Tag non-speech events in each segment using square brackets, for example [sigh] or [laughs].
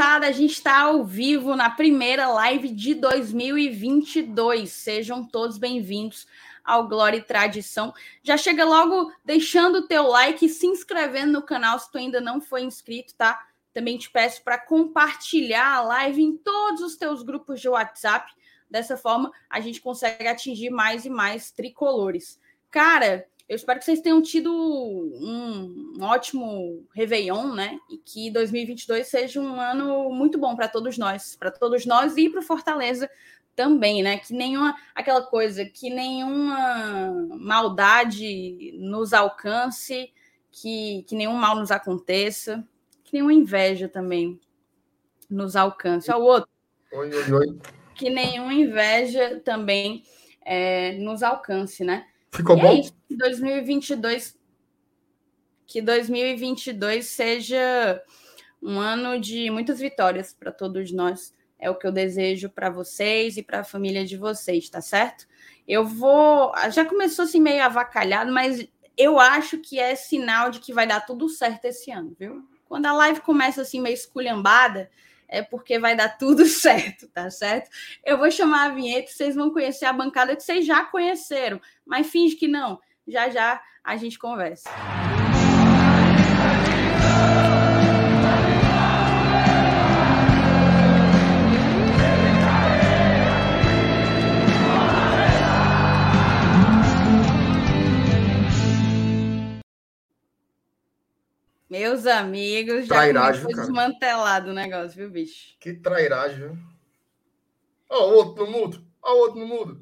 moçada, a gente está ao vivo na primeira live de 2022. Sejam todos bem-vindos ao Glória e Tradição. Já chega logo deixando o teu like e se inscrevendo no canal se tu ainda não foi inscrito, tá? Também te peço para compartilhar a live em todos os teus grupos de WhatsApp. Dessa forma, a gente consegue atingir mais e mais tricolores. Cara, eu espero que vocês tenham tido um, um ótimo Réveillon, né? E que 2022 seja um ano muito bom para todos nós, para todos nós e para o Fortaleza também, né? Que nenhuma aquela coisa, que nenhuma maldade nos alcance, que, que nenhum mal nos aconteça, que nenhuma inveja também nos alcance. Ao outro. Oi, oi, oi. Que nenhuma inveja também é, nos alcance, né? Ficou e bom? É isso, que 2022 que 2022 seja um ano de muitas vitórias para todos nós. É o que eu desejo para vocês e para a família de vocês, tá certo? Eu vou. Já começou assim meio avacalhado, mas eu acho que é sinal de que vai dar tudo certo esse ano, viu? Quando a live começa assim meio esculhambada, é porque vai dar tudo [laughs] certo, tá certo? Eu vou chamar a vinheta, vocês vão conhecer a bancada que vocês já conheceram, mas finge que não. Já já a gente conversa. Meus amigos, já Trairagem, começou desmantelado o negócio, viu, bicho? Que trairagem, viu? Ó, o outro no mudo. Ó, o outro no mudo.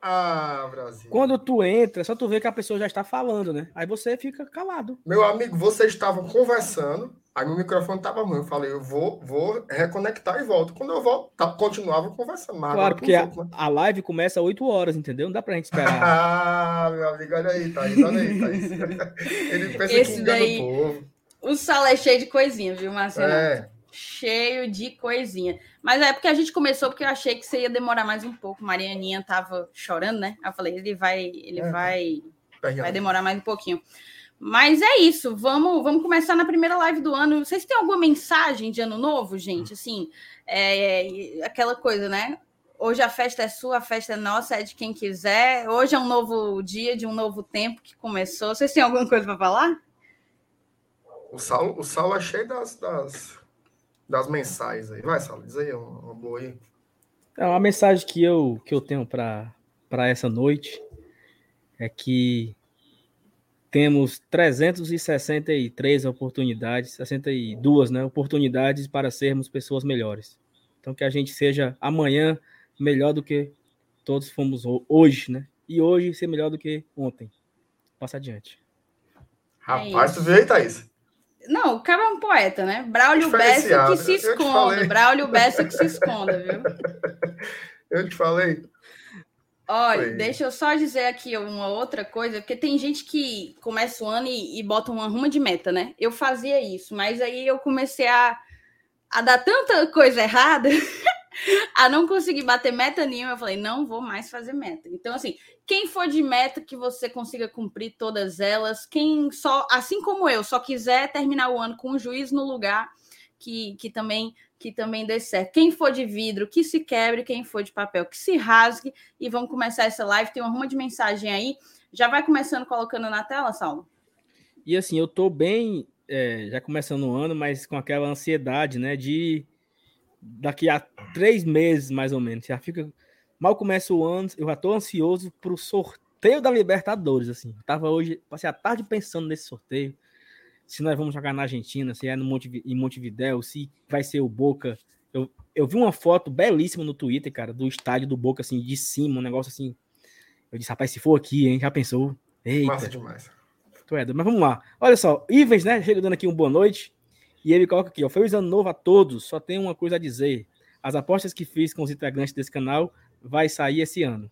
Ah, Brasil. Quando tu entra, é só tu vê que a pessoa já está falando, né? Aí você fica calado. Meu amigo, vocês estavam conversando, aí meu microfone estava ruim. Eu falei, eu vou, vou reconectar e volto. Quando eu volto, tá, continuava conversando. Claro, porque a, né? a live começa às 8 horas, entendeu? Não dá pra gente esperar. [laughs] Ah, meu amigo, olha aí, Thaís, olha aí, Thaís. [laughs] Ele pensa Esse que engana daí- o povo. O sala é cheio de coisinha, viu, Marcelo? É, Cheio de coisinha. Mas é porque a gente começou porque eu achei que você ia demorar mais um pouco. Marianinha tava chorando, né? Eu falei, ele vai, ele É, vai, perdão. vai demorar mais um pouquinho. Mas é isso, vamos, vamos começar na primeira live do ano. Vocês têm alguma mensagem de ano novo, gente? Assim, é, aquela coisa, né? Hoje a festa é sua, a festa é nossa, é de quem quiser. Hoje é um novo dia, de um novo tempo que começou. Vocês têm alguma coisa para falar? O Saulo, o Saulo é cheio das, das, das mensagens aí. Vai, Saulo, diz aí uma, uma boa aí. É uma mensagem que eu, que eu tenho para essa noite é que temos 363 oportunidades, 62, né? Oportunidades para sermos pessoas melhores. Então que a gente seja amanhã melhor do que todos fomos ho- hoje, né? E hoje ser melhor do que ontem. Passa adiante. Rapaz, isso. tu viu aí, Thaís? Não, o cara é um poeta, né? Braulio Bessa que se esconda. Braulio Bessa que se esconda, viu? [laughs] Eu te falei. Olha, Foi. deixa eu só dizer aqui uma outra coisa, porque tem gente que começa o ano e, e bota uma ruma de meta, né? Eu fazia isso, mas aí eu comecei a, a dar tanta coisa errada, [laughs] [laughs] a não conseguir bater meta nenhuma. Eu falei, não vou mais fazer meta. Então, assim, quem for de meta que você consiga cumprir todas elas, quem só, assim como eu, só quiser terminar o ano com o juiz no lugar, que, que também que também dê certo. Quem for de vidro, que se quebre, quem for de papel, que se rasgue e vamos começar essa live. Tem uma ruma de mensagem aí. Já vai começando colocando na tela, Saulo? E assim, eu tô bem, é, já começando o ano, mas com aquela ansiedade, né? De daqui a três meses, mais ou menos. Já fica. Mal começa o ano, eu já tô ansioso pro sorteio da Libertadores, assim. Eu tava hoje, passei a tarde pensando nesse sorteio. Se nós vamos jogar na Argentina, se é no Monte, em Montevidéu, se vai ser o Boca. Eu, eu vi uma foto belíssima no Twitter, cara, do estádio do Boca, assim, de cima, um negócio assim. Eu disse, rapaz, se for aqui, hein? Já pensou? Eita. Massa demais. Tu é. Mas vamos lá. Olha só, Ivens, né? Chega dando aqui um boa noite. E ele coloca aqui, ó. Feliz ano novo a todos. Só tenho uma coisa a dizer. As apostas que fiz com os integrantes desse canal vai sair esse ano.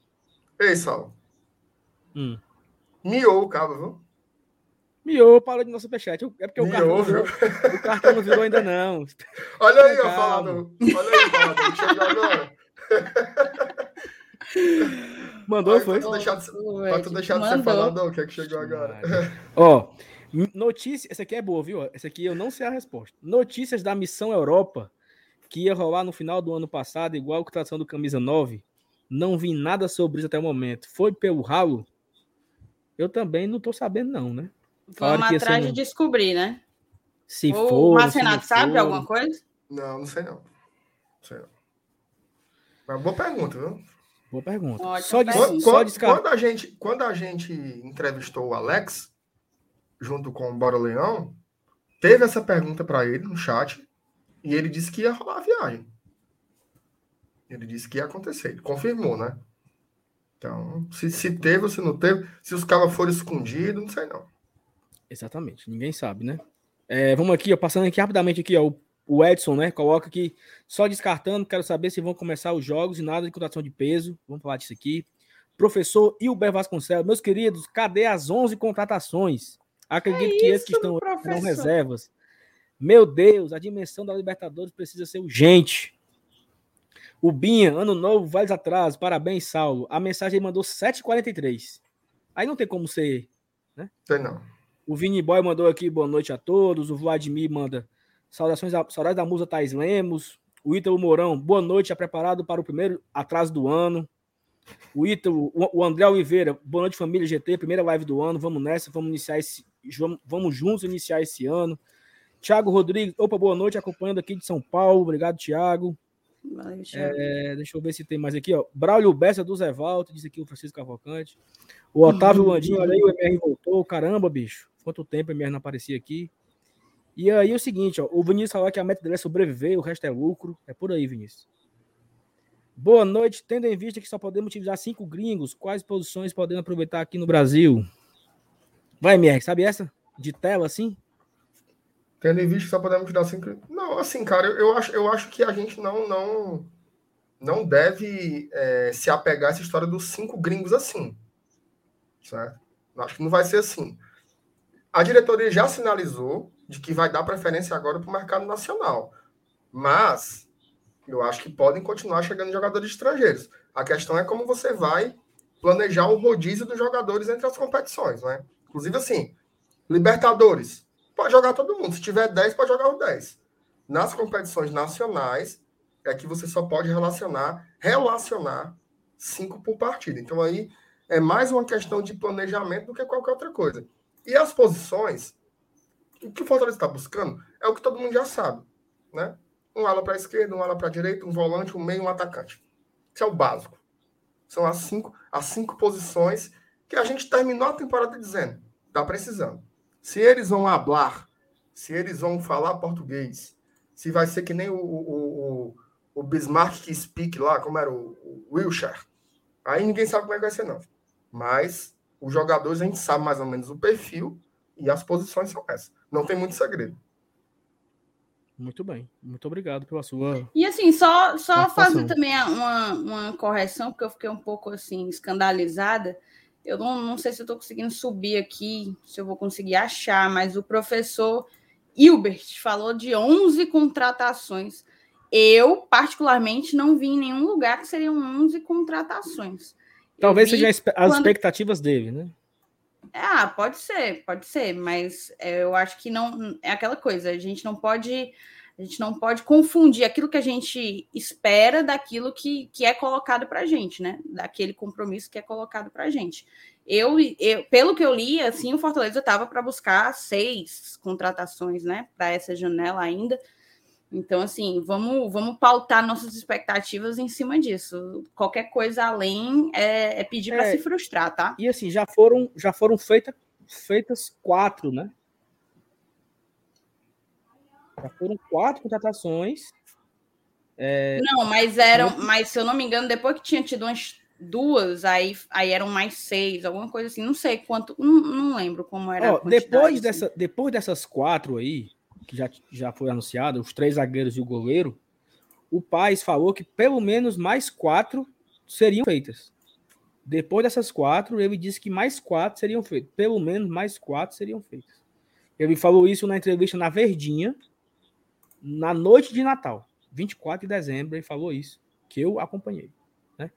Ei, Saulo. Hum. Miou o cabo, viu? Miou, para de nosso superchat. É porque o cartão, Miou, não viu? virou, o cartão não virou ainda, não. [laughs] Olha aí, ó, falador. Olha aí, falador. que Chegou agora. Mandou, Olha, foi? Pra tu deixar de, pra tu deixar de ser falador, o que é que chegou agora? [laughs] Ó, notícia, essa aqui é boa, viu? Essa aqui eu não sei a resposta. Notícias da missão Europa que ia rolar no final do ano passado, igual a contratação do Camisa 9. Não vi nada sobre isso até o momento. Foi pelo ralo? Eu também não tô sabendo, não, né? Vamos atrás de descobrir, né? Se Ou for. O Renato sabe de alguma coisa? Não, não sei não. Não sei não. Mas boa pergunta, viu? Boa pergunta. Ótimo, só, de, quando, só descar... quando, a gente, quando a gente entrevistou o Alex, junto com o Bora Leão, teve essa pergunta para ele no chat e ele disse que ia rolar a viagem. Ele disse que ia acontecer. Ele confirmou, né? Então, se, se teve ou se não teve, se os caras foram escondidos, não sei não. Exatamente, ninguém sabe, né? É, vamos aqui, ó, passando aqui rapidamente aqui, ó, o Edson, né? Coloca aqui, só descartando, quero saber se vão começar os jogos e nada de contratação de peso. Vamos falar disso aqui. Professor Hilber Vasconcelos, meus queridos, cadê as 11 contratações? Acredito é que esses que estão não reservas. Meu Deus, a dimensão da Libertadores precisa ser urgente. O Binha, ano novo, vales atrás. Parabéns, Saulo. A mensagem ele mandou 7h43. Aí não tem como ser, né? Tem não. O Vini Boy mandou aqui boa noite a todos. O Vladimir manda saudações, saudades da musa Thais Lemos. O Ítalo Mourão, boa noite, já preparado para o primeiro atraso do ano. O Ítalo, o André Oliveira, boa noite, família GT, primeira live do ano. Vamos nessa, vamos iniciar esse. Vamos juntos iniciar esse ano. Tiago Rodrigues, opa, boa noite, acompanhando aqui de São Paulo. Obrigado, Tiago. É, deixa eu ver se tem mais aqui, ó. Braulio Bessa do Zé Valto, diz aqui o Francisco Cavalcante. O Otávio Landinho, olha aí, o MR voltou. Caramba, bicho. Quanto tempo a MR não aparecia aqui. E aí é o seguinte, ó, o Vinícius falou que a meta dele é sobreviver, o resto é lucro. É por aí, Vinícius. Boa noite. Tendo em vista que só podemos utilizar cinco gringos, quais posições podemos aproveitar aqui no Brasil? Vai, MR, sabe essa? De tela assim? Tendo em vista que só podemos utilizar cinco. Não, assim, cara, eu, eu, acho, eu acho que a gente não não, não deve é, se apegar a essa história dos cinco gringos assim. Certo? Eu acho que não vai ser assim. A diretoria já sinalizou de que vai dar preferência agora para o mercado nacional. Mas eu acho que podem continuar chegando jogadores estrangeiros. A questão é como você vai planejar o rodízio dos jogadores entre as competições, né? Inclusive assim, Libertadores, pode jogar todo mundo. Se tiver 10, pode jogar os 10. Nas competições nacionais, é que você só pode relacionar, relacionar cinco por partida. Então aí é mais uma questão de planejamento do que qualquer outra coisa. E as posições, o que o Fortaleza está buscando é o que todo mundo já sabe, né? Um ala para a esquerda, um ala para a direita, um volante, um meio, um atacante. Isso é o básico. São as cinco, as cinco posições que a gente terminou a temporada dizendo. Está precisando. Se eles vão hablar, se eles vão falar português, se vai ser que nem o, o, o, o Bismarck que speak lá, como era o, o Wilshire, aí ninguém sabe como é que vai ser, não. Mas os jogadores a gente sabe mais ou menos o perfil e as posições são essas. Não tem muito segredo. Muito bem, muito obrigado pela sua. E assim, só, só fazer também uma, uma correção, porque eu fiquei um pouco assim, escandalizada. Eu não, não sei se eu estou conseguindo subir aqui, se eu vou conseguir achar, mas o professor Hilbert falou de 11 contratações. Eu, particularmente, não vi em nenhum lugar que seriam 11 contratações. Talvez seja as quando... expectativas dele, né? Ah, pode ser, pode ser, mas é, eu acho que não é aquela coisa. A gente não pode, a gente não pode confundir aquilo que a gente espera daquilo que, que é colocado para a gente, né? Daquele compromisso que é colocado para a gente. Eu, eu, pelo que eu li, assim, o Fortaleza estava para buscar seis contratações, né? Para essa janela ainda. Então, assim, vamos, vamos pautar nossas expectativas em cima disso. Qualquer coisa além é, é pedir para é, se frustrar, tá? E assim, já foram, já foram feita, feitas quatro, né? Já foram quatro contratações. É... Não, mas eram, mas se eu não me engano, depois que tinha tido umas duas, aí, aí eram mais seis, alguma coisa assim. Não sei quanto, não, não lembro como era. Ó, depois, assim. dessa, depois dessas quatro aí, que já, já foi anunciado, os três zagueiros e o goleiro, o Paz falou que pelo menos mais quatro seriam feitas. Depois dessas quatro, ele disse que mais quatro seriam feitas. Pelo menos mais quatro seriam feitas. Ele falou isso na entrevista na Verdinha, na noite de Natal, 24 de dezembro, ele falou isso, que eu acompanhei. Né?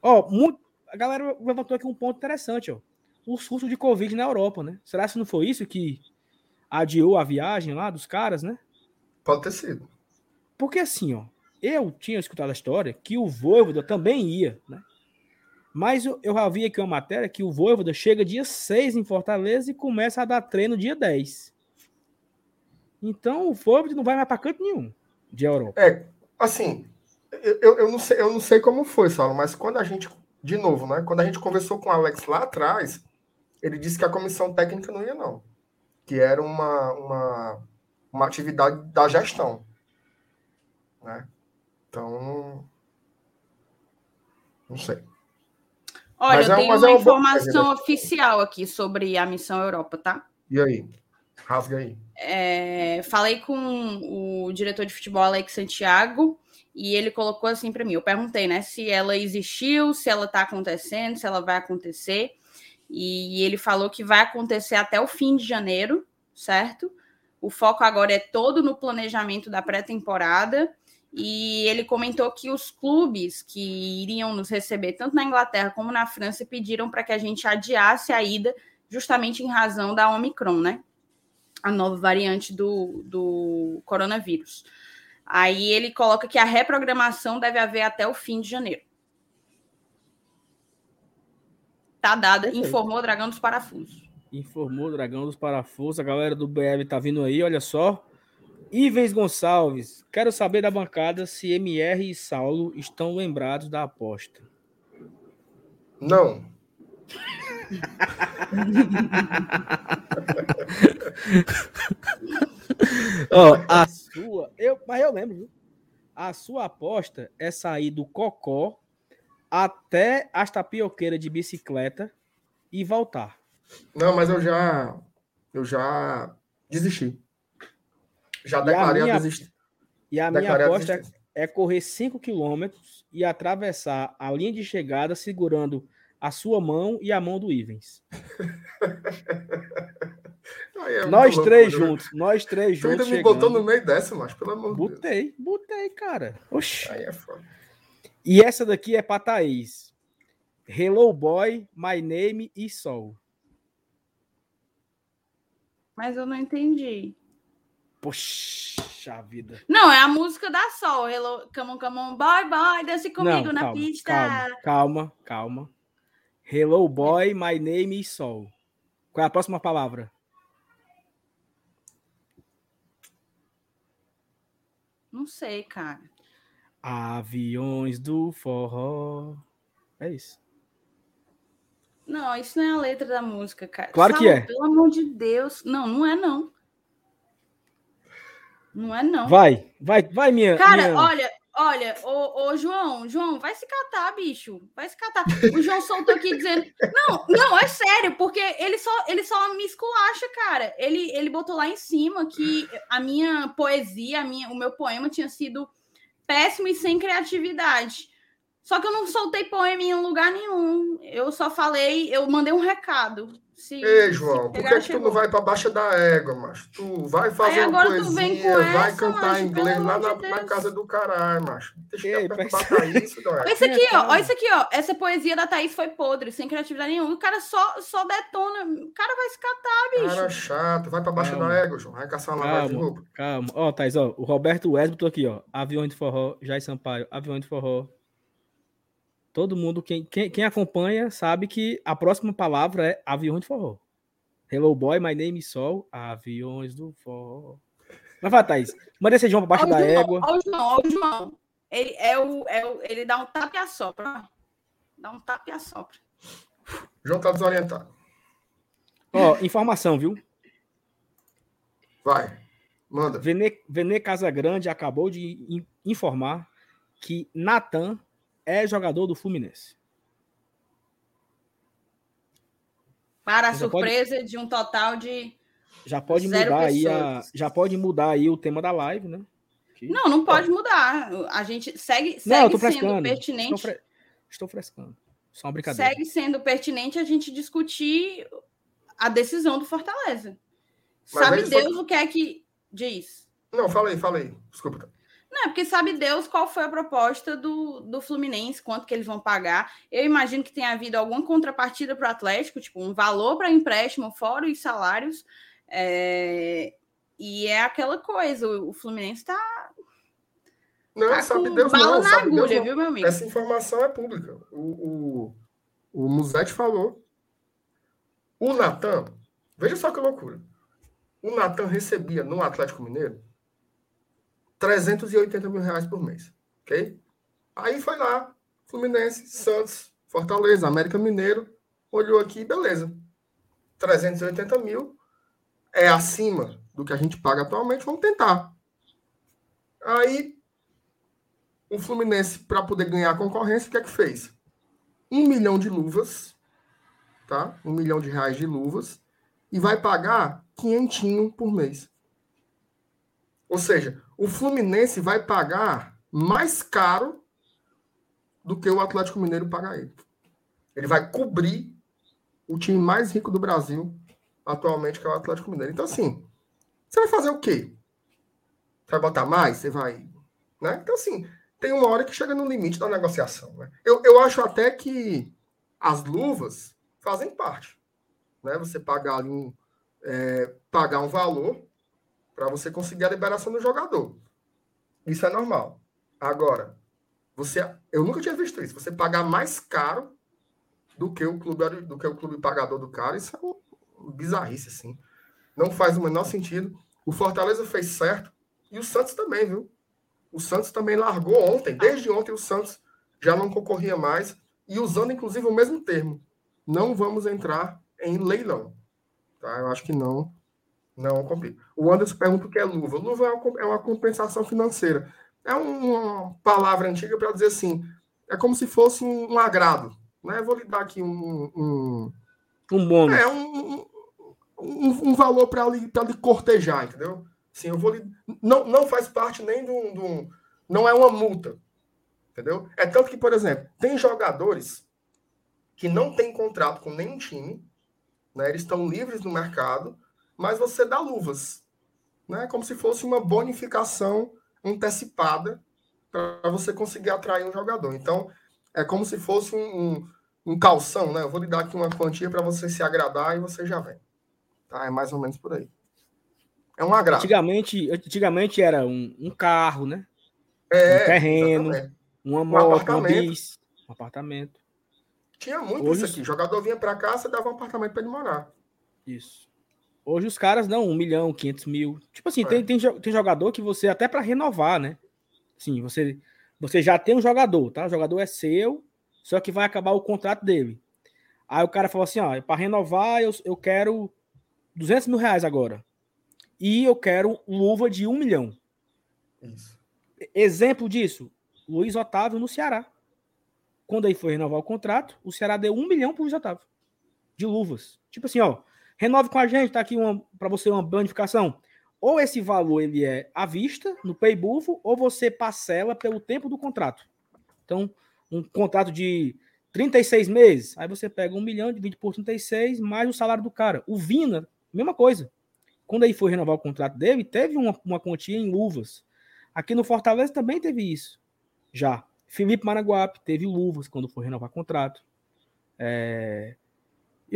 Ó, muito, a galera levantou aqui um ponto interessante, ó. O surto de Covid na Europa, né? Será que não foi isso que adiou a viagem lá dos caras, né? Pode ter sido. Porque assim, ó, eu tinha escutado a história que o Voivoda também ia, né? Mas eu, eu já vi aqui uma matéria que o Voivoda chega dia 6 em Fortaleza e começa a dar treino dia 10. Então o Voivoda não vai mais para canto nenhum de Europa. É, assim, eu, eu, não sei, eu não sei como foi, Saulo, mas quando a gente, de novo, né? Quando a gente conversou com o Alex lá atrás, ele disse que a comissão técnica não ia, não. Que era uma, uma, uma atividade da gestão. Né? Então, não sei. Olha, mas eu é, tenho uma é informação boa... oficial aqui sobre a missão Europa, tá? E aí? Rasga aí. É, falei com o diretor de futebol, Alex Santiago, e ele colocou assim para mim. Eu perguntei, né, se ela existiu, se ela está acontecendo, se ela vai acontecer. E ele falou que vai acontecer até o fim de janeiro, certo? O foco agora é todo no planejamento da pré-temporada. E ele comentou que os clubes que iriam nos receber, tanto na Inglaterra como na França, pediram para que a gente adiasse a ida, justamente em razão da Omicron, né? A nova variante do, do coronavírus. Aí ele coloca que a reprogramação deve haver até o fim de janeiro. Tá dada, informou o Dragão dos Parafusos. Informou o Dragão dos Parafusos. A galera do BF tá vindo aí, olha só. Ivens Gonçalves, quero saber da bancada se MR e Saulo estão lembrados da aposta. Não. [laughs] oh, a sua, eu, mas eu lembro, viu? A sua aposta é sair do Cocó até as tapioqueiras de bicicleta e voltar. Não, mas eu já eu já desisti. Já declarei a, minha, a desist... E a minha aposta é correr 5 quilômetros e atravessar a linha de chegada segurando a sua mão e a mão do Ivens. [laughs] é nós três louco, juntos, né? nós três tu juntos. Tu ainda me botou no meio dessa, mas pelo amor de Deus. Botei, botei, cara. Oxi. Aí é foda. E essa daqui é pra Thaís. Hello Boy, My Name e Sol. Mas eu não entendi. Poxa vida. Não, é a música da Sol. Hello, come on, come on, boy, boy, desce comigo não, na calma, pista. Calma, calma, calma. Hello, boy, my name is Sol. Qual é a próxima palavra? Não sei, cara. Aviões do forró. É isso. Não, isso não é a letra da música, cara. Claro Salve, que é. Pelo amor de Deus. Não, não é não. Não é, não. Vai, vai, vai, minha. Cara, minha... olha, olha, ô, João, João, vai se catar, bicho. Vai se catar. O João soltou aqui dizendo. Não, não, é sério, porque ele só, ele só me esculacha, cara. Ele, ele botou lá em cima que a minha poesia, a minha, o meu poema tinha sido péssimo e sem criatividade. Só que eu não soltei poema em lugar nenhum. Eu só falei, eu mandei um recado. Se, Ei, João, por que, que tu não vai para Baixa da Égua, macho? Tu vai fazer Aí, uma poesia, vai essa, cantar macho, inglês lá na, na, casa do caralho, macho. Deixa Ei, eu isso, Olha isso aqui, ó. Olha isso aqui, ó. Essa poesia da Thaís foi podre, sem criatividade nenhuma. O cara só, só detona. O cara vai se catar, bicho. Cara chato. Vai para Baixa calma. da Égua, João. Vai caçar calma, de roupa. Calma. Ó, Thaís, ó. O Roberto Wesley tô aqui, ó. Avião de forró, Jair Sampaio. Avião de forró. Todo mundo, quem, quem, quem acompanha, sabe que a próxima palavra é avião de forró. Hello Boy, My Name is Sol, aviões do forró. Mas vai, Thaís. Manda esse João pra baixo da João, égua. Olha o João, olha o João. Ele, é o, é o, ele dá um tapa e assopra. Dá um tapa e assopra. João tá desorientado. Ó, informação, viu? Vai. Manda. Vene, Vene Casagrande acabou de informar que Natan é jogador do Fluminense. Para a surpresa pode... de um total de já pode mudar aí a, já pode mudar aí o tema da live, né? Que... Não, não pode mudar. A gente segue, segue não, sendo pertinente. Estou, fre... Estou frescando. Só uma brincadeira. Segue sendo pertinente a gente discutir a decisão do Fortaleza. Mas Sabe Deus foi... o que é que diz? Não, falei, falei. Desculpa. Não, é porque sabe Deus qual foi a proposta do, do Fluminense, quanto que eles vão pagar. Eu imagino que tenha havido alguma contrapartida para o Atlético, tipo, um valor para empréstimo, fora os salários. É... E é aquela coisa, o, o Fluminense está Não, Tá sabe Deus bala não. na Sabe Deus agulha, não. viu, meu amigo? Essa informação é pública. O, o, o Musete falou. O Natan, veja só que loucura. O Natan recebia no Atlético Mineiro 380 mil reais por mês. Ok? Aí foi lá, Fluminense, Santos, Fortaleza, América Mineiro, olhou aqui, beleza. 380 mil é acima do que a gente paga atualmente, vamos tentar. Aí o Fluminense, para poder ganhar a concorrência, o que é que fez? Um milhão de luvas, tá? Um milhão de reais de luvas, e vai pagar quinhentinho por mês. Ou seja, o Fluminense vai pagar mais caro do que o Atlético Mineiro paga ele. Ele vai cobrir o time mais rico do Brasil atualmente, que é o Atlético Mineiro. Então, assim, você vai fazer o quê? Você vai botar mais? Você vai. Né? Então, assim, tem uma hora que chega no limite da negociação. Né? Eu, eu acho até que as luvas fazem parte. Né? Você pagar um, é, pagar um valor para você conseguir a liberação do jogador. Isso é normal. Agora, você, eu nunca tinha visto isso. Você pagar mais caro do que o clube do que o clube pagador do cara, isso é bizarrice assim. Não faz o menor sentido. O Fortaleza fez certo e o Santos também, viu? O Santos também largou ontem, desde ontem o Santos já não concorria mais e usando inclusive o mesmo termo. Não vamos entrar em leilão. Tá? Eu acho que não não complica. O Anderson pergunta o que é luva. Luva é uma compensação financeira. É uma palavra antiga para dizer assim, é como se fosse um, agrado. Né? Vou lhe dar aqui um. Um, um bônus. É, um, um, um valor para lhe, lhe cortejar, entendeu? Sim, eu vou lhe, não, não faz parte nem de um, de um. Não é uma multa. Entendeu? É tanto que, por exemplo, tem jogadores que não têm contrato com nenhum time, né? Eles estão livres no mercado, mas você dá luvas, né? Como se fosse uma bonificação antecipada para você conseguir atrair um jogador. Então, é como se fosse um, um, um calção, né? Eu vou lhe dar aqui uma quantia para você se agradar e você já vem. Tá? É mais ou menos por aí. É um agrado. Antigamente, antigamente era um, um carro, né? É, um terreno, exatamente. uma moto, um apartamento. uma bis, um apartamento. Tinha muito Hoje, isso aqui. O jogador vinha para cá, você dava um apartamento para ele morar. Isso. Hoje os caras dão um milhão, quinhentos mil. Tipo assim, é. tem, tem, tem jogador que você, até para renovar, né? Sim, você, você já tem um jogador, tá? O jogador é seu, só que vai acabar o contrato dele. Aí o cara falou assim: ó, para renovar eu, eu quero 200 mil reais agora. E eu quero luva de um milhão. Isso. Exemplo disso, Luiz Otávio no Ceará. Quando aí foi renovar o contrato, o Ceará deu um milhão para o Luiz Otávio. De luvas. Tipo assim, ó, renove com a gente, tá aqui para você uma bonificação. Ou esse valor ele é à vista, no paybufo, ou você parcela pelo tempo do contrato. Então, um contrato de 36 meses, aí você pega um milhão, divide por 36, mais o salário do cara. O Vina Mesma coisa. Quando aí foi renovar o contrato dele, teve uma, uma quantia em luvas. Aqui no Fortaleza também teve isso. Já. Felipe Maraguape teve luvas quando foi renovar o contrato. É...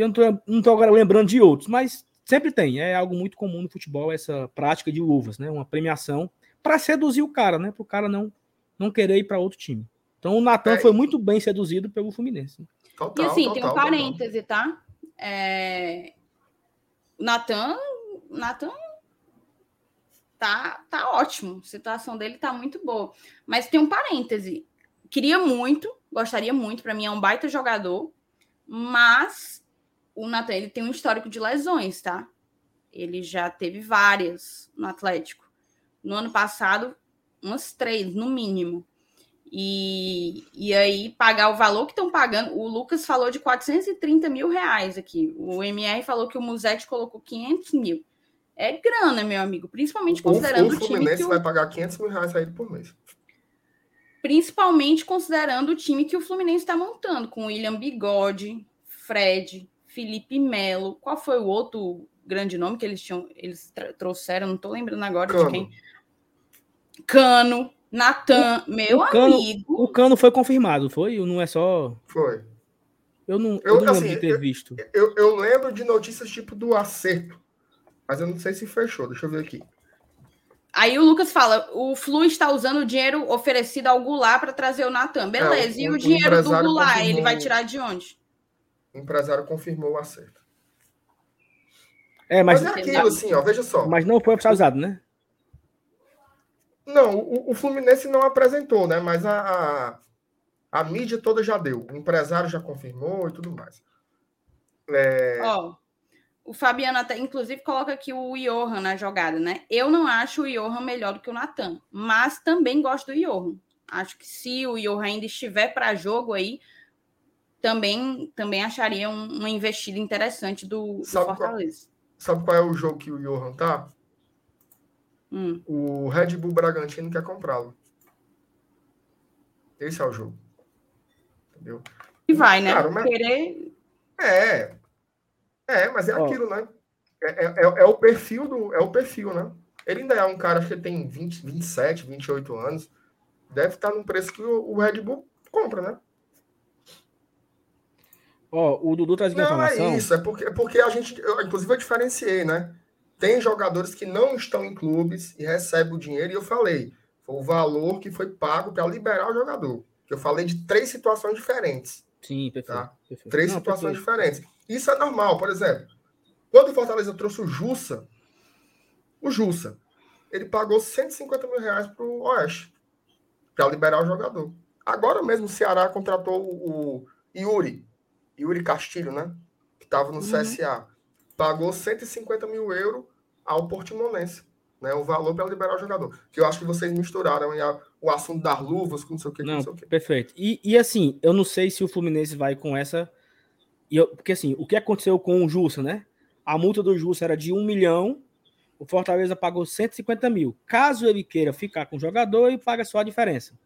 Eu não estou agora lembrando de outros, mas sempre tem. É algo muito comum no futebol essa prática de luvas, né? Uma premiação para seduzir o cara, né? Para o cara não, não querer ir para outro time. Então o Natan é, foi muito bem seduzido pelo Fluminense. Total, e assim, total, tem um parêntese, total. tá? É, Natan, Natan tá, tá ótimo. A situação dele tá muito boa. Mas tem um parêntese. Queria muito, gostaria muito, para mim é um baita jogador, mas o Natan ele tem um histórico de lesões, tá? Ele já teve várias no Atlético. No ano passado, umas três, no mínimo. E, e aí, pagar o valor que estão pagando. O Lucas falou de 430 mil reais aqui. O MR falou que o Musete colocou 500 mil. É grana, meu amigo. Principalmente considerando o, o, o time. que o... vai pagar 500 mil reais a ele por mês. Principalmente considerando o time que o Fluminense está montando, com William Bigode, Fred, Felipe Melo. Qual foi o outro grande nome que eles tinham? Eles trouxeram, não estou lembrando agora Cano. de quem. Cano. Natan, meu o cano, amigo. O cano foi confirmado, foi? Não é só. Foi. Eu não, eu, eu não assim, lembro de ter eu, visto. Eu, eu lembro de notícias tipo do acerto, mas eu não sei se fechou. Deixa eu ver aqui. Aí o Lucas fala: o Flu está usando o dinheiro oferecido ao Goulart para trazer o Natan. Beleza. É, o, e o, o dinheiro do Goulart, confirmou, ele vai tirar de onde? O empresário confirmou o acerto. É, mas, mas é aquilo, assim, ó, veja só. Mas não foi usado, né? Não, o, o, Fluminense não apresentou, né? Mas a, a, a, mídia toda já deu. O empresário já confirmou e tudo mais. É... Ó, o Fabiano até, inclusive, coloca aqui o Johan na jogada, né? Eu não acho o Johan melhor do que o Natan, mas também gosto do Johan. Acho que se o Johan ainda estiver para jogo aí, também, também acharia um, uma investida interessante do, do Fortaleza. Qual, sabe qual é o jogo que o Johan tá? Hum. O Red Bull Bragantino quer comprá-lo. Esse é o jogo. Entendeu? E vai, né? Claro, mas... Querer. É. É, mas é oh. aquilo, né? É, é, é, é, o perfil do. É o perfil, né? Ele ainda é um cara que tem 20, 27, 28 anos. Deve estar num preço que o, o Red Bull compra, né? Ó, oh, o Dudu traz Não, informação. Não, é isso. É porque, é porque a gente. Eu, inclusive, eu diferenciei, né? Tem jogadores que não estão em clubes e recebem o dinheiro, e eu falei, foi o valor que foi pago para liberar o jogador. Eu falei de três situações diferentes. Sim, perfeito. Tá? perfeito. Três não, situações perfeito. diferentes. Isso é normal, por exemplo. Quando o Fortaleza trouxe o Jussa, o Jussa, ele pagou 150 mil reais para o Oeste para liberar o jogador. Agora mesmo o Ceará contratou o Yuri, Yuri Castilho, né? Que estava no uhum. CSA pagou 150 mil euros ao Portimonense. Né, o valor para liberar o jogador. Que eu acho que vocês misturaram a, o assunto das luvas com não sei o que. Não, não sei o que. Perfeito. E, e assim, eu não sei se o Fluminense vai com essa. Eu, porque assim, o que aconteceu com o Jussa, né? A multa do Jussa era de um milhão, o Fortaleza pagou 150 mil. Caso ele queira ficar com o jogador, ele paga só a diferença.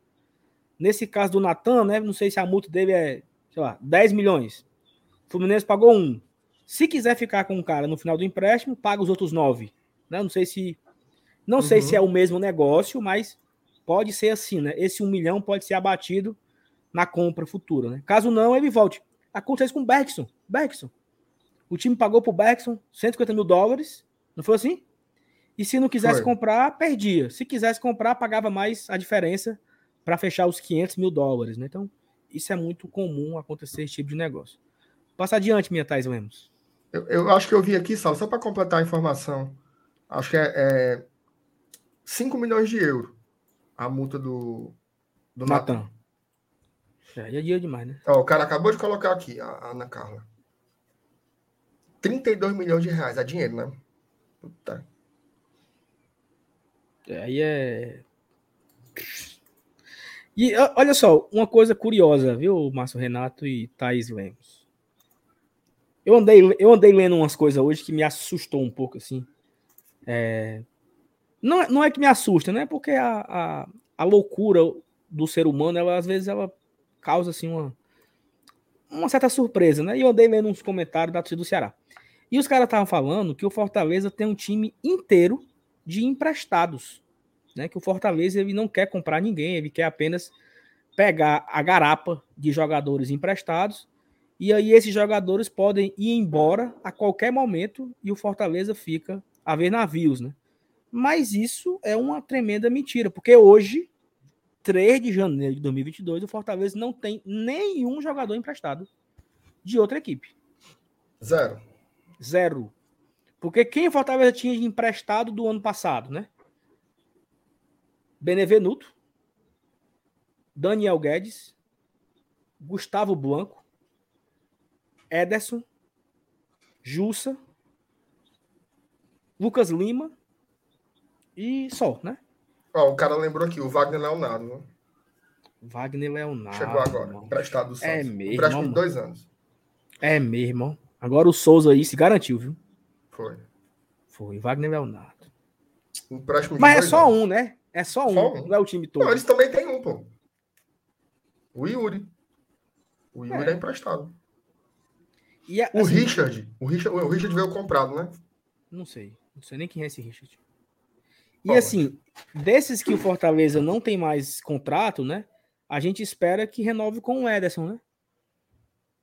Nesse caso do Natan, né? Não sei se a multa dele é, sei lá, 10 milhões. O Fluminense pagou um. Se quiser ficar com o cara no final do empréstimo, paga os outros nove. Né? Não sei se não uhum. sei se é o mesmo negócio, mas pode ser assim, né? Esse um milhão pode ser abatido na compra futura, né? Caso não, ele volte. Acontece com o Bergson. Bergson. O time pagou pro Bergson 150 mil dólares, não foi assim? E se não quisesse foi. comprar, perdia. Se quisesse comprar, pagava mais a diferença para fechar os 500 mil dólares, né? Então, isso é muito comum acontecer esse tipo de negócio. Passa adiante, minha Thais Lemos. Eu, eu, acho que eu vi aqui, Sal, só para completar a informação. Acho que é, é 5 milhões de euros a multa do, do Natan. É, é dia demais, né? Ó, o cara acabou de colocar aqui, a, a Ana Carla. 32 milhões de reais. É dinheiro, né? Puta. É, aí é. E olha só, uma coisa curiosa, viu, Márcio Renato e Thaís Lemos. Eu andei, eu andei lendo umas coisas hoje que me assustou um pouco, assim. É... Não, é, não é que me assusta, né? Porque a, a, a loucura do ser humano, ela, às vezes, ela causa, assim, uma, uma certa surpresa, né? E eu andei lendo uns comentários da torcida do Ceará. E os caras estavam falando que o Fortaleza tem um time inteiro de emprestados, né? Que o Fortaleza ele não quer comprar ninguém, ele quer apenas pegar a garapa de jogadores emprestados e aí esses jogadores podem ir embora a qualquer momento e o Fortaleza fica a ver navios, né? Mas isso é uma tremenda mentira, porque hoje, 3 de janeiro de 2022, o Fortaleza não tem nenhum jogador emprestado de outra equipe. Zero. Zero. Porque quem o Fortaleza tinha emprestado do ano passado, né? Benevenuto, Daniel Guedes, Gustavo Blanco, Ederson, Jussa, Lucas Lima e só, né? Ó, o cara lembrou aqui, o Wagner Leonardo. Né? Wagner Leonardo. Chegou agora, mano. emprestado do Santos. É mesmo. Empréstimo de dois anos. É mesmo. Agora o Souza aí se garantiu, viu? Foi. Foi, Wagner Leonardo. Empréstimo Mas é só anos. um, né? É só, só um, não é o time todo. Não, eles também têm um, pô. O Yuri. O Yuri é, é emprestado. E a, o assim, Richard, o Richard, o Richard veio comprado, né? Não sei, não sei nem quem é esse Richard. E assim, desses que o Fortaleza não tem mais contrato, né? A gente espera que renove com o Ederson, né?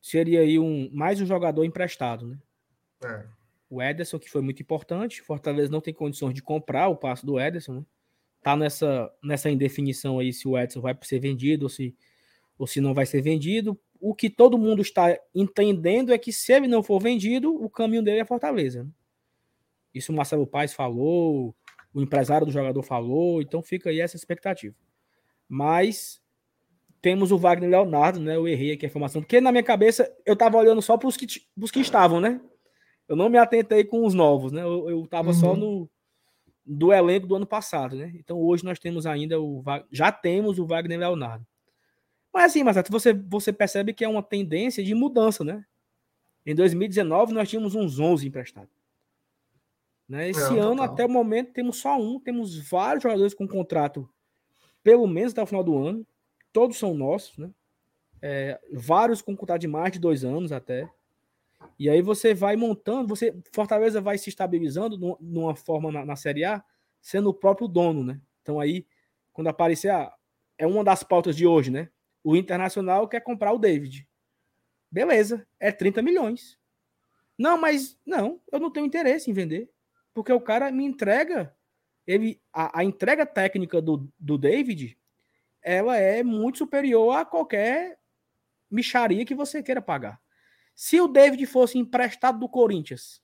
Seria aí um mais um jogador emprestado, né? É. O Ederson, que foi muito importante, Fortaleza não tem condições de comprar o passo do Ederson, né? Tá nessa, nessa indefinição aí se o Edson vai ser vendido ou se, ou se não vai ser vendido. O que todo mundo está entendendo é que se ele não for vendido, o caminho dele é Fortaleza. Né? Isso o Marcelo Paes falou, o empresário do jogador falou, então fica aí essa expectativa. Mas temos o Wagner Leonardo, né? Eu errei aqui a informação, porque na minha cabeça eu tava olhando só para os que, que estavam, né? Eu não me atentei com os novos, né? Eu, eu tava uhum. só no do elenco do ano passado, né? Então hoje nós temos ainda o já temos o Wagner Leonardo. Mas assim, mas você você percebe que é uma tendência de mudança, né? Em 2019 nós tínhamos uns 11 emprestados. Né? Esse é, ano, total. até o momento, temos só um. Temos vários jogadores com contrato, pelo menos até o final do ano. Todos são nossos, né? É, vários com contrato de mais de dois anos até. E aí você vai montando, você Fortaleza vai se estabilizando numa forma na, na Série A, sendo o próprio dono, né? Então aí, quando aparecer, ah, é uma das pautas de hoje, né? O Internacional quer comprar o David. Beleza, é 30 milhões. Não, mas não, eu não tenho interesse em vender. Porque o cara me entrega. Ele, a, a entrega técnica do, do David ela é muito superior a qualquer micharia que você queira pagar. Se o David fosse emprestado do Corinthians,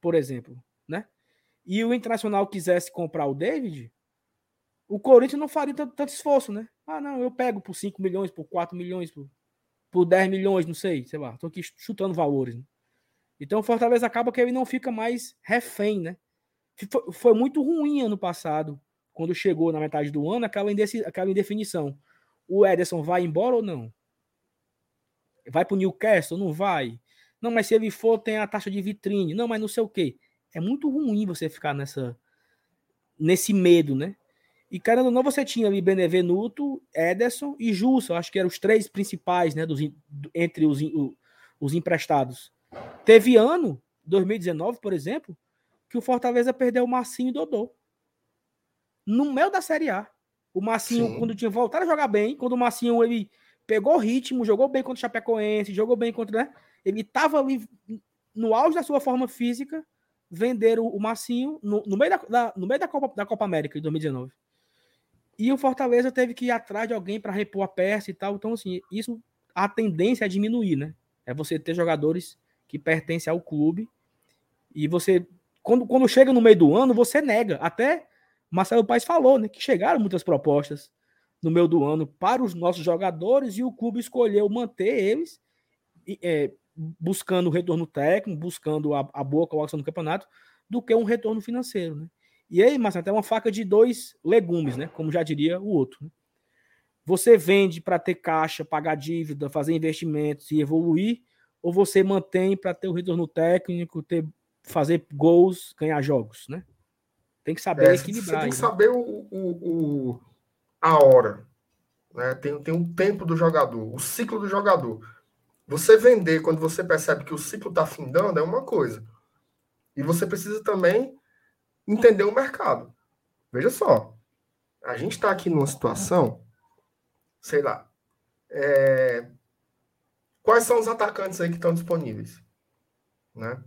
por exemplo, né? E o Internacional quisesse comprar o David, o Corinthians não faria tanto, tanto esforço, né? Ah, não, eu pego por 5 milhões, por 4 milhões, por, por 10 milhões, não sei, sei lá. Tô aqui chutando valores. Né? Então o Fortaleza acaba que ele não fica mais refém, né? Foi, foi muito ruim ano passado, quando chegou na metade do ano, aquela indefinição. O Ederson vai embora ou não? Vai para o Newcastle? Não vai. Não, mas se ele for, tem a taxa de vitrine. Não, mas não sei o quê. É muito ruim você ficar nessa nesse medo, né? E, caramba, não, você tinha ali Benevenuto, Ederson e Jussa. Acho que eram os três principais, né? Dos, entre os, os emprestados. Teve ano, 2019, por exemplo, que o Fortaleza perdeu o Marcinho e o Dodô. No meio da Série A. O Marcinho, Sim. quando tinha voltado a jogar bem, quando o Marcinho ele pegou ritmo, jogou bem contra o Chapecoense, jogou bem contra. Né? Ele estava ali no auge da sua forma física, venderam o Marcinho no, no meio, da, da, no meio da, Copa, da Copa América de 2019. E o Fortaleza teve que ir atrás de alguém para repor a peça e tal. Então, assim, isso a tendência é diminuir, né? É você ter jogadores que pertence ao clube. E você, quando, quando chega no meio do ano, você nega. Até Marcelo Paes falou, né? Que chegaram muitas propostas no meio do ano para os nossos jogadores e o clube escolheu manter eles, é, buscando o retorno técnico, buscando a, a boa colocação no campeonato, do que um retorno financeiro, né? E aí, mas até uma faca de dois legumes, né? Como já diria o outro. Né? Você vende para ter caixa, pagar dívida, fazer investimentos e evoluir, ou você mantém para ter o retorno técnico, ter, fazer gols, ganhar jogos, né? Tem que saber é, equilibrar. Você tem que saber o, o, o, a hora. Né? Tem, tem um tempo do jogador, o ciclo do jogador. Você vender quando você percebe que o ciclo está findando é uma coisa. E você precisa também entender o mercado. Veja só. A gente está aqui numa situação, sei lá, é, Quais são os atacantes aí que estão disponíveis? Né?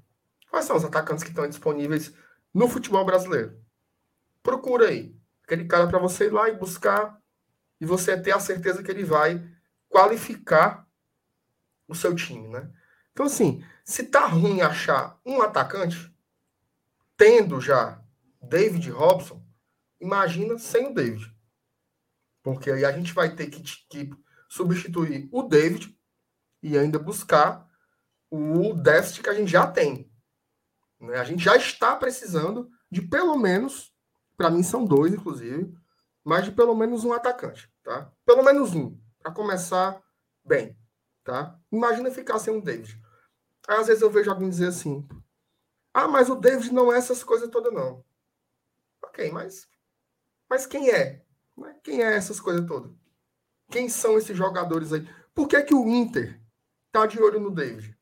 Quais são os atacantes que estão disponíveis no futebol brasileiro? Procura aí. Aquele cara para você ir lá e buscar e você ter a certeza que ele vai qualificar o seu time, né? Então, assim, se tá ruim achar um atacante, tendo já David Robson, imagina sem o David. Porque aí a gente vai ter que, que substituir o David e ainda buscar o déficit que a gente já tem. Né? A gente já está precisando de pelo menos, para mim são dois, inclusive, mas de pelo menos um atacante, tá? Pelo menos um, para começar bem, tá? Imagina ficar sem um David. Aí, às vezes eu vejo alguém dizer assim: ah, mas o David não é essas coisas todas, não. Ok, mas, mas quem é? Quem é essas coisas todas? Quem são esses jogadores aí? Por que, que o Inter está de olho no David?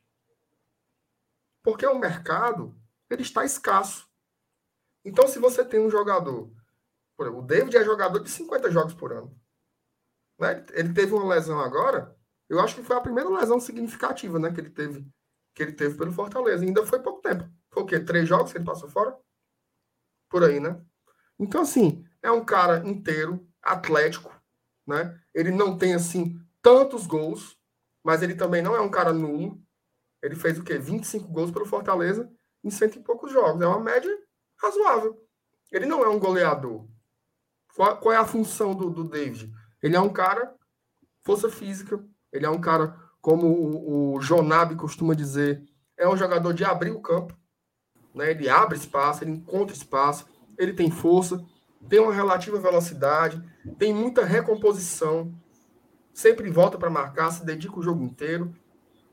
Porque o mercado ele está escasso. Então, se você tem um jogador, por exemplo, o David é jogador de 50 jogos por ano. Né? Ele teve uma lesão agora, eu acho que foi a primeira lesão significativa né, que, ele teve, que ele teve pelo Fortaleza. E ainda foi pouco tempo. Foi o quê? Três jogos que ele passou fora? Por aí, né? Então, assim, é um cara inteiro, atlético, né? Ele não tem assim tantos gols, mas ele também não é um cara nulo. Ele fez o quê? 25 gols pelo Fortaleza em cento e poucos jogos. É uma média razoável. Ele não é um goleador. Qual, é a função do, do David? Ele é um cara força física. Ele é um cara, como o, o Jonab costuma dizer, é um jogador de abrir o campo. Né? Ele abre espaço, ele encontra espaço, ele tem força, tem uma relativa velocidade, tem muita recomposição, sempre volta para marcar, se dedica o jogo inteiro.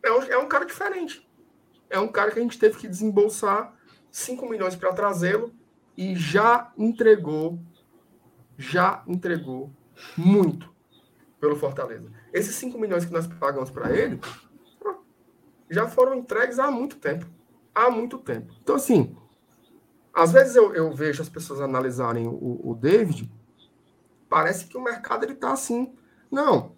É um, é um cara diferente. É um cara que a gente teve que desembolsar 5 milhões para trazê-lo e já entregou, já entregou muito pelo Fortaleza. Esses 5 milhões que nós pagamos para ele já foram entregues há muito tempo. Há muito tempo. Então, assim, às vezes eu, eu vejo as pessoas analisarem o, o David, parece que o mercado ele tá assim. Não.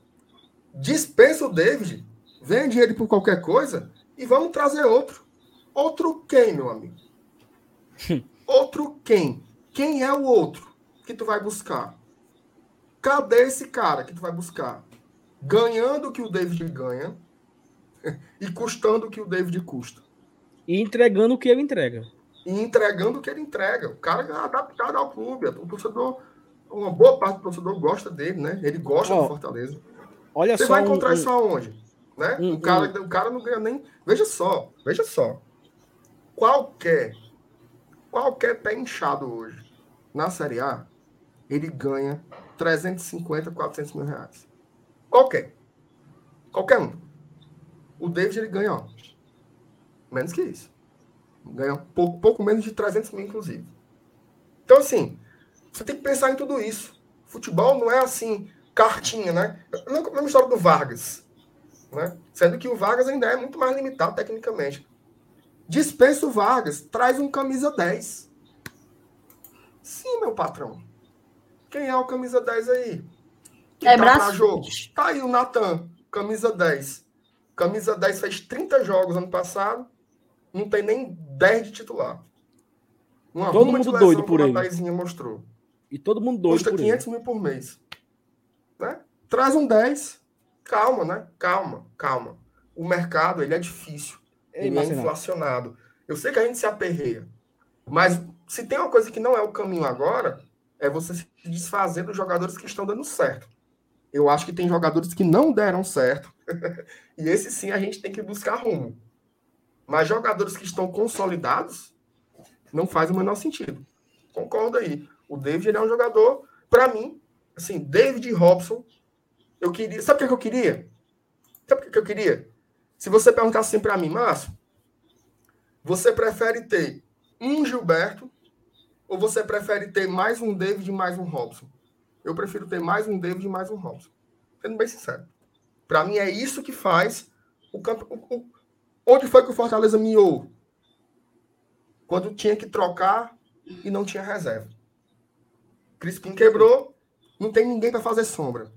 Dispensa o David, vende ele por qualquer coisa e vamos trazer outro. Outro quem, meu amigo? Outro quem? Quem é o outro que tu vai buscar? Cadê esse cara que tu vai buscar? Ganhando o que o David ganha [laughs] e custando o que o David custa. E entregando o que ele entrega e entregando o que ele entrega. O cara é adaptado ao clube. O torcedor, uma boa parte do torcedor gosta dele, né? Ele gosta oh, do Fortaleza. Olha Você só vai encontrar um, isso aonde? Né? Um, o, cara, um... o cara não ganha nem. Veja só, veja só. Qualquer, qualquer pé inchado hoje na Série A, ele ganha 350, 400 mil reais. Qualquer. Qualquer um. O David ele ganha, ó, menos que isso. Ganha pouco, pouco menos de 300 mil, inclusive. Então, assim, você tem que pensar em tudo isso. Futebol não é assim, cartinha, né? Não é a mesma história do Vargas. Né? Sendo que o Vargas ainda é muito mais limitado tecnicamente. Dispensa o Vargas, traz um camisa 10. Sim, meu patrão. Quem é o camisa 10 aí? Que é tá braço. jogo. Tá aí o Natan, camisa 10. Camisa 10 fez 30 jogos ano passado, não tem nem 10 de titular. Uma todo mundo doido por ele. Mostrou. E todo mundo doido Custa por 500 ele. mil por mês. Né? Traz um 10. Calma, né? Calma, calma. O mercado, ele é difícil. É ele é inflacionado. Eu sei que a gente se aperreia. Mas se tem uma coisa que não é o caminho agora, é você se desfazer dos jogadores que estão dando certo. Eu acho que tem jogadores que não deram certo. [laughs] e esse sim a gente tem que buscar rumo. Mas jogadores que estão consolidados não faz o menor sentido. Concordo aí. O David ele é um jogador, para mim, assim, David Robson, eu queria. Sabe o que, eu queria? Sabe o que, eu queria? Se você perguntasse assim para mim, Márcio, você prefere ter um Gilberto ou você prefere ter mais um David e mais um Robson? Eu prefiro ter mais um David e mais um Robson. Sendo bem sincero. Para mim é isso que faz o, campo, o, Onde foi que o Fortaleza miou? Quando tinha que trocar e não tinha reserva. Crispim quebrou, não tem ninguém para fazer sombra.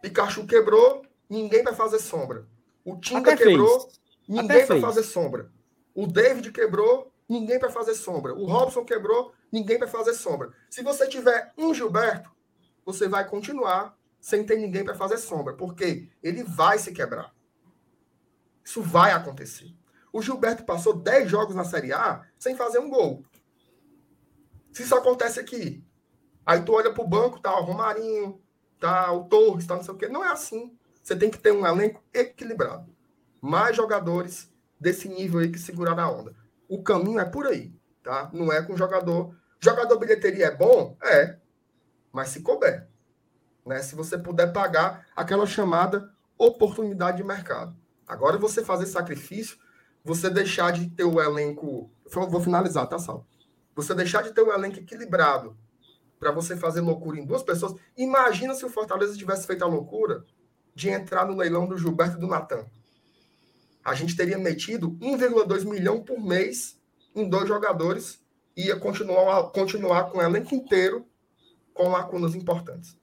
Pikachu quebrou, ninguém para fazer sombra. O Tinga Até quebrou, fez. ninguém para fazer sombra. O David quebrou, ninguém para fazer sombra. O Robson quebrou, ninguém para fazer sombra. Se você tiver um Gilberto, você vai continuar sem ter ninguém para fazer sombra, porque ele vai se quebrar. Isso vai acontecer. O Gilberto passou 10 jogos na Série A sem fazer um gol. Se isso acontece aqui, aí tu olha pro banco, tá o Romarinho, tá o Torres, tá não sei o quê. Não é assim. Você tem que ter um elenco equilibrado. Mais jogadores desse nível aí que segurar a onda. O caminho é por aí, tá? Não é com jogador. Jogador bilheteria é bom? É. Mas se couber. Né? Se você puder pagar aquela chamada oportunidade de mercado. Agora você fazer sacrifício, você deixar de ter o elenco. Vou finalizar, tá, Sal? Você deixar de ter o elenco equilibrado para você fazer loucura em duas pessoas. Imagina se o Fortaleza tivesse feito a loucura de entrar no leilão do Gilberto e do Natan. A gente teria metido 1,2 milhão por mês em dois jogadores e ia continuar, continuar com o elenco inteiro com lacunas importantes.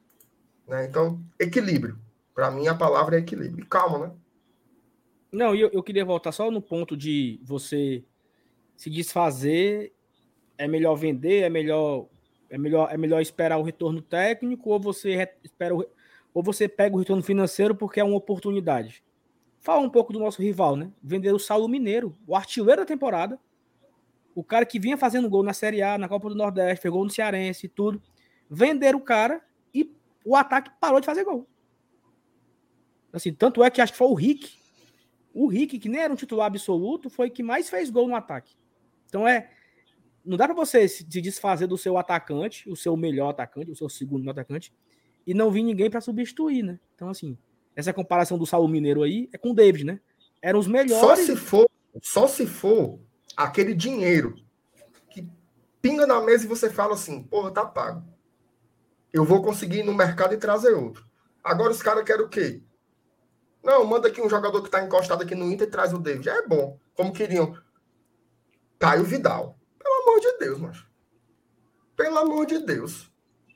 Né? Então, equilíbrio. Para mim, a palavra é equilíbrio. E calma, né? Não, eu, eu queria voltar só no ponto de você se desfazer, é melhor vender, é melhor É melhor, é melhor esperar o retorno técnico ou você espera o, ou você pega o retorno financeiro porque é uma oportunidade? Fala um pouco do nosso rival, né? Vender o Saulo Mineiro, o artilheiro da temporada. O cara que vinha fazendo gol na Série A, na Copa do Nordeste, pegou no Cearense e tudo. Vender o cara e o ataque parou de fazer gol. Assim, tanto é que acho que foi o Rick. O Rick, que nem era um titular absoluto, foi que mais fez gol no ataque. Então é. Não dá para você se desfazer do seu atacante, o seu melhor atacante, o seu segundo atacante, e não vir ninguém para substituir, né? Então, assim, essa comparação do Saulo Mineiro aí é com o David, né? Eram os melhores. Só se for, só se for aquele dinheiro que pinga na mesa e você fala assim, porra, tá pago. Eu vou conseguir ir no mercado e trazer outro. Agora os caras querem o quê? Não, manda aqui um jogador que está encostado aqui no Inter e traz o David. É bom. Como queriam. Caio Vidal. Pelo amor de Deus, macho. Pelo amor de Deus.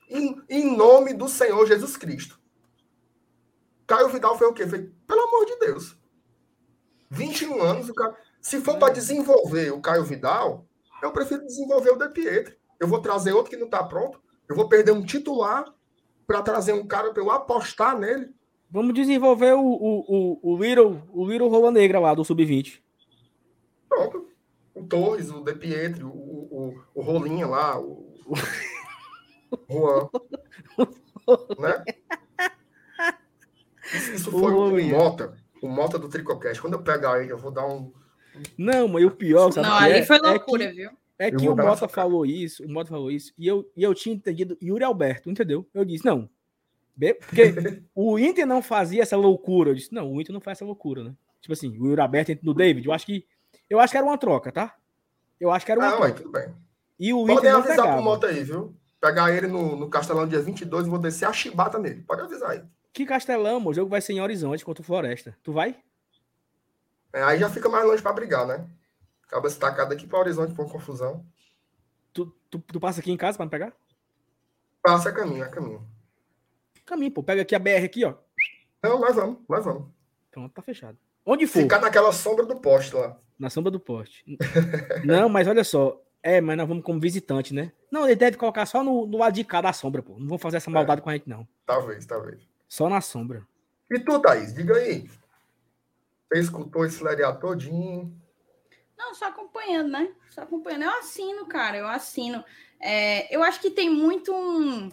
Em, em nome do Senhor Jesus Cristo. Caio Vidal foi o quê? Foi, pelo amor de Deus. 21 anos, o cara. Se for para desenvolver o Caio Vidal, eu prefiro desenvolver o De Pietri. Eu vou trazer outro que não está pronto. Eu vou perder um titular para trazer um cara para eu apostar nele. Vamos desenvolver o, o, o, o Little, o Little Rola Negra lá do Sub-20. Pronto. O Torres, o De Pietri, o, o, o Rolinha lá, o, o [laughs] Juan. [laughs] né? Isso, isso foi o, o Mota, o Mota do Tricocast. Quando eu pegar ele, eu vou dar um. Não, mas o pior, sabe? Não, ali é, foi loucura, é que, viu? É que o Mota falou isso, o Mota falou isso, e eu, e eu tinha entendido Yuri Alberto, entendeu? Eu disse, não, porque [laughs] o Inter não fazia essa loucura. Eu disse, não, o Inter não faz essa loucura, né? Tipo assim, o Yuri aberto no David, eu acho que. Eu acho que era uma troca, tá? Eu acho que era uma ah, troca. tudo bem. E o Pode Inter avisar pegava. pro Mota aí, viu? Pegar ele no, no Castelão dia 22 e vou descer a chibata nele. Pode avisar aí. Que Castelão, o jogo vai ser em Horizonte contra o Floresta. Tu vai? É, aí já fica mais longe pra brigar, né? Acaba se tacado aqui pra Horizonte por confusão. Tu, tu, tu, passa aqui em casa pra me pegar? Passa a caminho, a caminho. Caminho, pô. Pega aqui a BR aqui, ó. Não, nós vamos, nós vamos. Pronto, tá fechado. Onde for. Ficar naquela sombra do poste lá. Na sombra do poste. [laughs] não, mas olha só. É, mas nós vamos como visitante, né? Não, ele deve colocar só no, no lado de cá da sombra, pô. Não vão fazer essa maldade é. com a gente, não. Talvez, talvez. Só na sombra. E tu, Thaís, diga aí. Você escutou esse lereado todinho? Não, só acompanhando, né? Só acompanhando. Eu assino, cara, eu assino. É, eu acho que tem muito um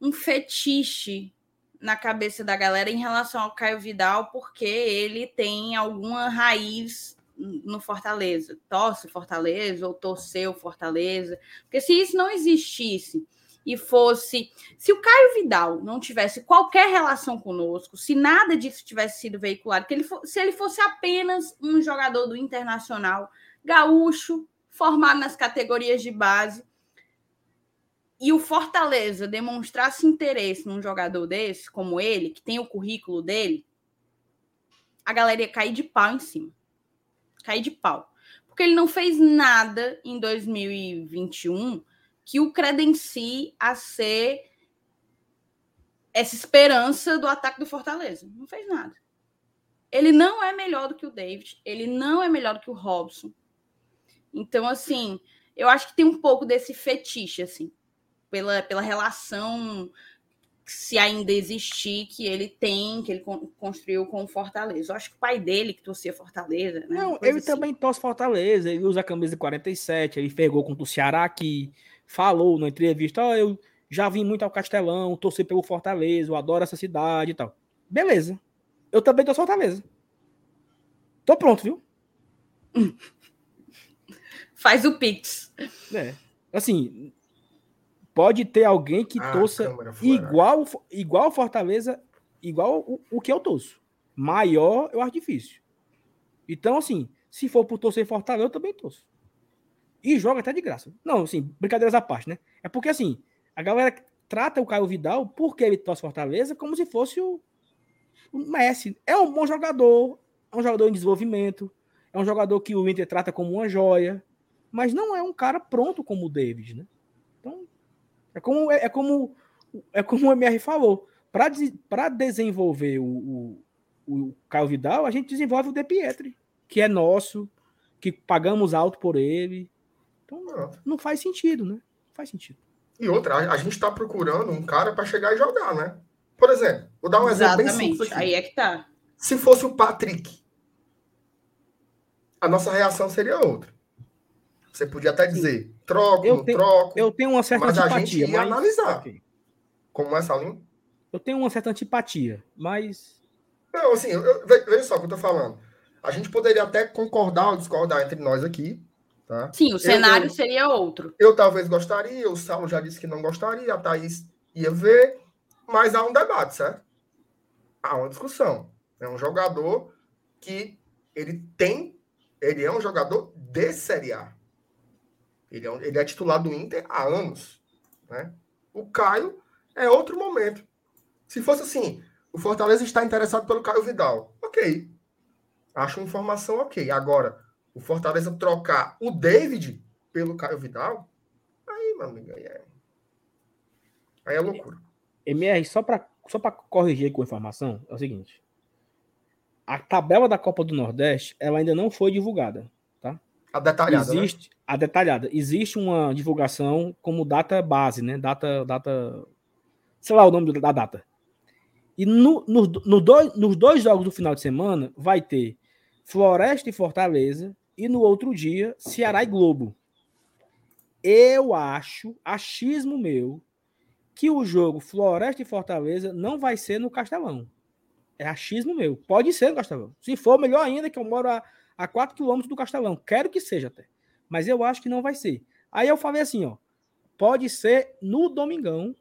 um fetiche na cabeça da galera em relação ao Caio Vidal, porque ele tem alguma raiz no Fortaleza. Torce Fortaleza ou torceu Fortaleza. Porque se isso não existisse e fosse. Se o Caio Vidal não tivesse qualquer relação conosco, se nada disso tivesse sido veiculado, que ele for, se ele fosse apenas um jogador do internacional, gaúcho, formado nas categorias de base, e o Fortaleza demonstrasse interesse num jogador desse, como ele, que tem o currículo dele, a galera ia cair de pau em cima. Cair de pau. Porque ele não fez nada em 2021 que o credencie a ser essa esperança do ataque do Fortaleza. Não fez nada. Ele não é melhor do que o David, ele não é melhor do que o Robson. Então, assim, eu acho que tem um pouco desse fetiche, assim pela, pela relação se ainda existir, que ele tem, que ele construiu com o Fortaleza. Eu acho que o pai dele que torcia Fortaleza, né? Não, ele assim. também torce Fortaleza, ele usa a camisa 47, ele pegou contra o Ceará aqui, falou na entrevista, oh, eu já vim muito ao Castelão, torci pelo Fortaleza, eu adoro essa cidade e tal. Beleza. Eu também torço Fortaleza. Tô pronto, viu? [laughs] Faz o Pix. É. Assim, pode ter alguém que ah, torça igual igual Fortaleza, igual o, o, que eu torço. Maior, eu acho difícil. Então, assim, se for por torcer Fortaleza, eu também torço. E joga até de graça. Não, assim, brincadeiras à parte, né? É porque, assim, a galera trata o Caio Vidal, porque ele torce Fortaleza, como se fosse o, o Messi. É um bom jogador, é um jogador em desenvolvimento, é um jogador que o Inter trata como uma joia, mas não é um cara pronto como o David, né? É como, é, é como, é como o MR falou. Para desenvolver o, o, o Caio Vidal, a gente desenvolve o De Pietri, que é nosso, que pagamos alto por ele. Então, não faz sentido, né? Não faz sentido. E outra, a, a gente está procurando um cara para chegar e jogar, né? Por exemplo, vou dar um exemplo Exatamente. bem simples aqui. Aí é que tá. Se fosse o Patrick, a nossa reação seria outra. Você podia até dizer, troco, Eu não tenho- troco. Eu tenho uma certa Mas a antipatia. gente ia mas- analisar. ok. Como é, Salim? Eu tenho uma certa antipatia, mas. Não, assim, eu- eu- ve- veja só o que eu tô falando. A gente poderia até concordar ou discordar entre nós aqui, tá? Sim, o cenário eu- seria outro. Eu talvez gostaria, o Saulo já disse que não gostaria, a Thaís ia ver, mas há um debate, certo? Há uma discussão. É um jogador que ele tem, ele é um jogador de Série A. Ele é, ele é titular do Inter há anos, né? O Caio é outro momento. Se fosse assim, o Fortaleza está interessado pelo Caio Vidal, ok. Acho informação ok. Agora, o Fortaleza trocar o David pelo Caio Vidal, aí, meu amigo, aí é, aí é loucura. MR, só para só corrigir com a informação, é o seguinte. A tabela da Copa do Nordeste, ela ainda não foi divulgada. A detalhada, né? existe a detalhada. Existe uma divulgação como data base, né? Data, data, sei lá o nome da data. E no, no, no dois, nos dois jogos do final de semana vai ter Floresta e Fortaleza e no outro dia Ceará e Globo. Eu acho, achismo meu, que o jogo Floresta e Fortaleza não vai ser no Castelão. É achismo meu. Pode ser no Castelão. Se for, melhor ainda, que eu moro a, a 4 quilômetros do Castelão. Quero que seja até. Mas eu acho que não vai ser. Aí eu falei assim, ó. Pode ser no Domingão,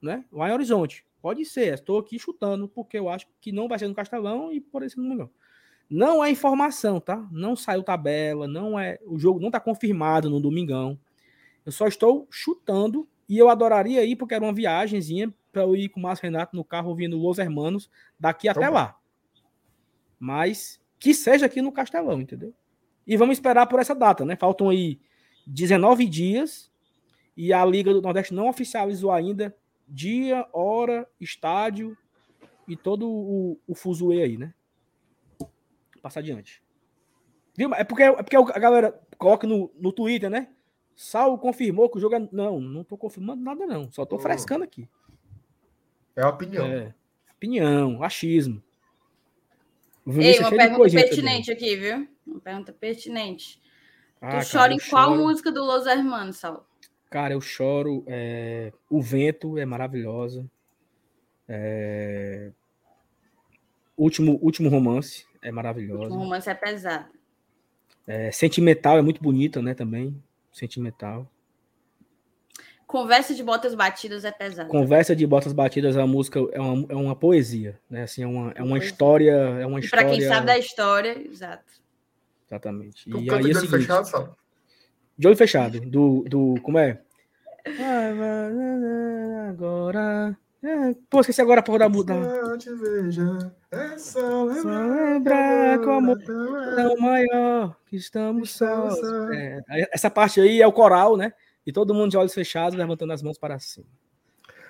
né? Lá em Horizonte. Pode ser. Estou aqui chutando, porque eu acho que não vai ser no Castelão e por isso no Domingão. Não é informação, tá? Não saiu tabela, não é. O jogo não está confirmado no Domingão. Eu só estou chutando e eu adoraria ir, porque era uma viagemzinha para eu ir com o Márcio Renato no carro ouvindo Los Hermanos daqui até lá. Mas que seja aqui no Castelão, entendeu? E vamos esperar por essa data, né? Faltam aí 19 dias e a Liga do Nordeste não oficializou ainda dia, hora, estádio e todo o, o fuzuê aí, né? Passar adiante. Viu? É porque, é porque a galera coloca no, no Twitter, né? Sal confirmou que o jogo é. Não, não tô confirmando nada, não. Só tô Hum. frescando aqui. É a opinião. É. Opinião, achismo. O Ei, é uma pergunta pertinente aqui, viu? Uma pergunta pertinente. Ah, tu chora em qual choro. música do Los Hermanos, Sal? Cara, eu choro. é, O vento é maravilhosa. É, Último, último romance é O maravilhosa. romance é pesado. É, Sentimental é muito bonita, né? Também. Sentimental. Conversa de botas batidas é pesado. Conversa de botas batidas é uma música, é uma, é uma poesia, né? Assim, é uma, é uma Poesia. história, é uma pra história. quem sabe da história, exato. Exatamente. Tu E aí é de o olho seguinte, fechado, sabe? de olho fechado, do, do como é? Agora, é, pô, esqueci agora a porra da muda. Eu te vejo, é só lembrar que como amor é o maior que estamos Estamos sós. É, essa parte aí é o coral, né? E todo mundo de olhos fechados, levantando as mãos para cima.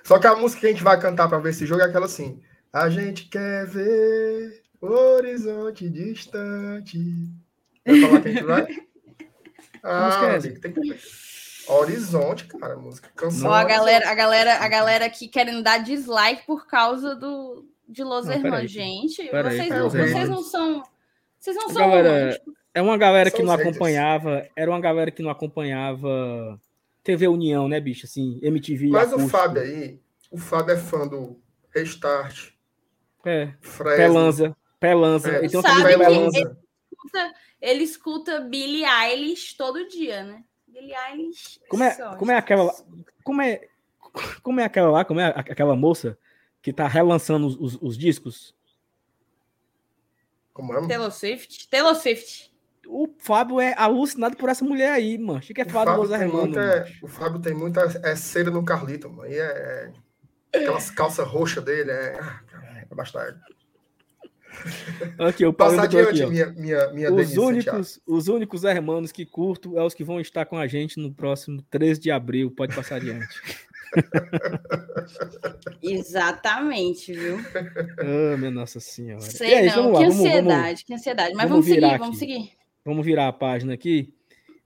Só que a música que a gente vai cantar para ver esse jogo é aquela assim. A gente quer ver horizonte distante. Vai falar que [laughs] a gente vai? Ah, música é amigo, tem que... Horizonte, cara, música. Canção. A galera, a galera, a galera aqui querendo dar dislike por causa do de Los Não. Hermanos. Gente, Peraí, vocês, peraí, não, peraí. vocês não são. Vocês não A são galera-. É uma galera que São não haters. acompanhava, era uma galera que não acompanhava TV União, né, bicho? Assim, MTV. Mas o. Fábio aí, o Fábio é fã do Restart, É, Fresno. Pelanza. Pelanza. É, Ele uma Sabe Pelanza. Escuta- ele escuta Billie Eilish todo dia, né? Billie Eilish. Como é, só. como é aquela lá? Como é, como é aquela lá? Como é aquela moça que tá relançando os, os- os discos? Como é? Taylor Swift. Taylor Swift. O Fábio é alucinado por essa mulher aí, mano. Chique é O Fábio Los tem Hermanos. o Fábio tem muita é cera no Carlito, mano. E é, é- aquelas calças roxas dele, é. Ah, cara, é bastardo. Aqui, o Paulo Passar botou adiante aqui, ó. minha, minha, minha Os Denise Santiago. únicos, os únicos hermanos que curto é os que vão estar com a gente no próximo 13 de abril. Pode passar adiante. [laughs] Exatamente, viu? Ah, minha Nossa Senhora. Sei aí, não. vamos lá, que vamos- vamos- ansiedade, que ansiedade. Mas vamos vamos, seguir, vamos aqui. seguir. Vamos virar a página aqui.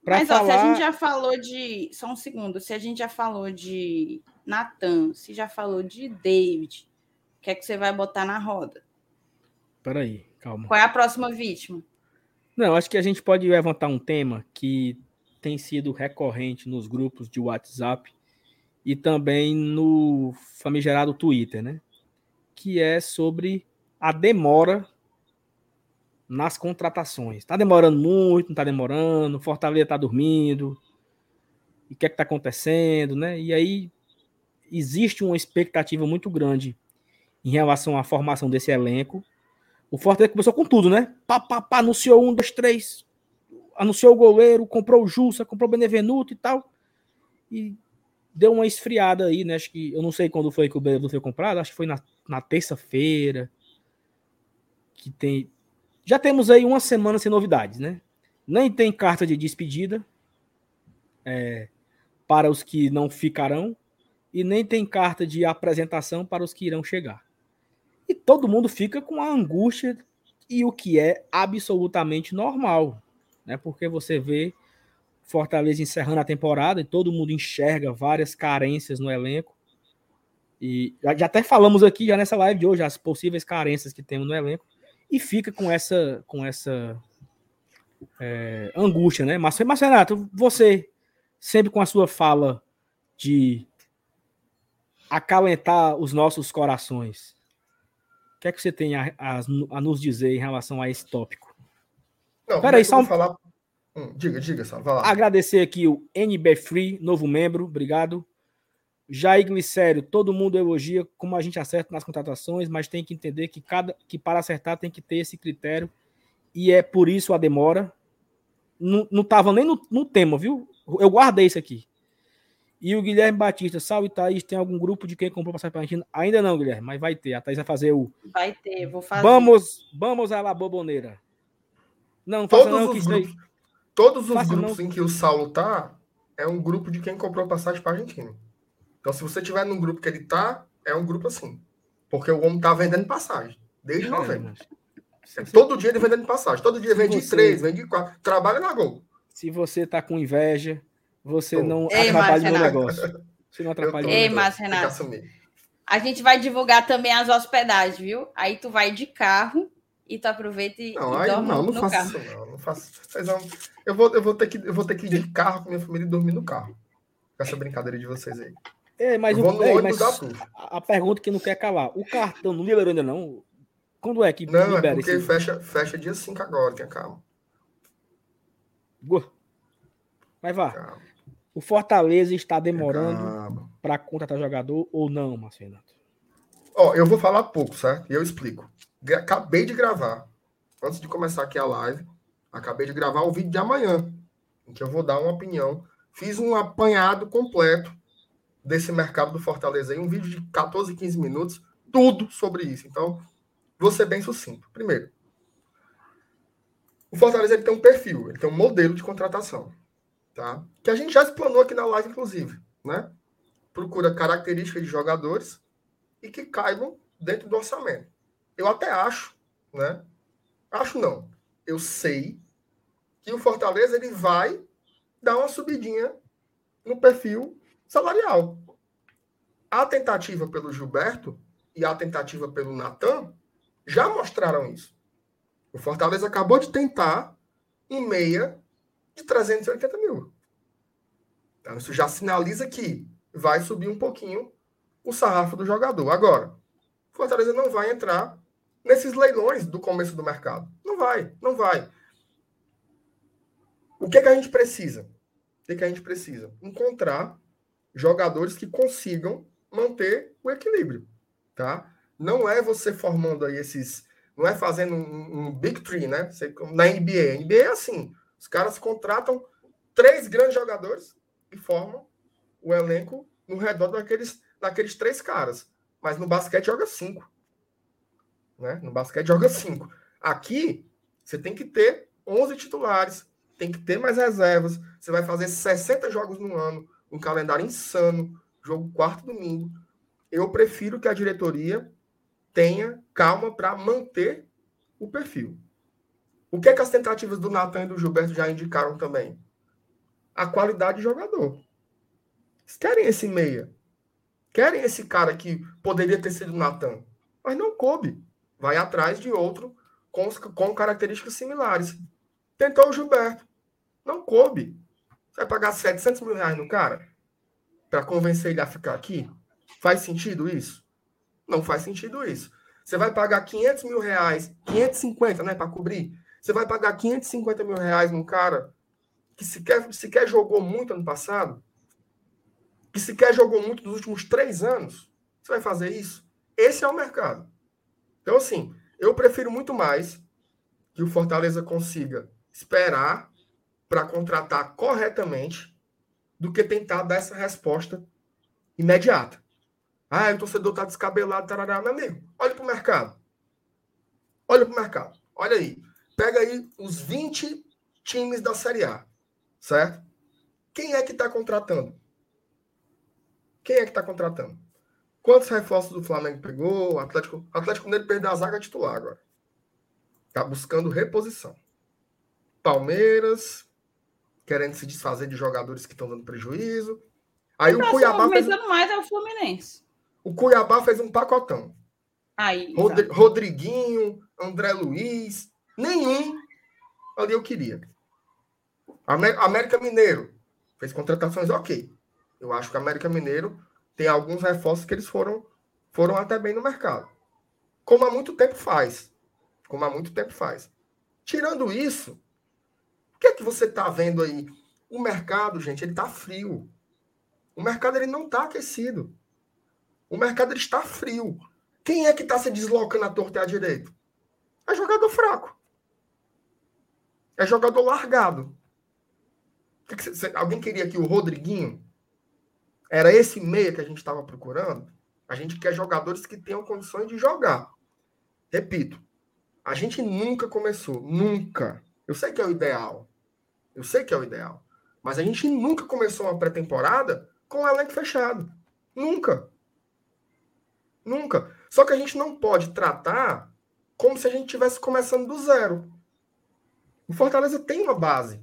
Mas falar... ó, se a gente já falou de. Só um segundo, se a gente já falou de Natan, se já falou de David, o que é que você vai botar na roda? Peraí, calma. Qual é a próxima vítima? Não, acho que a gente pode levantar um tema que tem sido recorrente nos grupos de WhatsApp e também no famigerado Twitter, né? Que é sobre a demora nas contratações. Está demorando muito, não está demorando, Fortaleza está dormindo, e o que é que está acontecendo, né? E aí existe uma expectativa muito grande em relação à formação desse elenco. O Fortaleza começou com tudo, né? Pá, pá, pá, anunciou um, dois, três, anunciou o goleiro, comprou o Jussa, comprou o Benevenuto e tal. E deu uma esfriada aí, né? Acho que eu não sei quando foi que o Benevenuto foi comprado, acho que foi na, na terça-feira. Que tem já temos aí uma semana sem novidades, né? Nem tem carta de despedida é, para os que não ficarão, e nem tem carta de apresentação para os que irão chegar. E todo mundo fica com a angústia e o que é absolutamente normal, né? Porque você vê Fortaleza encerrando a temporada e todo mundo enxerga várias carências no elenco. E já, já até falamos aqui já nessa live de hoje as possíveis carências que temos no elenco e fica com essa com essa é, angústia, né? Mas, mas Renato, você sempre com a sua fala de acalentar os nossos corações, o que é que você tem a, a, a nos dizer em relação a esse tópico? Não, Peraí, só um... falar. Hum, diga, diga, só, vai lá. Agradecer aqui o NB Free, novo membro, obrigado. Jair Glicério, todo mundo elogia como a gente acerta nas contratações, mas tem que entender que cada que para acertar tem que ter esse critério e é por isso a demora. Não, não tava nem no, no tema, viu? Eu guardei isso aqui. E o Guilherme Batista, salve Thaís, tem algum grupo de quem comprou passagem para a Argentina? Ainda não, Guilherme, mas vai ter. A Thaís vai fazer o. Vai ter, vou fazer. Vamos, vamos à la boboneira. Não, não faça todos não, os que grupos, Todos os grupos não. em que o Saulo tá, é um grupo de quem comprou passagem para a Argentina. Então, se você tiver num grupo que ele tá, é um grupo assim. Porque o homem tá vendendo passagem. Desde é, novembro. É, todo dia ele vendendo passagem. Todo dia vende você... três, vende quatro. Trabalha na Gol. Se você tá com inveja, você não Ei, atrapalha o negócio. Você não atrapalha o Ei, Márcio Renato. A gente vai divulgar também as hospedagens, viu? Aí tu vai de carro e tu aproveita e, não, e dorme não, não no faço carro. Isso, não, não faço. Eu vou, eu vou ter que eu vou ter que ir de carro com minha família e dormir no carro. Com essa brincadeira de vocês aí. É, mas, o, é, mas a, a, pergunta que não quer calar. O cartão não liberou ainda não? Quando é que não, é libera? Não, é porque esse... fecha, fecha dia 5 agora, tenha calma. Boa. Mas vá. Calma. O Fortaleza está demorando para contratar jogador ou não, Marcelo? Ó, eu vou falar pouco, certo? E eu explico. Acabei de gravar, antes de começar aqui a live, acabei de gravar o vídeo de amanhã, em que eu vou dar uma opinião. Fiz um apanhado completo desse mercado do Fortaleza aí, um vídeo de 14, 15 minutos, tudo sobre isso. Então, vou ser bem sucinto. Primeiro, o Fortaleza ele tem um perfil, ele tem um modelo de contratação, tá? Que a gente já explanou aqui na live, inclusive, né? Procura características de jogadores e que caibam dentro do orçamento. Eu até acho, né? Acho não. Eu sei que o Fortaleza ele vai dar uma subidinha no perfil salarial. A tentativa pelo Gilberto e a tentativa pelo Natan já mostraram isso. O Fortaleza acabou de tentar em meia de 380 mil. Então, isso já sinaliza que vai subir um pouquinho o sarrafo do jogador. Agora, o Fortaleza não vai entrar nesses leilões do começo do mercado. Não vai, não vai. O que, é que a gente precisa? O que, é que a gente precisa? Encontrar jogadores que consigam manter o equilíbrio, tá? Não é você formando aí esses, não é fazendo um, um big three, né? Você, na NBA, NBA é assim, os caras contratam três grandes jogadores e formam o elenco no redor daqueles, daqueles três caras. Mas no basquete joga cinco, né? No basquete joga cinco. Aqui você tem que ter 11 titulares, tem que ter mais reservas. Você vai fazer 60 jogos no ano um calendário insano, jogo quarto domingo. Eu prefiro que a diretoria tenha calma para manter o perfil. O que, é que as tentativas do Natan e do Gilberto já indicaram também? a qualidade de jogador. Eles querem esse meia. Querem esse cara que poderia ter sido Natan, mas não coube. Vai atrás de outro com, com características similares. Tentou o Gilberto. Não coube. Você vai pagar 700 mil reais no cara para convencer ele a ficar aqui? Faz sentido isso? Não faz sentido isso. Você vai pagar 500 mil reais, 550, né, para cobrir. Você vai pagar 550 mil reais num cara que sequer, sequer jogou muito ano passado, que sequer jogou muito nos últimos três anos. Você vai fazer isso? Esse é o mercado. Então, assim, eu prefiro muito mais que o Fortaleza consiga esperar para contratar corretamente do que tentar dar essa resposta imediata. Ah, o torcedor está descabelado, tarará. Meu amigo, olha para o mercado. Olha para o mercado. Olha aí. Pega aí os 20 times da Série A, certo? Quem é que está contratando? Quem é que está contratando? Quantos reforços do Flamengo pegou? O Atlético, Atlético Mineiro perdeu a zaga titular agora. Está buscando reposição. Palmeiras, querendo se desfazer de jogadores que estão dando prejuízo. Aí o Cuiabá. Fez... mais é o Fluminense. O Cuiabá fez um pacotão. Aí, Rod... Rodriguinho, André Luiz, nenhum ali eu queria. América Mineiro fez contratações ok. Eu acho que o América Mineiro tem alguns reforços que eles foram, foram até bem no mercado. Como há muito tempo faz. Como há muito tempo faz. Tirando isso, que é que você está vendo aí? O mercado, gente, ele está frio. O mercado ele não está aquecido. O mercado ele está frio. Quem é que está se deslocando à torta e à direita? É jogador fraco. É jogador largado. Alguém queria que o Rodriguinho era esse meia que a gente estava procurando. A gente quer jogadores que tenham condições de jogar. Repito, a gente nunca começou, nunca. Eu sei que é o ideal. Eu sei que é o ideal. Mas a gente nunca começou uma pré-temporada com o elenco fechado. Nunca. Nunca. Só que a gente não pode tratar como se a gente estivesse começando do zero. O Fortaleza tem uma base.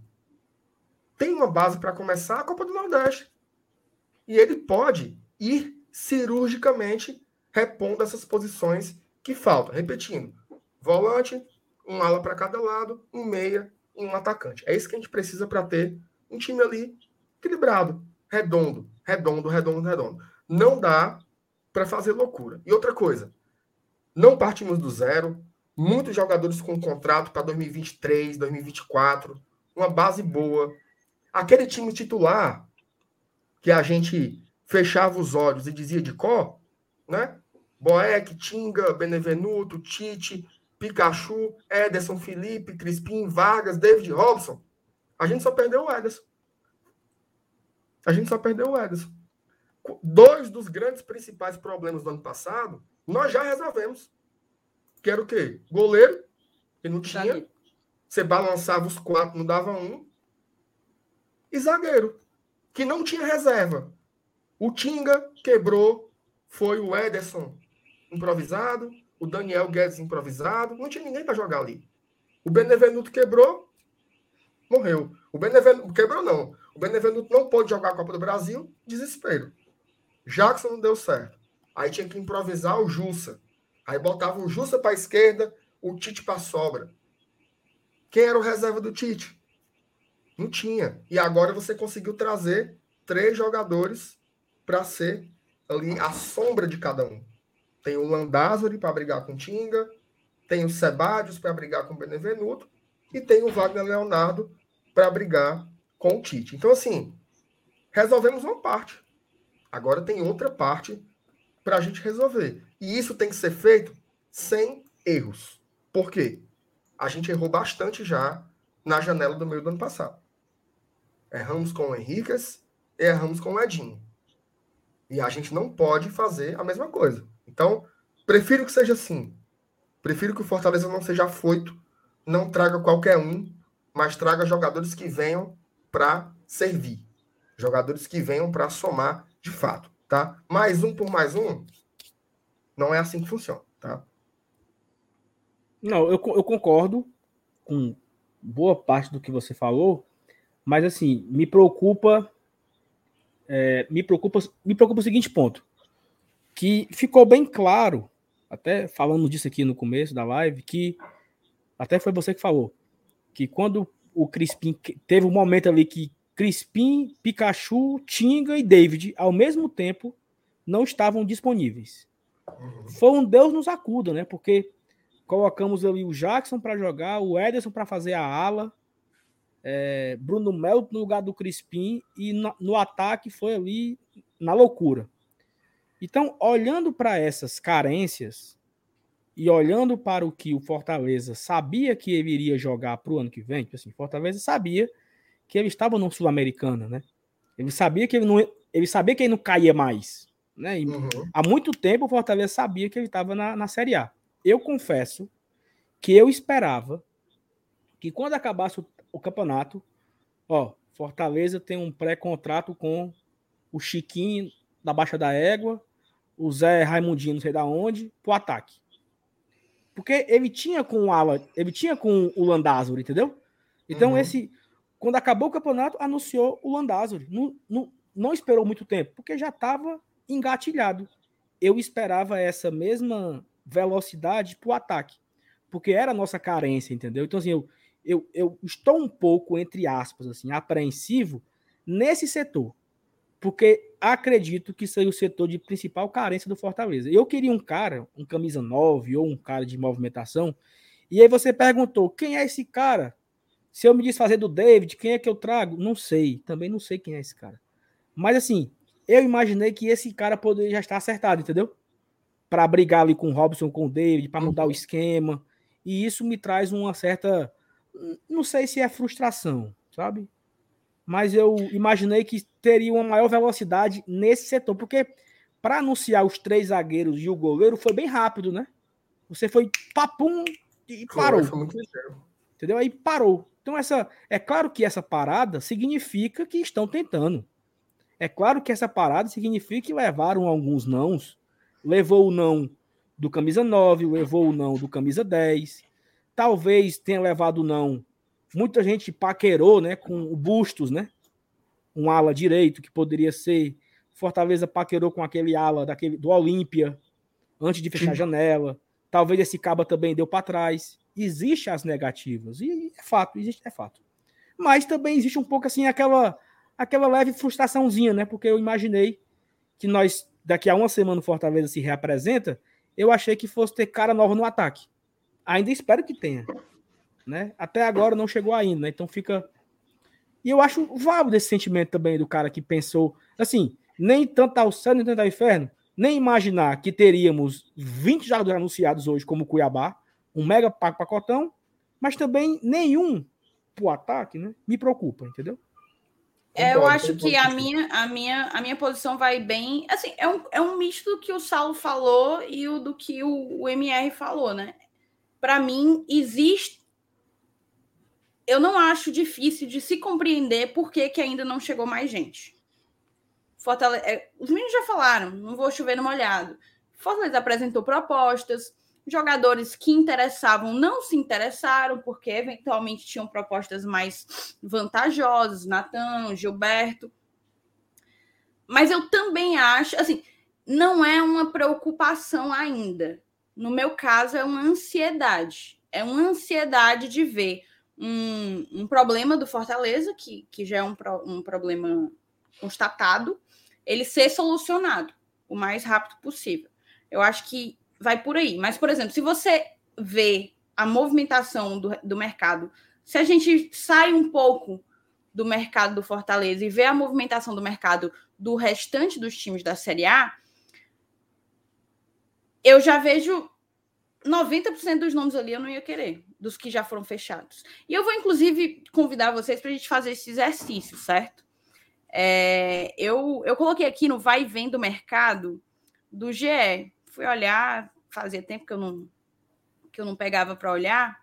Tem uma base para começar a Copa do Nordeste. E ele pode ir cirurgicamente repondo essas posições que faltam. Repetindo: volante, um ala para cada lado, um meia e um atacante. É isso que a gente precisa para ter um time ali equilibrado, redondo, redondo, redondo, redondo. Não dá para fazer loucura. E outra coisa, não partimos do zero. Muitos jogadores com contrato para 2023, 2024, uma base boa. Aquele time titular que a gente fechava os olhos e dizia de có, né? Boeck, Tinga, Benevenuto, Tite, Pikachu, Ederson, Felipe, Crispim, Vargas, David Robson. A gente só perdeu o Ederson. A gente só perdeu o Ederson. Dois dos grandes principais problemas do ano passado, nós já resolvemos. Que era o quê? Goleiro, que não tinha. Você balançava os quatro, não dava um. E zagueiro que não tinha reserva. O Tinga quebrou, foi o Ederson improvisado, o Daniel Guedes improvisado, não tinha ninguém para jogar ali. O Benevenuto quebrou, morreu. O Benevenuto quebrou não. O Benevenuto não pôde jogar a Copa do Brasil, desespero. Jackson não deu certo. Aí tinha que improvisar o Jussa. Aí botava o Jussa para a esquerda, o Tite para sobra. Quem era o reserva do Tite? Não tinha. E agora você conseguiu trazer três jogadores para ser ali a sombra de cada um. Tem o Landázuri para brigar com Tinga, tem o Sebadios para brigar com Benevenuto e tem o Wagner Leonardo para brigar com o Tite. Então, assim, resolvemos uma parte. Agora tem outra parte para a gente resolver. E isso tem que ser feito sem erros. Por quê? A gente errou bastante já na janela do meio do ano passado. Erramos com o Henriquez, erramos com o Edinho. E a gente não pode fazer a mesma coisa. Então, prefiro que seja assim. Prefiro que o Fortaleza não seja afoito, não traga qualquer um, mas traga jogadores que venham para servir. Jogadores que venham para somar de fato, tá? Mais um por mais um, não é assim que funciona, tá? Não, eu, eu concordo com boa parte do que você falou, Mas assim, me preocupa. É, me preocupa, me preocupa o seguinte ponto. Que ficou bem claro, até falando disso aqui no começo da live, que até foi você que falou, que quando o Crispim teve um momento ali que Crispim, Pikachu, Tinga e David, ao mesmo tempo, não estavam disponíveis. Uhum. Foi um Deus nos acuda, né? Porque colocamos ali o Jackson para jogar, o Ederson para fazer a ala, é, Bruno Melo no lugar do Crispim e no, no ataque foi ali na loucura. Então, olhando para essas carências e olhando para o que o Fortaleza sabia que ele iria jogar para o ano que vem, tipo assim, Fortaleza sabia que ele estava no Sul-Americana, né? Ele sabia que ele não, ele sabia que ele não caía mais, né? Uhum. Há muito tempo o Fortaleza sabia que ele estava na, na Série A. Eu confesso que eu esperava que quando acabasse o, campeonato, ó, Fortaleza tem um pré-contrato com o Chiquinho da Baixa da Égua, o Zé Raimundinho, não sei da onde, pro ataque. Porque ele tinha com o Ala, ele tinha com o Landázuri, entendeu? Então, uhum. esse. Quando acabou o campeonato, anunciou o Landázuri. Não, não, não esperou muito tempo, porque já estava engatilhado. Eu esperava essa mesma velocidade para o ataque, porque era a nossa carência, entendeu? Então, assim, eu, eu, eu estou um pouco, entre aspas, assim, apreensivo nesse setor, porque acredito que seja o setor de principal carência do Fortaleza. Eu queria um cara, um camisa 9 ou um cara de movimentação, e aí você perguntou, quem é esse cara? Se eu me desfazer do David, quem é que eu trago? Não sei, também não sei quem é esse cara. Mas assim, eu imaginei que esse cara poderia já estar acertado, entendeu? Para brigar ali com o Robson, com o David, para mudar o uhum. esquema. E isso me traz uma certa. Não sei se é frustração, sabe? Mas eu imaginei que teria uma maior velocidade nesse setor, porque para anunciar os três zagueiros e o goleiro foi bem rápido, né? Você foi papum e parou. Foi, foi entendeu? Aí parou. Então essa é claro que essa parada significa que estão tentando. É claro que essa parada significa que levaram alguns nãos. Levou o não do camisa 9, levou o não do camisa 10. Talvez tenha levado não. Muita gente paquerou, né, com o Bustos, né? Um ala direito que poderia ser Fortaleza paquerou com aquele ala daquele do Olímpia antes de fechar a janela. Talvez esse caba também deu para trás. Existem as negativas e é fato, existe é fato. Mas também existe um pouco assim aquela aquela leve frustraçãozinha, né? Porque eu imaginei que nós, daqui a uma semana, o Fortaleza se reapresenta, eu achei que fosse ter cara nova no ataque. Ainda espero que tenha. Né? Até agora não chegou ainda, né? Então fica. E eu acho válido esse sentimento também do cara que pensou, assim, nem tanto ao céu, nem tanto ao inferno, nem imaginar que teríamos 20 jogadores anunciados hoje, como o Cuiabá, um mega pacotão, mas também nenhum pro ataque, né? Me preocupa, entendeu? É, eu acho que a minha, a, minha, a minha posição vai bem. Assim, é um, é um misto do que o Saulo falou e o do que o, o MR falou, né? Para mim, existe. Eu não acho difícil de se compreender por que, que ainda não chegou mais gente. É, os meninos já falaram, não vou chover no molhado. Fortaleza apresentou propostas, Jogadores que interessavam não se interessaram, porque eventualmente tinham propostas mais vantajosas, Natan, Gilberto. Mas eu também acho, assim, não é uma preocupação ainda. No meu caso, é uma ansiedade. É uma ansiedade de ver um, um problema do Fortaleza, que, que já é um, um problema constatado, ele ser solucionado o mais rápido possível. Eu acho que vai por aí. Mas, por exemplo, se você vê a movimentação do, do mercado, se a gente sai um pouco do mercado do Fortaleza e vê a movimentação do mercado do restante dos times da Série A, eu já vejo 90% dos nomes ali eu não ia querer, dos que já foram fechados. E eu vou, inclusive, convidar vocês para a gente fazer esse exercício, certo? É, eu, eu coloquei aqui no vai e vem do mercado do GE fui olhar, fazia tempo que eu não, que eu não pegava para olhar.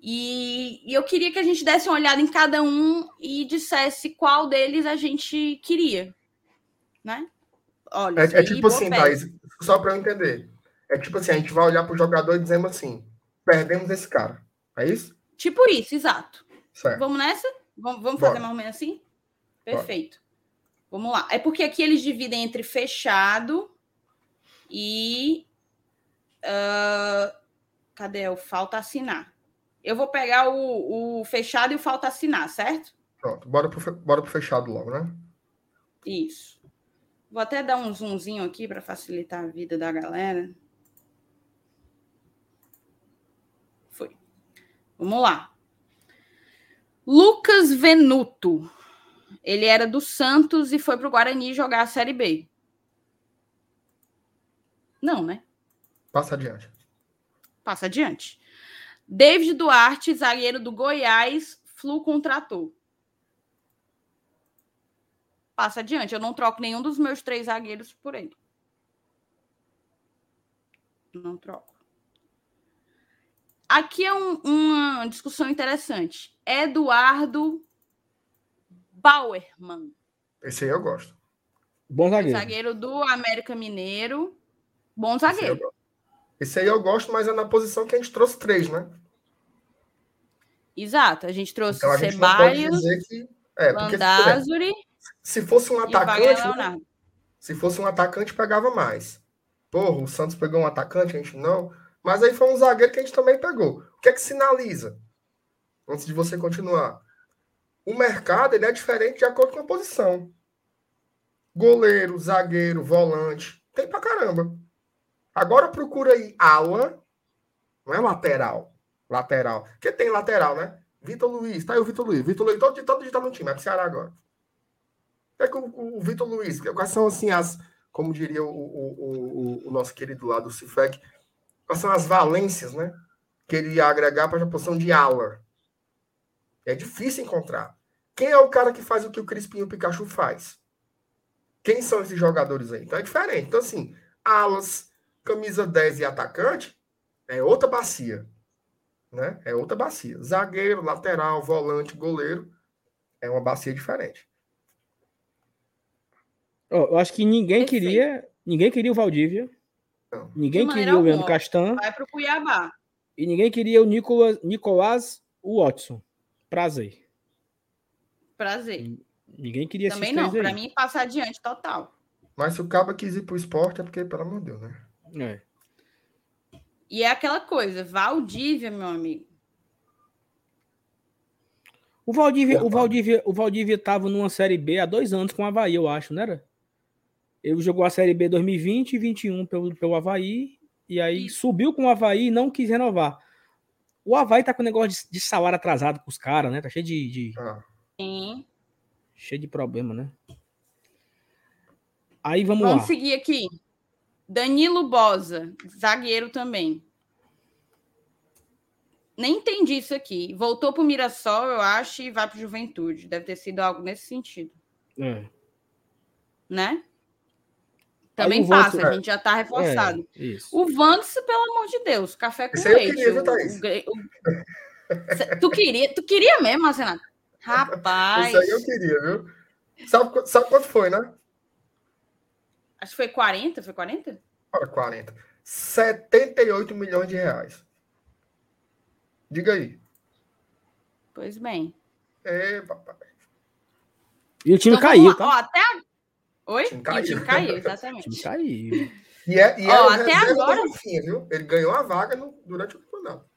E, e, eu queria que a gente desse uma olhada em cada um e dissesse qual deles a gente queria. Né? Olha, é, é tipo assim, Thais, só para eu entender. É tipo assim, a gente vai olhar para o jogador e dizemos assim: perdemos esse cara. É isso? Tipo isso, exato. Certo. Vamos nessa? Vamos, vamos fazer mais ou menos assim? Perfeito. Bora. Vamos lá. É porque aqui eles dividem entre fechado e. Uh, cadê? O falta assinar. Eu vou pegar o, o fechado e o falta assinar, certo? Pronto, bora pro, bora pro fechado logo, né? Isso. Vou até dar um zoomzinho aqui para facilitar a vida da galera. Foi. Vamos lá. Lucas Venuto. Ele era do Santos e foi para o Guarani jogar a Série B. Não, né? Passa adiante. Passa adiante. David Duarte, zagueiro do Goiás, Flu contratou. Passa adiante. Eu não troco nenhum dos meus três zagueiros por ele. Não troco. Aqui é um, uma discussão interessante. Eduardo Bauerman. Esse aí eu gosto. Bom zagueiro. Zagueiro do América Mineiro. Bom zagueiro. Esse aí eu gosto, mas é na posição que a gente trouxe três, né? Exato. A gente trouxe então, a gente Ceballos, que... é, Landázuri... Se fosse um atacante... Né? Se fosse um atacante, pegava mais. Porra, o Santos pegou um atacante, a gente não... Mas aí foi um zagueiro que a gente também pegou. O que é que sinaliza? Antes de você continuar. O mercado ele é diferente de acordo com a posição. Goleiro, zagueiro, volante. Tem pra caramba. Agora procura aí ala, não é lateral. Lateral. Porque tem lateral, né? Vitor Luiz, tá aí o Vitor Luiz. Vitor Luiz, todo, todo dia tá no time, é pro Ceará agora. É que o, o Vitor Luiz, quais são assim as, como diria o, o, o, o nosso querido lá do Cifec, quais são as valências, né? Que ele ia agregar para a posição de ala. É difícil encontrar. Quem é o cara que faz o que o Crispim e o Pikachu faz? Quem são esses jogadores aí? Então é diferente. Então, assim, alas, camisa 10 e atacante é outra bacia. Né? É outra bacia. Zagueiro, lateral, volante, goleiro é uma bacia diferente. eu acho que ninguém Perfeito. queria, ninguém queria o Valdívia. Ninguém queria o Leandro Castan. Vai pro Cuiabá. E ninguém queria o Nicolas, Nicolás Watson. Prazer. Prazer. Ninguém queria Também não, para mim passar adiante total. Mas se o Cabo quis ir pro esporte é porque, pelo amor de Deus, né? É. E é aquela coisa, Valdívia, meu amigo. O Valdívia, o Valdívia, o Valdívia tava numa Série B há dois anos com o Havaí, eu acho, não era? Ele jogou a Série B 2020 e 2021 pelo, pelo Havaí, e aí Isso. subiu com o Havaí e não quis renovar. O Havaí tá com negócio de, de salário atrasado com os caras, né? Tá cheio de. de... Ah. Sim. Cheio de problema, né? Aí vamos, vamos lá. Vamos seguir aqui. Danilo Bosa, zagueiro também. Nem entendi isso aqui. Voltou para o Mirassol, eu acho, e vai para Juventude. Deve ter sido algo nesse sentido. É. Né? Também passa, a gente já está reforçado. É, o Vance, pelo amor de Deus, café com leite. Queria, o, o, o, tu queria, tu queria mesmo, Renato? Rapaz. Isso aí eu queria, viu? Sabe, sabe quanto foi, né? Acho que foi 40, foi 40? Olha, 40. 78 milhões de reais. Diga aí. Pois bem. É, papai. E o time então, caiu, tá? Ó, até a... Oi? O time [laughs] caiu, o time caiu exatamente. o time caiu. E, é, e Ó, até agora. viu? Ele ganhou a vaga no, durante o campeonato.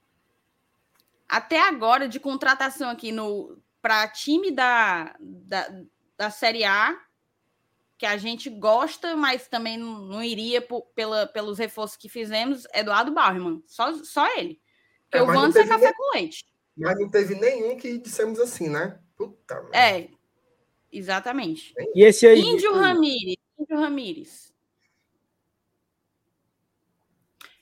Até agora, de contratação aqui no para time da, da, da Série A, que a gente gosta, mas também não, não iria por, pela, pelos reforços que fizemos, Eduardo Bauerman. Só, só ele. Porque é, o Vans é café nem, com leite. Mas não teve nenhum que dissemos assim, né? Puta. É, exatamente. E esse aí? Índio Ramírez. Índio Ramírez.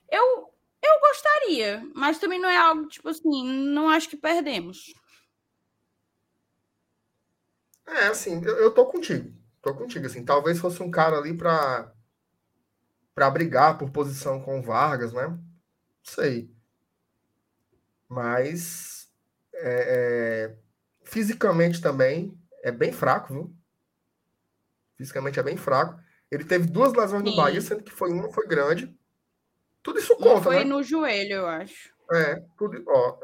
Eu, eu gostaria, mas também não é algo, tipo assim, não acho que perdemos. É, assim, eu, eu tô contigo. Tô contigo, assim. Talvez fosse um cara ali para para brigar por posição com o Vargas, né? Não sei. Mas é, é, fisicamente também é bem fraco, viu? Fisicamente é bem fraco. Ele teve duas lesões Sim. no Bahia, sendo que foi uma foi grande. Tudo isso conta, foi né? no joelho, eu acho. É, tudo. Ó,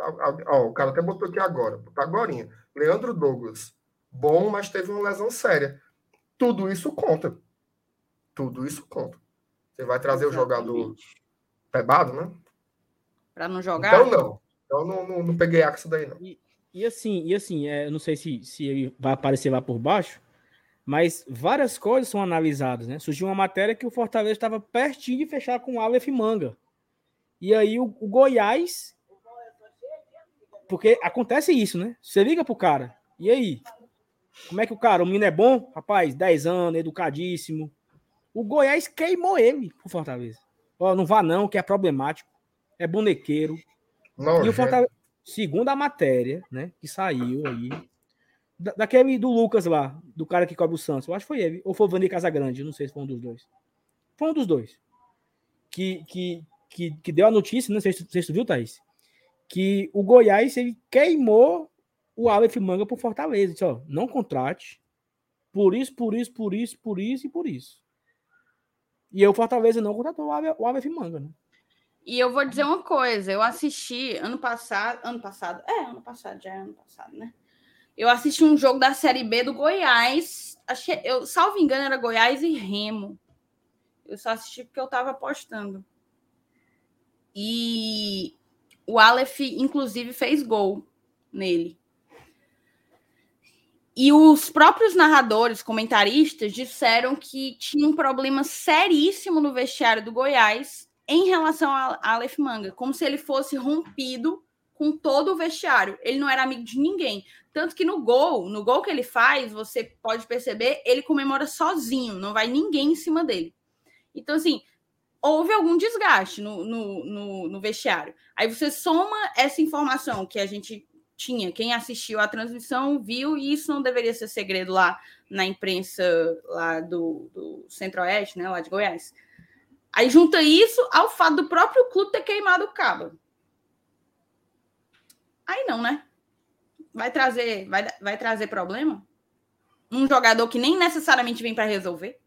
ó, o cara até botou aqui agora, botar agora. Leandro Douglas, bom, mas teve uma lesão séria. Tudo isso conta. Tudo isso conta. Você vai trazer Exatamente. o jogador pebado, né? Para não jogar? Então não. Então não, não, não peguei axo daí, não. E, e assim, e assim, é, não sei se, se ele vai aparecer lá por baixo, mas várias coisas são analisadas, né? Surgiu uma matéria que o Fortaleza estava pertinho de fechar com o Aleph Manga. E aí o, o, Goiás. Porque acontece isso, né? Você liga pro cara. E aí? Como é que o cara, o menino é bom? Rapaz, 10 anos, educadíssimo. O Goiás queimou ele pro Fortaleza. Ó, não vá não, que é problemático. É bonequeiro. Não, e o Fortaleza, segundo a matéria, né, que saiu aí, da, daquele do Lucas lá, do cara que cobre o Santos, eu acho que foi ele, ou foi o Vandir Casagrande, não sei se foi um dos dois. Foi um dos dois. Que, que, que, que deu a notícia, não sei se, tu viu, Thaís, que o Goiás ele queimou o Aleph Manga por Fortaleza. Disse, ó, não contrate. Por isso, por isso, por isso, por isso e por isso. E o Fortaleza não contratou o Aleph Manga, né? E eu vou dizer uma coisa, eu assisti ano passado, ano passado, é, ano passado, já é ano passado, né? Eu assisti um jogo da Série B do Goiás, achei, eu, salvo engano, era Goiás e Remo. Eu só assisti porque eu tava apostando. E o Aleph, inclusive, fez gol nele. E os próprios narradores, comentaristas, disseram que tinha um problema seríssimo no vestiário do Goiás em relação a Aleph Manga, como se ele fosse rompido com todo o vestiário. Ele não era amigo de ninguém. Tanto que no gol, no gol que ele faz, você pode perceber, ele comemora sozinho, não vai ninguém em cima dele. Então, assim, houve algum desgaste no, no, no, no vestiário. Aí você soma essa informação que a gente tinha, quem assistiu a transmissão viu, e isso não deveria ser segredo lá na imprensa lá do, do Centro-Oeste, né, lá de Goiás. Aí junta isso ao fato do próprio clube ter queimado o cabo. Aí não, né? Vai trazer, vai, vai trazer problema? Um jogador que nem necessariamente vem para resolver.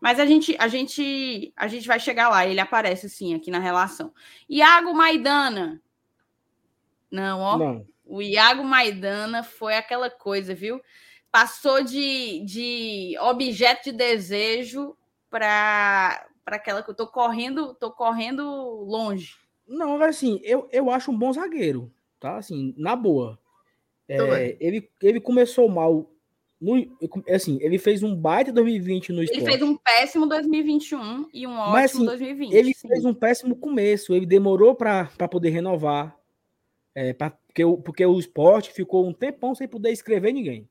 Mas a gente, a gente, a gente vai chegar lá. Ele aparece sim aqui na relação. Iago Maidana. Não, ó. Não. O Iago Maidana foi aquela coisa, viu? Passou de, de objeto de desejo para para aquela que eu tô correndo, tô correndo longe. Não, assim, eu, eu acho um bom zagueiro, tá? Assim, na boa. É, ele, ele começou mal. No, assim, ele fez um baita 2020 no esporte. Ele fez um péssimo 2021 e um ótimo Mas, assim, 2020. Ele sim. fez um péssimo começo. Ele demorou para poder renovar. É, pra, porque, o, porque o esporte ficou um tempão sem poder escrever ninguém.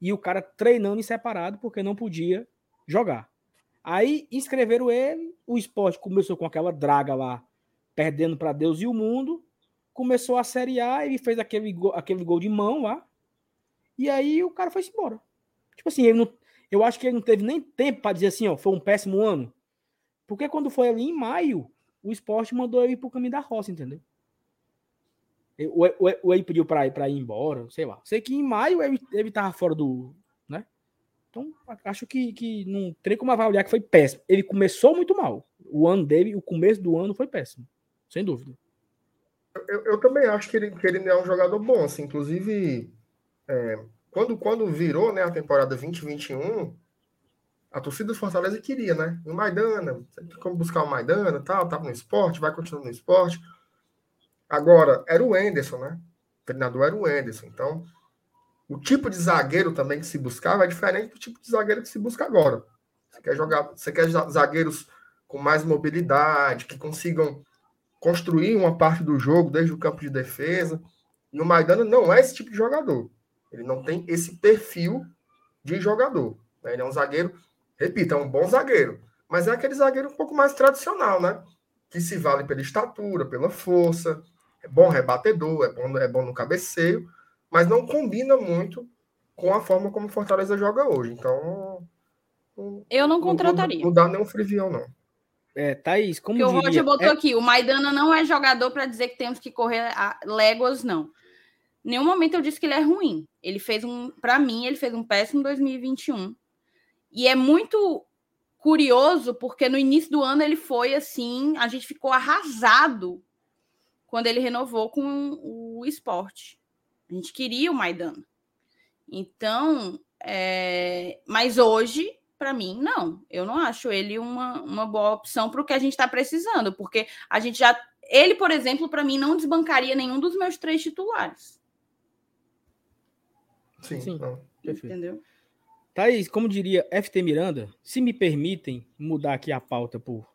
E o cara treinando em separado porque não podia jogar. Aí inscreveram ele, o esporte começou com aquela draga lá, perdendo para Deus e o mundo. Começou a Série A, ele fez aquele gol, aquele gol de mão lá. E aí o cara foi embora. Tipo assim, ele não, eu acho que ele não teve nem tempo para dizer assim, ó, foi um péssimo ano. Porque quando foi ali em maio, o esporte mandou ele pro caminho da roça, entendeu? Ou ele pediu para ir, pra ir embora, sei lá. Sei que em maio ele, ele tava fora do, então, acho que, que não tem como avaliar que foi péssimo. Ele começou muito mal. O ano dele, o começo do ano foi péssimo. Sem dúvida. Eu, eu também acho que ele, que ele é um jogador bom. Assim, inclusive, é, quando, quando virou né, a temporada 2021, a torcida do Fortaleza queria, né? O Maidana, como buscar o Maidana, tal, tava no esporte, vai continuar no esporte. Agora, era o Enderson, né? O treinador era o Enderson. Então, o tipo de zagueiro também que se buscava é diferente do tipo de zagueiro que se busca agora. Você quer jogar, você quer zagueiros com mais mobilidade, que consigam construir uma parte do jogo desde o campo de defesa. E o Maidana não é esse tipo de jogador. Ele não tem esse perfil de jogador. Né? Ele é um zagueiro, repito, é um bom zagueiro, mas é aquele zagueiro um pouco mais tradicional, né? Que se vale pela estatura, pela força, é bom rebatedor, é bom, é bom no cabeceio, mas não combina muito com a forma como o Fortaleza joga hoje. Então. Eu não contrataria. Não, não dá nenhum frivião, não. É, Thaís, como Porque diria... o Roger botou é... aqui, o Maidana não é jogador para dizer que temos que correr a léguas, não. Em nenhum momento eu disse que ele é ruim. Ele fez um, para mim, ele fez um péssimo 2021. E é muito curioso porque no início do ano ele foi assim, a gente ficou arrasado quando ele renovou com o esporte. A gente queria o Maidana. Então, é... mas hoje, para mim, não. Eu não acho ele uma, uma boa opção para o que a gente está precisando, porque a gente já. Ele, por exemplo, para mim, não desbancaria nenhum dos meus três titulares. Sim, Sim. Entendeu? Thaís, como diria FT Miranda, se me permitem mudar aqui a pauta por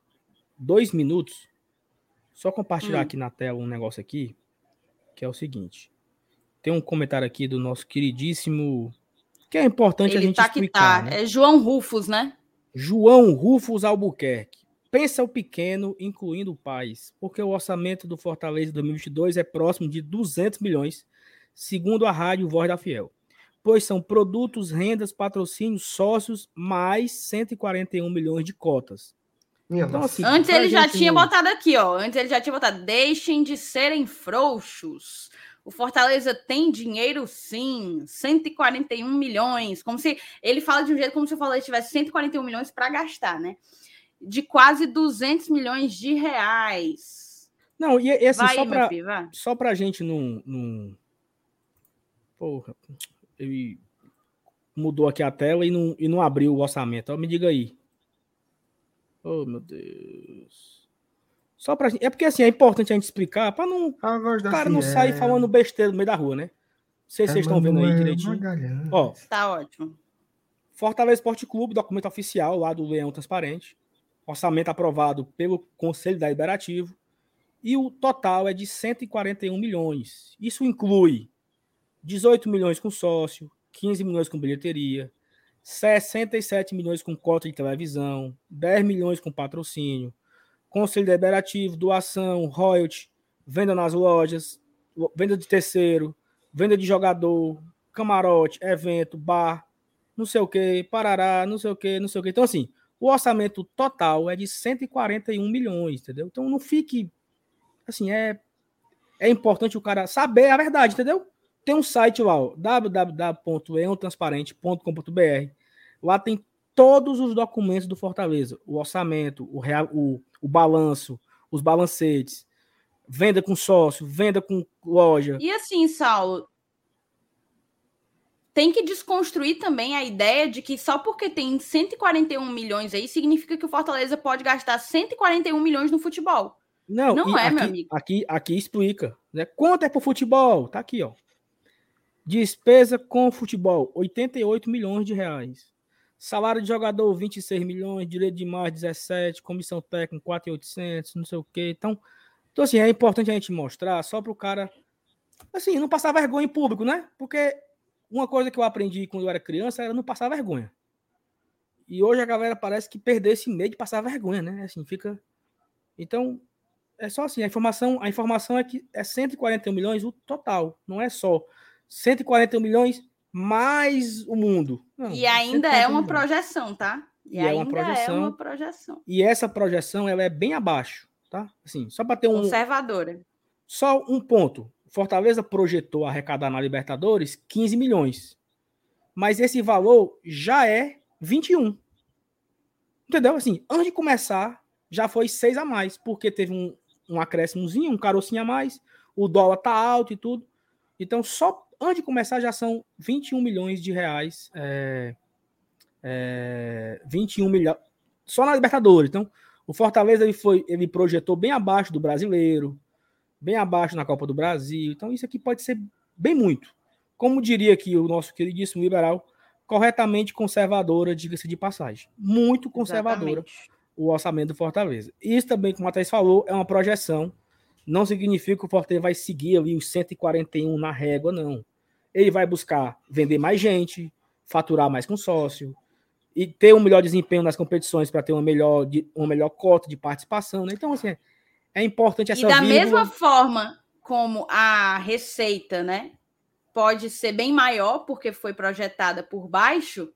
dois minutos, só compartilhar hum. aqui na tela um negócio aqui, que é o seguinte. Tem um comentário aqui do nosso queridíssimo, que é importante Ele a gente tá explicar. Que tá. Né? É João Rufus, né? João Rufus Albuquerque. Pensa o pequeno, incluindo o pais, porque o orçamento do Fortaleza 2022 é próximo de 200 milhões, segundo a rádio Voz da Fiel. Pois são produtos, rendas, patrocínios, sócios, mais 141 milhões de cotas. Então, assim, Antes ele já tinha não... botado aqui, ó. Antes ele já tinha botado: deixem de serem frouxos. O Fortaleza tem dinheiro sim, 141 milhões. Como se ele fala de um jeito como se o Fortaleza tivesse 141 milhões para gastar, né? De quase 200 milhões de reais. Não, e, e assim, vai, só para só pra gente não, não. Porra, ele mudou aqui a tela e não, e não abriu o orçamento. me diga aí. Oh, meu Deus. Só pra É porque assim, é importante a gente explicar para não. O cara não sair falando besteira no meio da rua, né? Não sei se vocês estão vendo aí direitinho. Ó, tá ótimo. Fortaleza Esporte Clube, documento oficial lá do Leão Transparente. Orçamento aprovado pelo Conselho Deliberativo. E o total é de 141 milhões. Isso inclui 18 milhões com sócio, 15 milhões com bilheteria, 67 milhões com cota de televisão, 10 milhões com patrocínio, conselho deliberativo, doação, royalty, venda nas lojas, venda de terceiro, venda de jogador, camarote, evento, bar, não sei o que, parará, não sei o que, não sei o que. Então, assim, o orçamento total é de 141 milhões, entendeu? Então, não fique. Assim, é, é importante o cara saber a verdade, entendeu? Tem um site lá, www.eontransparente.com.br. Lá tem todos os documentos do Fortaleza, o orçamento, o, real, o, o balanço, os balancetes, venda com sócio, venda com loja. E assim, Saulo, tem que desconstruir também a ideia de que só porque tem 141 milhões aí significa que o Fortaleza pode gastar 141 milhões no futebol. Não, não é, aqui, meu amigo. Aqui, aqui explica, né? Quanto é pro futebol? Tá aqui, ó. Despesa com futebol, 88 milhões de reais. Salário de jogador, 26 milhões, direito de mais 17, comissão técnica, 4,800, não sei o quê. Então, então, assim, é importante a gente mostrar só para o cara, assim, não passar vergonha em público, né? Porque uma coisa que eu aprendi quando eu era criança era não passar vergonha. E hoje a galera parece que perdeu esse medo de passar vergonha, né? Assim, fica. Então, é só assim, a informação, a informação é que é 141 milhões o total, não é só 141 milhões mais o mundo. Não, e ainda é uma projeção, tá? E, e é uma projeção, é uma projeção. E essa projeção ela é bem abaixo, tá? Assim, só para ter um conservadora. Só um ponto. Fortaleza projetou arrecadar na Libertadores 15 milhões. Mas esse valor já é 21. Entendeu? Assim, antes de começar, já foi 6 a mais, porque teve um, um acréscimozinho, um carocinho a mais, o dólar tá alto e tudo. Então, só antes de começar, já são 21 milhões de reais. É, é, 21 milhões. Só na Libertadores. Então, o Fortaleza ele foi, ele projetou bem abaixo do brasileiro, bem abaixo na Copa do Brasil. Então, isso aqui pode ser bem muito. Como diria aqui o nosso queridíssimo liberal, corretamente conservadora, diga-se de passagem. Muito conservadora Exatamente. o orçamento do Fortaleza. Isso também, como a Thais falou, é uma projeção. Não significa que o Fortaleza vai seguir ali os 141 na régua, não ele vai buscar vender mais gente, faturar mais com sócio e ter um melhor desempenho nas competições para ter uma melhor, uma melhor cota de participação. Né? Então, assim, é importante essa E da vírgula... mesma forma como a receita, né, pode ser bem maior porque foi projetada por baixo,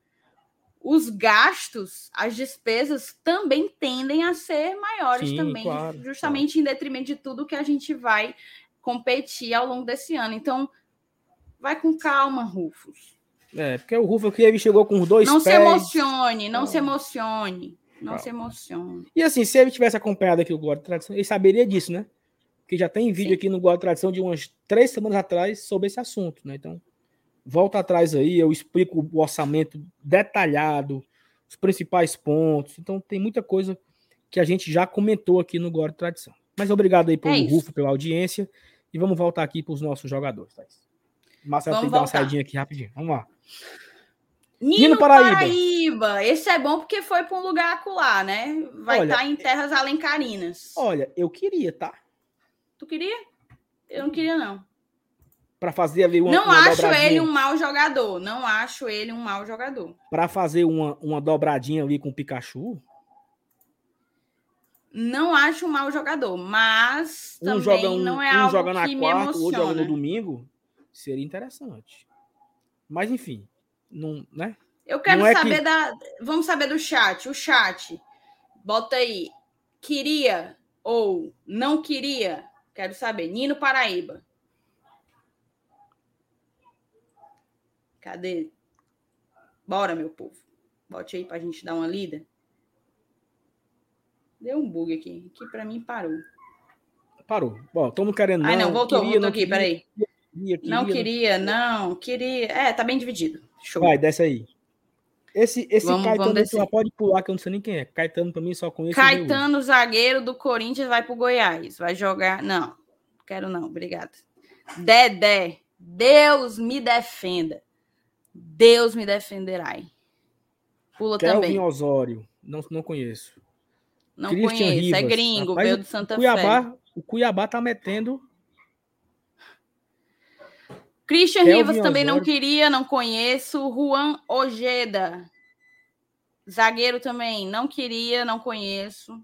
os gastos, as despesas também tendem a ser maiores Sim, também, claro, justamente claro. em detrimento de tudo que a gente vai competir ao longo desse ano. Então, Vai com calma, Rufus. É, porque o Rufus aqui ele chegou com os dois não pés. Se emocione, não, não se emocione, não Calma. se emocione. E assim, se ele tivesse acompanhado aqui o Glória Tradição, ele saberia disso, né? que já tem vídeo Sim. aqui no Guarda Tradição de umas três semanas atrás sobre esse assunto, né? Então, volta atrás aí, eu explico o orçamento detalhado, os principais pontos. Então, tem muita coisa que a gente já comentou aqui no Guarda Tradição. Mas obrigado aí pelo é Rufo, pela audiência. E vamos voltar aqui para os nossos jogadores, Thais. Marcelo tem que dar uma saidinha aqui rapidinho. Vamos lá. Nino, Nino Paraíba. Paraíba. Esse é bom porque foi para um lugar acolá, né? Vai estar tá em terras alencarinas. Olha, eu queria, tá? Tu queria? Eu não queria, não. Para fazer ali uma. Não uma acho ele um mau jogador. Não acho ele um mau jogador. Para fazer uma, uma dobradinha ali com o Pikachu. Não acho um mau jogador, mas um também joga um, não é um algo joga na que quarta, me emociona. Ou joga no domingo, seria interessante. Mas enfim, não, né? Eu quero é saber que... da. Vamos saber do chat. O chat. Bota aí. Queria ou não queria? Quero saber. Nino Paraíba. Cadê? Bora, meu povo. Bote aí pra gente dar uma lida. Deu um bug aqui. Aqui pra mim parou. Parou. Bom, estamos querendo. Ai, não, voltou, queria, voltou aqui, queria, peraí. Queria, queria, não queria, não, queria. É, tá bem dividido. Show. Vai, desce aí. Esse, esse vamos, Caetano vamos pode pular, que eu não sei nem quem é. Caetano, para mim, só conheço. Caetano, zagueiro do Corinthians, vai pro Goiás. Vai jogar. Não, quero não, obrigada. Dedé, Deus me defenda. Deus me defenderá. Pula Kelvin também. Osório, não, não conheço. Não Christian conheço, é Rivas. é gringo, Rapaz, veio do Santa Cuiabá, Fé. O Cuiabá tá metendo Christian Kelvin Rivas também Osório. não queria, não conheço. Juan Ojeda, zagueiro também, não queria, não conheço.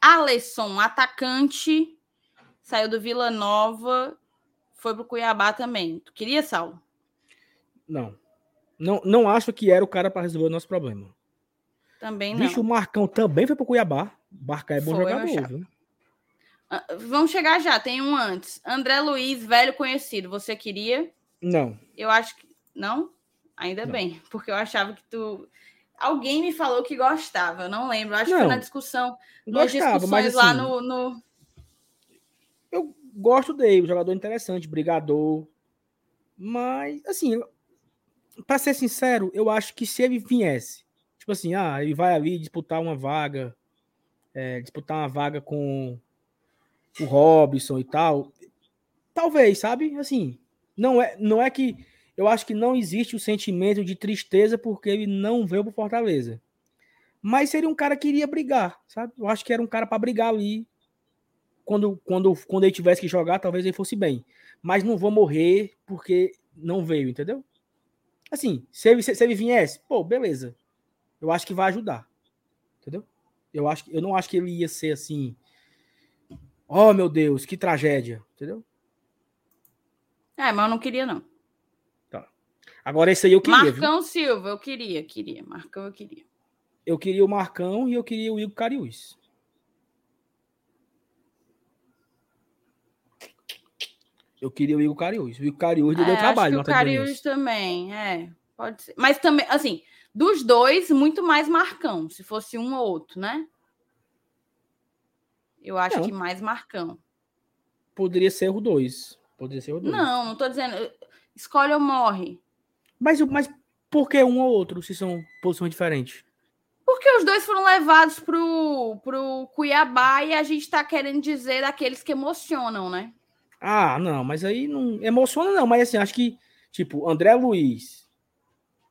Alisson, atacante, saiu do Vila Nova, foi pro Cuiabá também. Tu queria, Saulo? Não. Não, não acho que era o cara para resolver o nosso problema. Também não. Bicho, o Marcão também foi pro Cuiabá. Barca é bom foi, jogador, viu? Ah, vamos chegar já, tem um antes. André Luiz, velho conhecido. Você queria? Não. Eu acho que. Não? Ainda não. bem, porque eu achava que tu. Alguém me falou que gostava, eu não lembro. Eu acho não. que foi na discussão. Nas discussões mas, assim, lá no, no. Eu gosto dele, jogador interessante, brigador. Mas, assim, para ser sincero, eu acho que se ele viesse, tipo assim, ah, ele vai ali disputar uma vaga, é, disputar uma vaga com o Robson e tal. Talvez, sabe? Assim, não é, não é que eu acho que não existe o sentimento de tristeza porque ele não veio pro Fortaleza. Mas seria um cara que iria brigar, sabe? Eu acho que era um cara para brigar ali. Quando, quando, quando ele tivesse que jogar, talvez ele fosse bem. Mas não vou morrer porque não veio, entendeu? Assim, se ele, se ele viesse, pô, beleza. Eu acho que vai ajudar. Entendeu? Eu, acho, eu não acho que ele ia ser assim Oh, meu Deus, que tragédia, entendeu? É, mas eu não queria, não. Tá. Agora esse aí eu queria. Marcão viu? Silva, eu queria, queria. Marcão eu queria. Eu queria o Marcão e eu queria o Igor Cariús. Eu queria o Igor Cariús. O Igor Cariús é, deu trabalho. Acho que o Cariús também, é. Pode ser. Mas também, assim, dos dois, muito mais Marcão, se fosse um ou outro, né? Eu acho não. que mais Marcão. Poderia ser o 2. Poderia ser o 2. Não, não tô dizendo. Escolhe ou morre. Mas, mas por que um ou outro, se são posições diferentes? Porque os dois foram levados pro, pro Cuiabá e a gente tá querendo dizer daqueles que emocionam, né? Ah, não, mas aí não emociona, não. Mas assim, acho que, tipo, André Luiz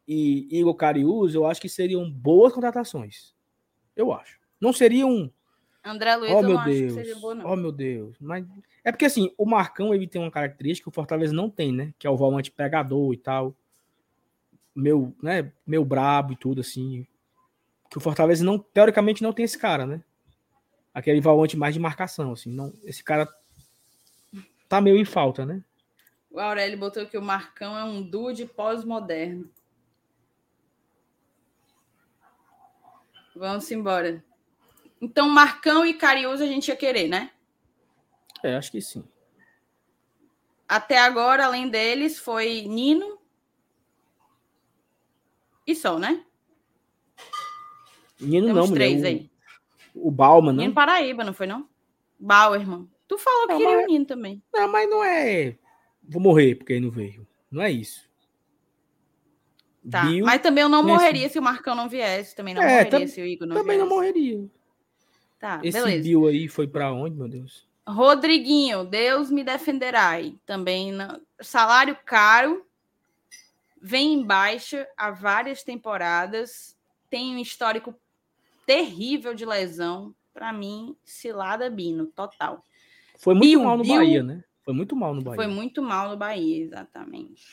e Igor Cariús, eu acho que seriam boas contratações. Eu acho. Não seriam André Luiz, oh, meu Deus. seria boa, não. Oh, meu Deus. Mas é porque assim, o Marcão ele tem uma característica que o Fortaleza não tem, né? Que é o volante pegador e tal. Meu, né? Meu brabo e tudo assim. Que o Fortaleza não, teoricamente, não tem esse cara, né? Aquele volante mais de marcação, assim. Não, esse cara tá meio em falta, né? O Aurélio botou que o Marcão é um dude pós-moderno. Vamos embora. Então, Marcão e Cariús a gente ia querer, né? É, acho que sim. Até agora, além deles, foi Nino e só, né? Nino Temos não, três mulher, aí. O, o Bauman, né? Nino Paraíba, não foi não? Bauerman. Tu falou que Não, queria mas- também. Não, mas não é. Vou morrer porque ele não veio. Não é isso. Tá. Bill Mas também eu não Nesse- morreria se o Marcão não viesse. Também não É, morreria tam- se o Igor não também não viesse. morreria. Tá, Esse beleza. Bill aí foi pra onde, meu Deus? Rodriguinho, Deus me defenderá. Também não... salário caro, vem em baixa há várias temporadas, tem um histórico terrível de lesão. Para mim, cilada Bino, total. Foi muito Bill, mal no Bill- Bahia, né? Foi muito mal no Bahia. Foi muito mal no Bahia, exatamente.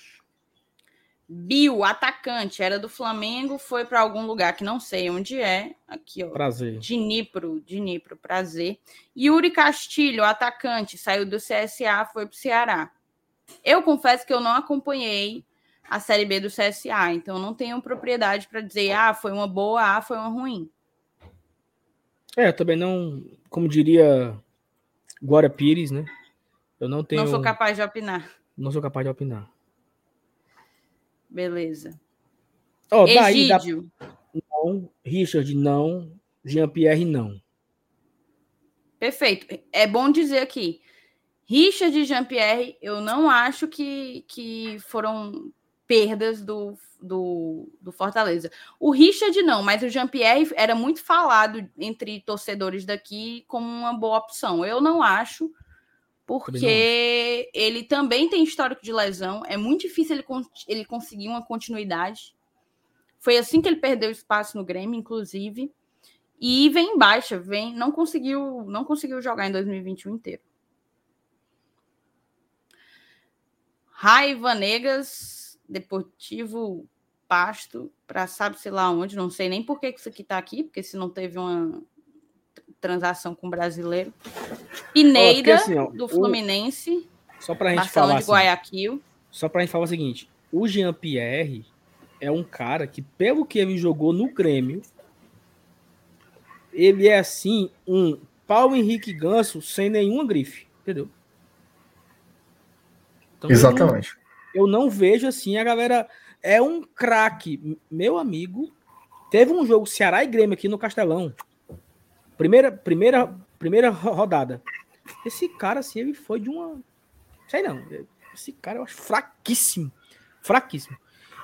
Bill, atacante, era do Flamengo, foi para algum lugar que não sei onde é. Aqui, ó. Prazer. Dnipro, Dnipro, prazer. Yuri Castilho, atacante, saiu do CSA, foi pro Ceará. Eu confesso que eu não acompanhei a Série B do CSA, então eu não tenho propriedade para dizer, ah, foi uma boa, ah, foi uma ruim. É, também não, como diria Glória Pires, né? Eu não tenho, Não sou capaz de opinar. não sou capaz de opinar. Beleza. Ó, daí Egídio, não, Richard não, Jean-Pierre não. perfeito. É bom dizer aqui, Richard e Jean-Pierre, eu não acho que, que foram perdas do, do, do Fortaleza. O Richard não, mas o Jean-Pierre era muito falado entre torcedores daqui como uma boa opção. Eu não acho, porque ele também tem histórico de lesão. É muito difícil ele, ele conseguir uma continuidade. Foi assim que ele perdeu espaço no Grêmio, inclusive. E vem em baixa, vem, não conseguiu, não conseguiu jogar em 2021 inteiro. Raiva Negas, Deportivo Pasto, para sabe-se lá onde, não sei nem por que que isso aqui tá aqui, porque se não teve uma transação com brasileiro. Pineida, assim, ó, do o- Fluminense, Só pra gente Barcelona falar de assim, Guayaquil. só pra gente falar o seguinte, o Jean-Pierre é um cara que, pelo que ele jogou no Grêmio, ele é assim, um Paulo Henrique Ganso sem nenhuma grife, entendeu? Então, Exatamente. Eu não vejo assim a galera. É um craque, meu amigo. Teve um jogo Ceará e Grêmio aqui no Castelão. Primeira, primeira, primeira ro- rodada. Esse cara, assim, ele foi de uma. Sei não. Esse cara eu acho fraquíssimo. Fraquíssimo.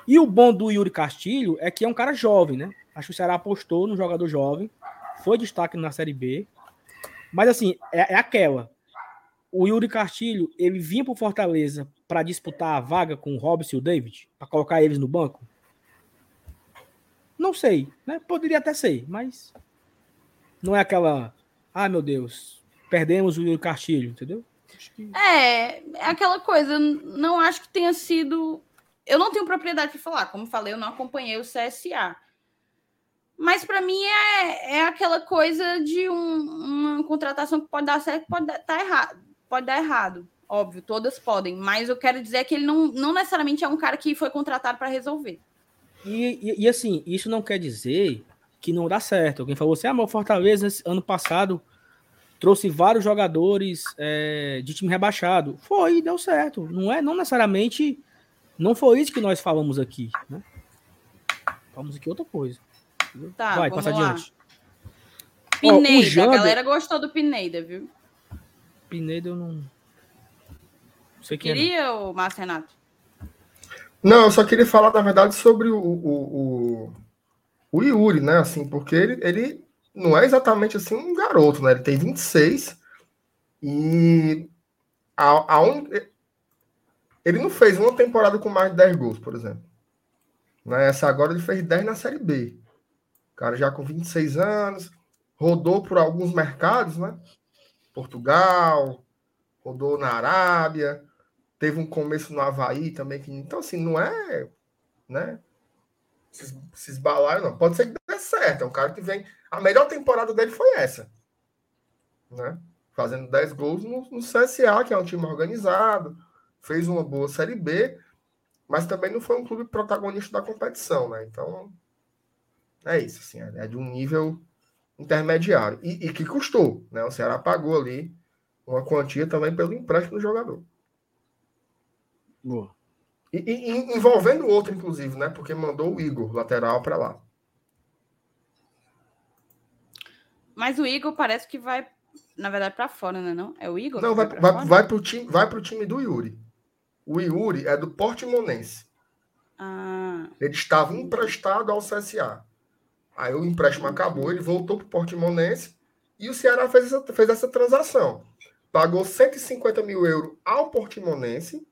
E o bom do Yuri Castilho é que é um cara jovem, né? Acho que o Ceará apostou no jogador jovem. Foi destaque na Série B. Mas, assim, é, é aquela. O Yuri Castilho, ele vinha pro Fortaleza para disputar a vaga com o Robson e o David, para colocar eles no banco? Não sei, né? Poderia até ser, mas não é aquela, ah, meu Deus, perdemos o Yuri Castilho, entendeu? Que É, é aquela coisa, não acho que tenha sido. Eu não tenho propriedade para falar, como falei, eu não acompanhei o CSA. Mas para mim é, é aquela coisa de um- uma contratação que pode dar certo, pode dar, tá errado, pode dar errado. Óbvio, todas podem, mas eu quero dizer que ele não, não necessariamente é um cara que foi contratado para resolver. E, e- e, assim, isso não quer dizer que não dá certo. Alguém falou assim: ah, mas o Fortaleza, ano passado, trouxe vários jogadores é, de time rebaixado. Foi, deu certo. Não é, não necessariamente. Não foi isso que nós falamos aqui, né? Falamos aqui outra coisa. Tá, Vai, vamos passa lá. adiante. Ó, Pineida, Jander- a galera gostou do Pineida, viu? Pinedo eu não. Não. Queria o Márcio Renato? Não, eu só queria falar, na verdade, sobre o, o, o, o Yuri, né? Assim, porque ele, ele não é exatamente assim um garoto, né? Ele tem 26 e a, a un... ele não fez uma temporada com mais de 10 gols, por exemplo. Nessa agora ele fez 10 na Série B. O cara já com 26 anos, rodou por alguns mercados, né? Portugal, rodou na Arábia, teve um começo no Havaí também. Que... Então, assim, não é. Né? Se, se não. Pode ser que dê certo. É um cara que vem. A melhor temporada dele foi essa. Né? Fazendo 10 gols no, no CSA, que é um time organizado. Fez uma boa Série B, mas também não foi um clube protagonista da competição, né? Então, é isso, assim, é de um nível intermediário. E, e que custou, né? O Ceará pagou ali uma quantia também pelo empréstimo do jogador. Boa. E, e- e envolvendo outro, inclusive, né? Porque mandou o Igor, lateral, para lá. Mas o Igor parece que vai na verdade, para fora, né? Não? É o Igor? Não, vai, vai, vai, vai, pro time, vai pro time do Yuri. O Yuri é do Portimonense. Ah. Ele estava emprestado ao CSA. Aí o empréstimo acabou, ele voltou para o Portimonense e o Ceará fez essa, fez essa transação. Pagou 150 mil euros ao Portimonense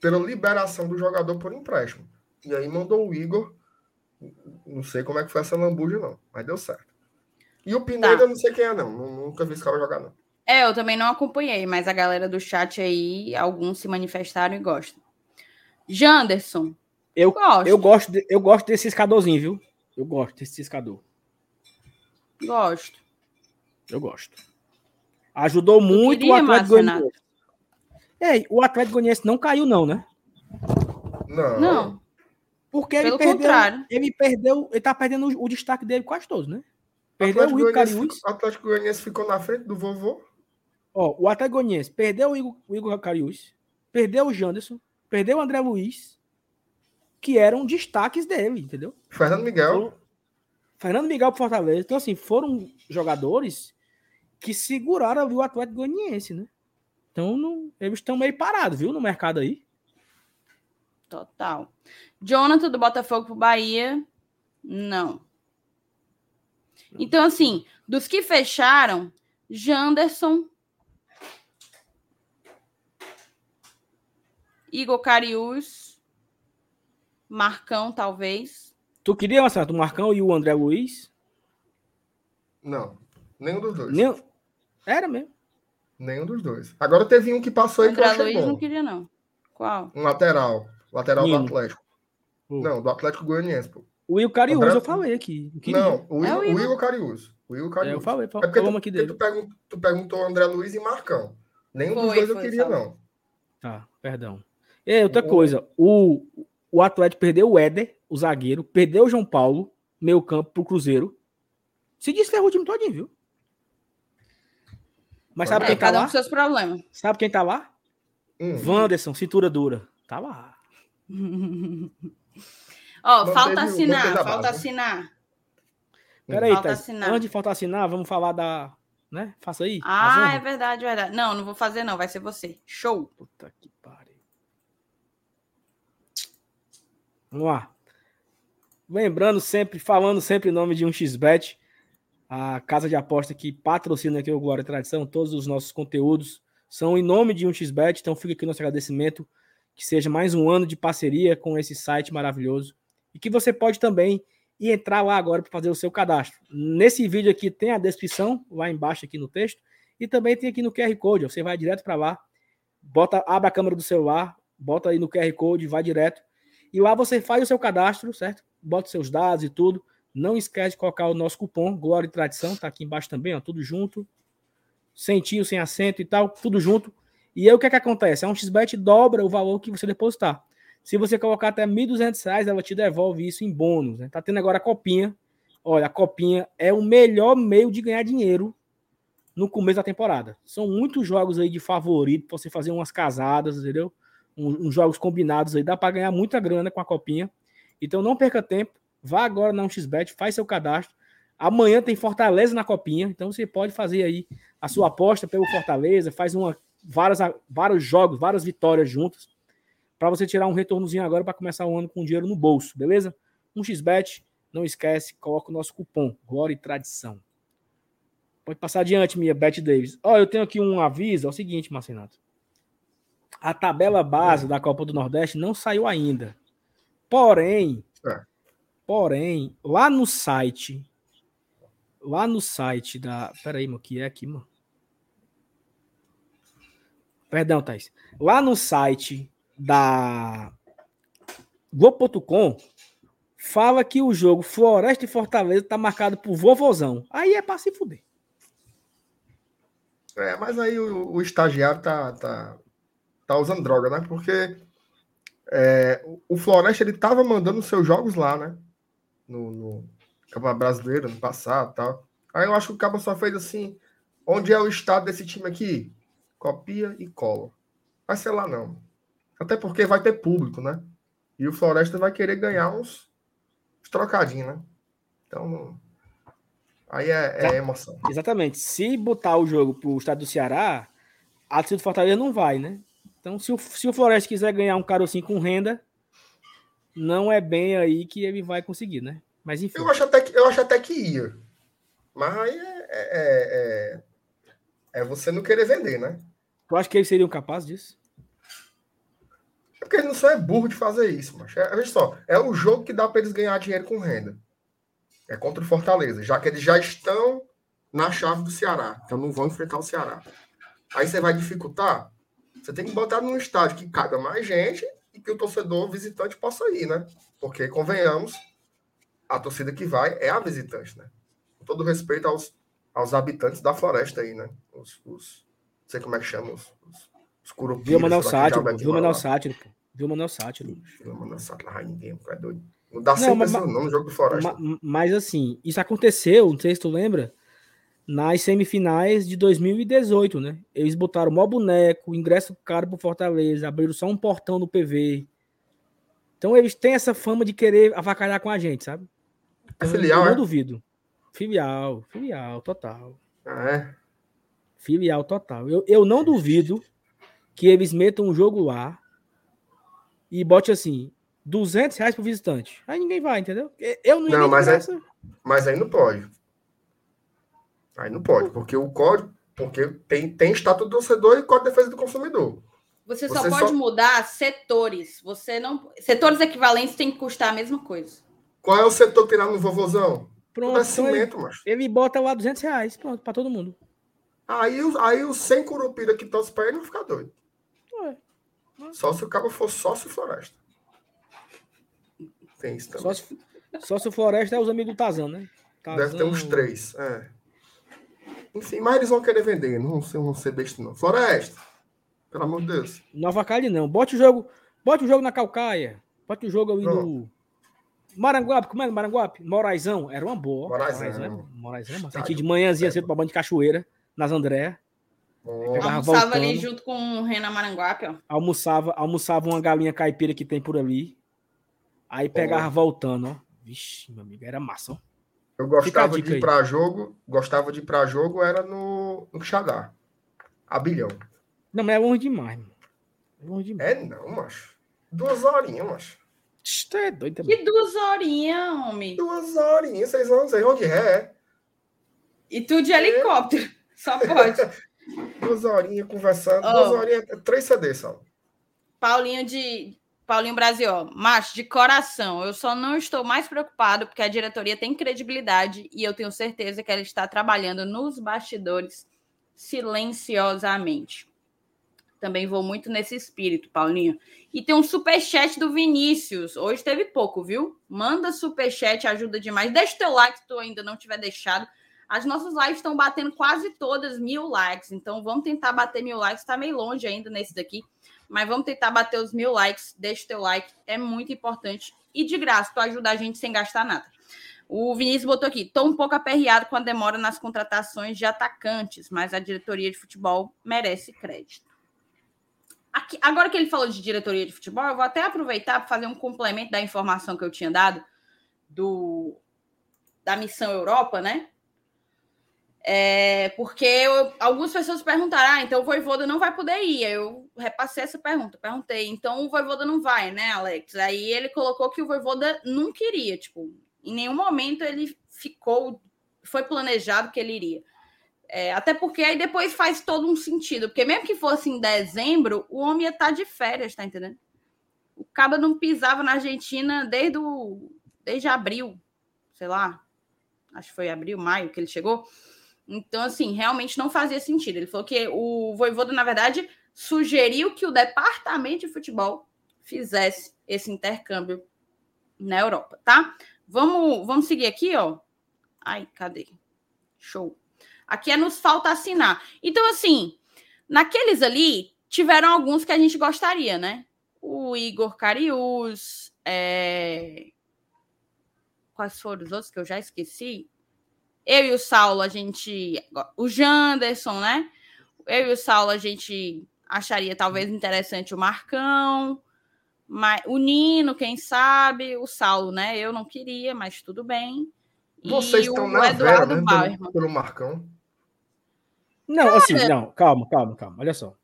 pela liberação do jogador por empréstimo. E aí mandou o Igor. Não sei como é que foi essa lambuja, não, mas deu certo. E o Pineda, tá. não sei quem é, não. Nunca vi esse cara jogar, não. É, eu também não acompanhei, mas a galera do chat aí, alguns se manifestaram e gostam. Janderson. Eu gosto. Eu gosto, de, eu gosto desse escadorzinho, viu? Eu gosto desse escador. Gosto. Eu gosto. Ajudou muito o Atlético Goianiense. É, o Atlético Goianiense não caiu, não, né? Não. Não. Porque ele Pelo perdeu, contrário. ele perdeu, ele tá perdendo o, o destaque dele quase todos, né? Perdeu o Igor Cariús. O Atlético Goianiense ficou na frente do vovô. Ó, o Atlético Goianiense perdeu o Igor, o Igor Cariús, perdeu o Janderson, perdeu o André Luiz, que eram destaques dele, entendeu? Fernando Miguel. Fernando Miguel pro Fortaleza. Então, assim, foram jogadores que seguraram o Atlético Goianiense, né? Então, não, eles estão meio parados, viu, no mercado aí. Total. Jonathan do Botafogo pro Bahia, não. Então, assim, dos que fecharam, Janderson, Igor Carius, Marcão, talvez. Tu queria, Marcelo, o Marcão e o André Luiz? Não, nenhum dos dois. Nenhum... Era mesmo. Nenhum dos dois. Agora teve um que passou aí que eu achei Luiz bom. não queria, não. Qual? Um lateral. Lateral Nino. do Atlético. Não, do Atlético Goianiense, pô. O Will Carius, André... eu falei aqui. Não, o Will, é o Will. Will Carius. O Will Carius. É, eu falei, é porque tu, aqui dele. Tu, perguntou, tu perguntou André Luiz e Marcão. Nenhum foi, dos dois eu queria, não. Tá, perdão. E outra o... coisa, o, o Atlético perdeu o Éder, o zagueiro, perdeu o João Paulo, meio campo, pro Cruzeiro. Se desferrou o time todinho, viu? Mas sabe é, quem tá cada lá? Um com seus problemas. Sabe quem tá lá? Hum. Wanderson, cintura dura. Tá lá. Ó, oh, falta assinar, falta assinar. Peraí, falta assinar. antes de faltar assinar, vamos falar da. Né? Faça aí. Ah, é verdade, verdade. Não, não vou fazer, não. Vai ser você. Show. Puta que pariu. Vamos lá. Lembrando sempre, falando sempre o nome de um xbet, a casa de aposta que patrocina aqui o Glória e Tradição, todos os nossos conteúdos são em nome de um xbet, então fica aqui nosso agradecimento, que seja mais um ano de parceria com esse site maravilhoso e que você pode também entrar lá agora para fazer o seu cadastro. Nesse vídeo aqui tem a descrição lá embaixo aqui no texto e também tem aqui no QR Code, você vai direto para lá, bota, abre a câmera do celular, bota aí no QR Code, vai direto e lá você faz o seu cadastro, certo? Bota seus dados e tudo. Não esquece de colocar o nosso cupom Glória e Tradição, tá aqui embaixo também, ó, tudo junto. Sem tio, sem acento e tal, tudo junto. E aí o que é que acontece? É um XBET dobra o valor que você depositar. Se você colocar até R$ 1.200, ela te devolve isso em bônus. Né? Tá tendo agora a copinha. Olha, a copinha é o melhor meio de ganhar dinheiro no começo da temporada. São muitos jogos aí de favorito para você fazer umas casadas, entendeu? uns, uns jogos combinados aí, dá para ganhar muita grana com a copinha. Então não perca tempo, vá agora na 1xBet, faz seu cadastro. Amanhã tem Fortaleza na copinha, então você pode fazer aí a sua aposta pelo Fortaleza, faz uma várias, vários jogos, várias vitórias juntas, para você tirar um retornozinho agora para começar o ano com dinheiro no bolso, beleza? 1xBet, não esquece, coloca o nosso cupom Glória e Tradição. Pode passar adiante, minha Bet Davis. Ó, oh, eu tenho aqui um aviso, é o seguinte, Marcenato. A tabela base da Copa do Nordeste não saiu ainda. Porém, é. Porém, lá no site, lá no site da. Peraí, mano, que é aqui, mano? Perdão, Thais. Lá no site da Globo.com fala que o jogo Floresta e Fortaleza tá marcado por vovozão. Aí é pra se fuder. É, mas aí o, o estagiário tá, tá tá usando droga, né? Porque é, o Floresta ele tava mandando seus jogos lá, né? No, no Campeonato Brasileiro, no passado tal. Aí eu acho que o Cabo só fez assim: onde é o estado desse time aqui? Copia e cola. Vai ser lá não. Até porque vai ter público, né? E o Floresta vai querer ganhar uns, uns trocadinhos, né? Então. Aí é, é emoção. Exatamente. Se botar o jogo pro estado do Ceará, a torcida do Fortaleza não vai, né? Então, se o, se o Floresta quiser ganhar um carocinho com renda, não é bem aí que ele vai conseguir, né? Mas enfim. Eu acho até que, eu acho até que ia. Mas aí é, é, é, é você não querer vender, né? Tu acha que eles seriam capazes disso? É porque eles não são é burro de fazer isso, mas é, veja só, é o jogo que dá para eles ganhar dinheiro com renda. É contra o Fortaleza, já que eles já estão na chave do Ceará, então não vão enfrentar o Ceará. Aí você vai dificultar? Você tem que botar num estádio que caiba mais gente e que o torcedor visitante possa ir, né? Porque, convenhamos, a torcida que vai é a visitante, né? Com todo respeito aos, aos habitantes da floresta aí, né? Os, os não sei como é que chama, os, os, os curupiras. Viu o Manel Sátiro, viu o Manel Sátiro, pô. Viu o Manel Sátiro. Viu o Manel Sátiro, lá ninguém, é doido. Não dá 100 pessoas não no jogo do Floresta. Mas, mas assim, isso aconteceu, não sei se tu lembra, nas semifinais de 2018, né? Eles botaram mó boneco, ingresso caro pro Fortaleza, abriram só um portão no PV. Então eles têm essa fama de querer avacalhar com a gente, sabe? Então, é filial, eu não é? duvido. Filial, filial, total. Ah, é? Filial total. Eu, eu não duvido que eles metam um jogo lá e bote assim, 200 reais pro visitante. Aí ninguém vai, entendeu? Eu não Não, mas, é, mas aí não pode. Aí não pode, porque o código, porque tem, tem estatuto do torcedor e código de defesa do consumidor. Você, Você só pode só... mudar setores. Você não. Setores equivalentes tem que custar a mesma coisa. Qual é o setor que tem lá no vovozão? Pronto. É cimento, então ele, bota lá 200 reais, pronto, pra todo mundo. Aí, aí os 100 curupira que torce pra ele vão ficar doido. Ué. Só se o cabo for sócio floresta. Tem isso também. Só se, só se o floresta é os amigos do Tazan, né? Tazan... Deve ter uns três. É. Enfim, mas eles vão querer vender, não vão ser besta, não. Floresta, pelo amor de Deus. Nova Cali não. Bote o jogo, bote o jogo na Calcaia. Bote o jogo ali Pronto. no. Maranguape, como é Maranguape? Moraizão, era uma boa. Moraizão. Moraizão, mas aqui de manhãzinha cedo pra banho de cachoeira, nas André. Oh. Almoçava voltando, ali junto com o Renan Maranguape, ó. Almoçava, almoçava uma galinha caipira que tem por ali. Aí pegava oh. voltando, ó. Vixe, meu amigo, era massa, ó. Eu gostava de ir para jogo, gostava de ir para jogo, era no, no Xadá. Abilhão. Não, mas é longe demais, mano. É longe demais. É não, macho. Duas horinhas, macho. Isso é doido também. Que duas horinhas, homem? Duas horinhas, vocês vão, vocês vão de ré. E tu de helicóptero. É. Só pode. [laughs] duas horinhas conversando. Oh. Duas horinhas, três CDs só. Paulinho de, Paulinho Brasil, ó, macho, de coração, eu só não estou mais preocupado porque a diretoria tem credibilidade e eu tenho certeza que ela está trabalhando nos bastidores silenciosamente. Também vou muito nesse espírito, Paulinho. E tem um super chat do Vinícius. Hoje teve pouco, viu? Manda super chat, ajuda demais. Deixa teu like se tu ainda não tiver deixado. As nossas lives estão batendo quase todas mil likes, então vamos tentar bater mil likes. Está meio longe ainda nesse daqui mas vamos tentar bater os mil likes. Deixa o teu like, é muito importante. E de graça, tu ajuda a gente sem gastar nada. O Vinícius botou aqui: estou um pouco aperreado com a demora nas contratações de atacantes, mas a diretoria de futebol merece crédito. Aqui, agora que ele falou de diretoria de futebol, eu vou até aproveitar para fazer um complemento da informação que eu tinha dado do da missão Europa, né? É, porque eu, algumas pessoas perguntaram, ah, então o Voivoda não vai poder ir. Eu repassei essa pergunta, perguntei, então o Voivoda não vai, né, Alex? Aí ele colocou que o Voivoda não queria, tipo, em nenhum momento ele ficou, foi planejado que ele iria. É, até porque aí depois faz todo um sentido, porque mesmo que fosse em dezembro, o homem ia estar tá de férias, tá entendendo? O Caba não pisava na Argentina desde, o, desde abril, sei lá, acho que foi abril, maio que ele chegou. Então, assim, realmente não fazia sentido. Ele falou que o Voivoda, na verdade, sugeriu que o departamento de futebol fizesse esse intercâmbio na Europa, tá? Vamos, vamos seguir aqui, ó. Ai, cadê? Show. Aqui é nos falta assinar. Então, assim, naqueles ali, tiveram alguns que a gente gostaria, né? O Igor Carius, é... quais foram os outros que eu já esqueci? Eu e o Saulo, a gente. O Janderson, né? Eu e o Saulo, a gente acharia talvez interessante o Marcão. Mas, o Nino, quem sabe, o Saulo, né? Eu não queria, mas tudo bem. Vocês estão na Vera mesmo pelo, pelo Marcão. Não, Cara... assim, não, calma, calma, calma. Olha só.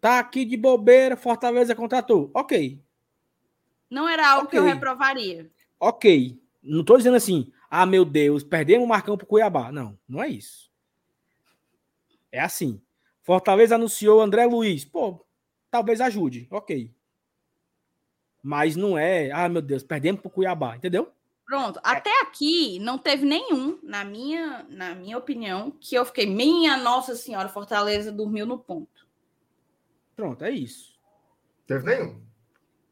Tá aqui de bobeira, Fortaleza contratou. Ok. Não era algo okay. que eu reprovaria. Ok. Não tô dizendo assim, ah, meu Deus, perdemos o Marcão pro Cuiabá. Não, não é isso. É assim. Fortaleza anunciou André Luiz. Pô, talvez ajude. Ok. Mas não é, ah, meu Deus, perdemos pro Cuiabá, entendeu? Pronto, até aqui não teve nenhum, na minha, na minha opinião, que eu fiquei, minha Nossa Senhora, Fortaleza dormiu no ponto. Pronto, é isso. Teve nenhum?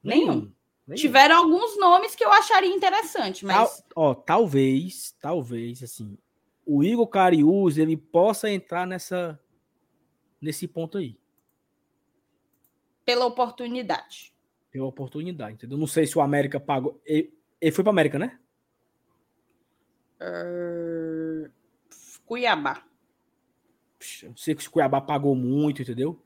Nenhum. Nenhum. Tiveram alguns nomes que eu acharia interessante, mas. Tal, ó, talvez, talvez, assim, o Igor Cariús ele possa entrar nessa nesse ponto aí. Pela oportunidade. Pela oportunidade, entendeu? Não sei se o América pagou. Ele, ele foi para América, né? Uh, Cuiabá. Não sei que o Cuiabá pagou muito, entendeu?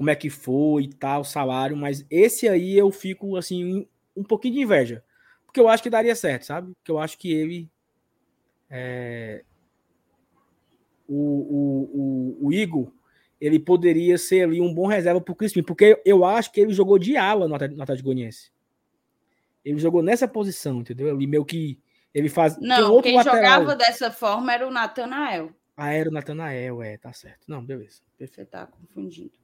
Como é que foi e tal, salário, mas esse aí eu fico assim, um pouquinho de inveja. Porque eu acho que daria certo, sabe? Porque eu acho que ele. É, o, o, o, o Igor, ele poderia ser ali um bom reserva para o Crispim, porque eu acho que ele jogou de ala no Atlético Goianiense. Ele jogou nessa posição, entendeu? Ali meio que ele faz. Não, quem lateral. jogava dessa forma era o Natanael. Ah, era o Natanael, é, tá certo. Não, beleza. Você tá confundindo.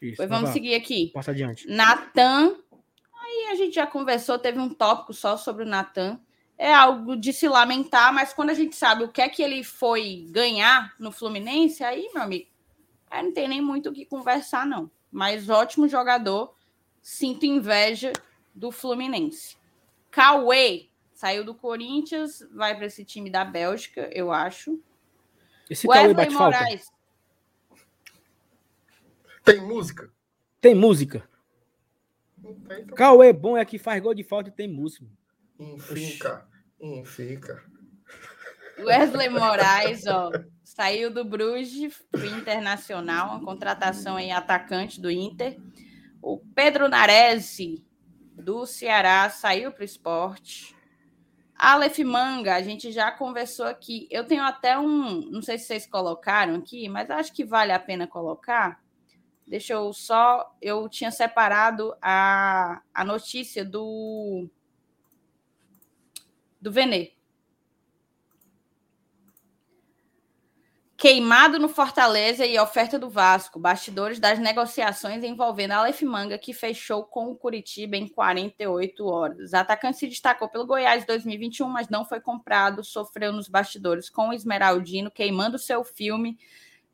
Isso, pois vamos seguir aqui. Passa adiante. Natan. Aí a gente já conversou, teve um tópico só sobre o Natan. É algo de se lamentar, mas quando a gente sabe o que é que ele foi ganhar no Fluminense, aí, meu amigo, aí não tem nem muito o que conversar, não. Mas ótimo jogador. Sinto inveja do Fluminense. Cauê Saiu do Corinthians, vai para esse time da Bélgica, eu acho. Esse Wesley bate Moraes. Falta. Tem música? Tem música. Tem, então... Cauê bom é que faz gol de falta e tem música. Fica, fica. Wesley Moraes, ó, saiu do Bruges pro Internacional, uma contratação em atacante do Inter. O Pedro Narese, do Ceará, saiu para o esporte. Aleph Manga, a gente já conversou aqui. Eu tenho até um, não sei se vocês colocaram aqui, mas acho que vale a pena colocar. Deixa eu só. Eu tinha separado a, a notícia do. Do Venê. Queimado no Fortaleza e oferta do Vasco. Bastidores das negociações envolvendo a Aleph Manga, que fechou com o Curitiba em 48 horas. O atacante se destacou pelo Goiás em 2021, mas não foi comprado. Sofreu nos bastidores com o Esmeraldino, queimando seu filme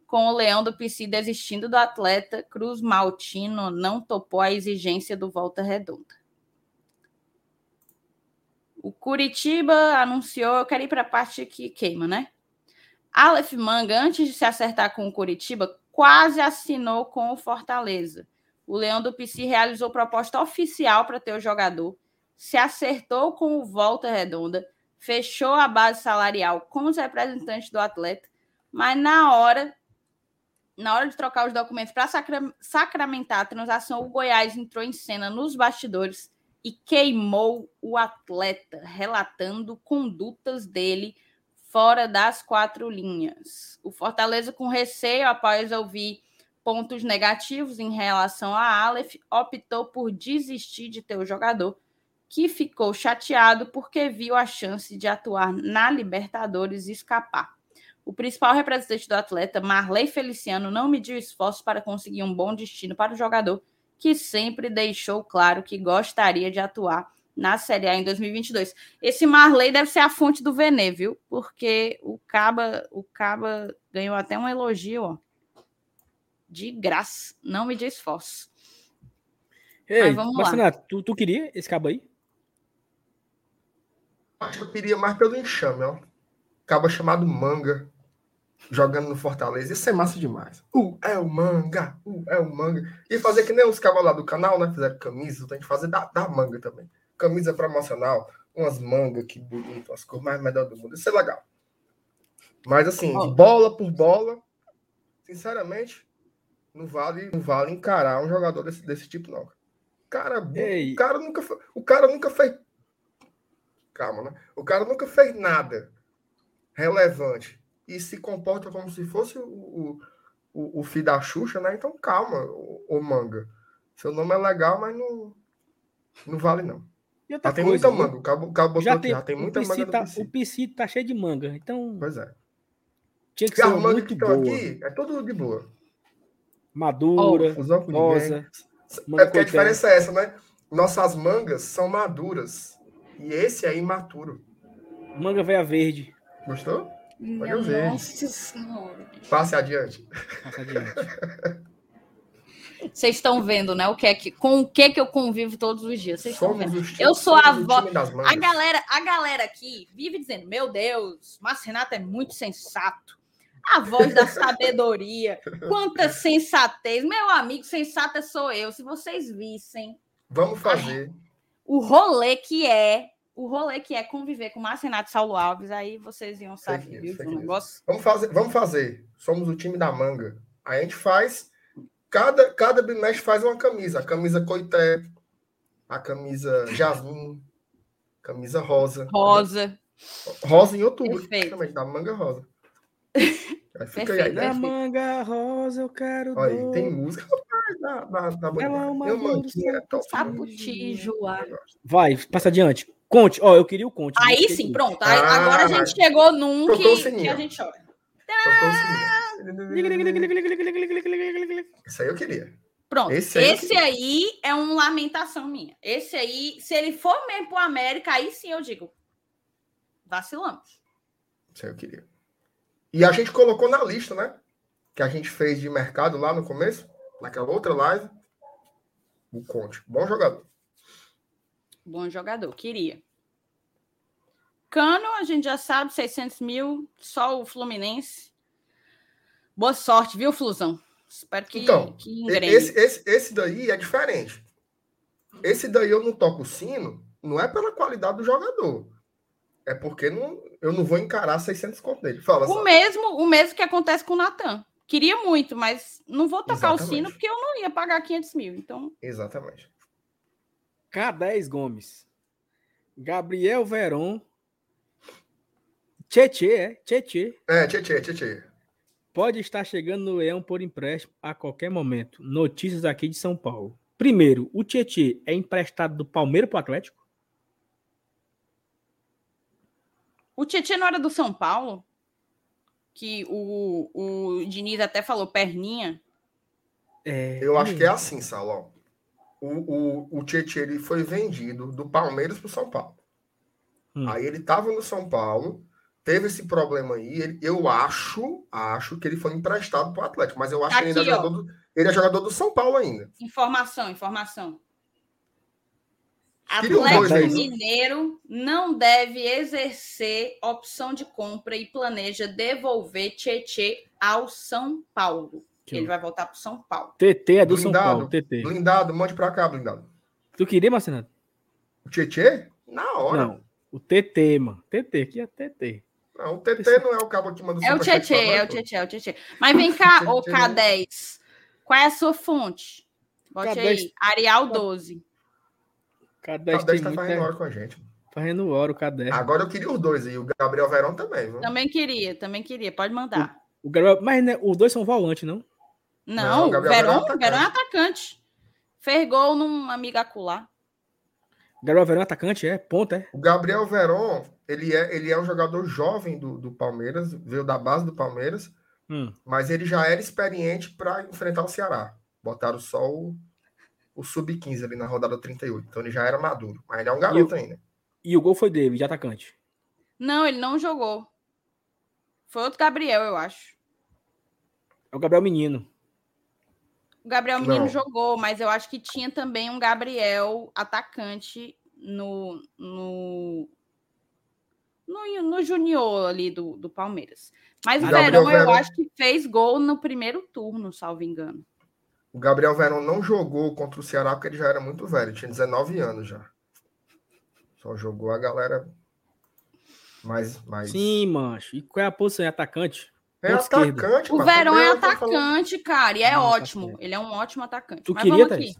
com o Leão do PC desistindo do atleta. Cruz Maltino não topou a exigência do Volta Redonda. O Curitiba anunciou. Eu quero ir para a parte que queima, né? Aleph Manga, antes de se acertar com o Curitiba, quase assinou com o Fortaleza. O Leão do PC realizou proposta oficial para ter o jogador, se acertou com o Volta Redonda, fechou a base salarial com os representantes do atleta, mas na hora na hora de trocar os documentos para sacra sacramentar a transação, o Goiás entrou em cena nos bastidores e queimou o atleta, relatando condutas dele fora das quatro linhas. O Fortaleza, com receio após ouvir pontos negativos em relação a Aleph, optou por desistir de ter o jogador, que ficou chateado porque viu a chance de atuar na Libertadores e escapar. O principal representante do atleta, Marley Feliciano, não mediu esforços para conseguir um bom destino para o jogador, que sempre deixou claro que gostaria de atuar na Série A em 2022. Esse Marley deve ser a fonte do Venê, viu? Porque o Caba, o Caba ganhou até um elogio, ó. De graça, não me diz esforço. Ei, Mas vamos lá. Tu, tu queria esse cabo aí? Acho que eu queria mais pelo enxame, ó. Caba chamado Manga, jogando no Fortaleza. Isso é massa demais. Uh, é o Manga, uh, é o Manga. E fazer que nem os cabos lá do canal, né? Fizeram camisa, tem que fazer da, da Manga também camisa promocional, umas mangas que bonito, as cores mais melhor do mundo. Isso é legal. Mas assim, bola por bola, sinceramente, não vale, não vale encarar um jogador desse, desse tipo, não. Cara, o cara nunca, o cara nunca fez calma, né? O cara nunca fez nada relevante e se comporta como se fosse o, o, o filho da Xuxa, né? Então calma, o, o manga. Seu nome é legal, mas não, não vale não. Já tem coisa, muita manga. O cabo, Já tem, já tem muita o manga tá, o PC tá cheio de manga. Então Pois é. tinha que E ser muito que estão boa. aqui é tudo de boa. Madura, com rosa. É porque a diferença é essa, né? Nossas mangas são maduras. E esse é imaturo. Manga veia verde. Gostou? Minha eu ver. Nossa Senhora. Passe adiante. Passa adiante. Vocês estão vendo, né? O que é que, com o que que eu convivo todos os dias. Vocês estão vendo. Eu sou a avó-. A galera, a galera aqui vive dizendo: Meu Deus, Márcio Renato é muito sensato. A voz da sabedoria. Quanta sensatez. Meu amigo, sensata sou eu. Se vocês vissem Vamos fazer. o rolê que é, o rolê que é conviver com Márcio Renato e Saulo Alves, aí vocês iam saber, news, viu? fake O news. negócio. Vamos fazer. Vamos fazer. Somos o time da manga. A gente faz. Cada, cada bimestre faz uma camisa. A camisa coité, a camisa jasmim, camisa rosa. Rosa. Rosa em outubro. Perfeito. Justamente, da manga rosa. [laughs] Aí fica aí a Perfeito. ideia. Da manga rosa eu quero Olha aí, tem música da, da, da Ela é uma é do top. Saputijoá. Vai, passa adiante. Conte. Ó, eu queria o conte. Aí sim, pronto. Aí- Ah, agora a gente chegou num que, que a gente chora. [laughs] Isso aí eu queria. Pronto. Esse Esse aí aí, é uma lamentação minha. Esse aí, se ele for mesmo pro América, aí sim eu digo. Vacilamos. Isso aí eu queria. E a gente colocou na lista, né? Que a gente fez de mercado lá no começo, naquela outra live. O Conte. Bom jogador. Bom jogador, queria. Cano, a gente já sabe, 600 mil, só o Fluminense. Boa sorte, viu, Flusão? Espero que, Então, que. Esse, esse, esse daí é diferente. Esse daí eu não toco o sino, não é pela qualidade do jogador. É porque não, eu não vou encarar 600 conto dele. Fala, O mesmo, o mesmo que acontece com o Natan. Queria muito, mas não vou tocar o Exatamente. sino porque eu não ia pagar 500 mil. Então, Exatamente. K10 Gomes. Gabriel Veron. Tietê, é? Tietê. É, tchê, tchê. Pode estar chegando no Leão por empréstimo a qualquer momento. Notícias aqui de São Paulo. Primeiro, o Tietê é emprestado do Palmeiras para o Atlético? o Tietchan não era do São Paulo, que o, o Diniz até falou perninha. É, Eu acho que é assim, Salão. O, o, o Tietchan ele foi vendido do Palmeiras para o São Paulo. Hum. Aí ele estava no São Paulo, teve esse problema aí. ele- eu acho, acho que ele foi emprestado para o Atlético, mas eu acho que ele, ainda é Aqui, jogador do, ele é jogador do São Paulo ainda. Informação, informação. Atlético viu? Mineiro não deve exercer opção de compra e planeja devolver Tietê ao São Paulo. Que Ele vai voltar para o São Paulo. TT é do São Blindado. Paulo. TT. Blindado, mande para cá, blindado. Tu queria, Marcelo? O Tietchan? Na hora. Não. O TT, mano. TT, aqui é TT. Não, o TT não é o cabo que manda É o Tietê, é o. Tietê, é o Tietê. Mas vem cá, [laughs] ô Tietê. K10. Qual é a sua fonte? Bote K10. aí. Arial 12. K10 O tem K10 tá fazendo né? hora com a gente. Fazendo hora o K10. Agora eu queria os dois, e o Gabriel Verão também, viu? Também queria, também queria. Pode mandar. O Gabriel, mas né, os dois são volantes, não? Não, Não, o Gabriel Verão é Verão, atacante. Verão é atacante. Fez gol num amigacular. O Gabriel Verão é atacante, é? Ponta, é? O Gabriel Veron, ele é, ele é um jogador jovem do, do Palmeiras, veio da base do Palmeiras, Hum. mas ele já era experiente para enfrentar o Ceará. Botaram só o, o sub-15 ali na rodada 38. Então ele já era maduro. Mas ele é um garoto ainda. E o gol foi dele, de atacante. Não, ele não jogou. Foi outro Gabriel, eu acho. É o Gabriel Menino. O Gabriel Menino Não. jogou, mas eu acho que tinha também um Gabriel atacante no no no, no junior ali do, do Palmeiras. Mas o O Gabriel Verão, eu Verão- acho que fez gol no primeiro turno, salvo engano. O Gabriel Verón não jogou contra o Ceará porque ele já era muito velho, tinha 19 anos já. Só jogou a galera mais. mais... Sim, mancho. E qual é a posição? É atacante? É atacante, O. Verão é atacante, cara, e é Ah, tá ótimo. certo. Ele é um ótimo atacante. Tu Mas queria, vamos aqui. Thaís?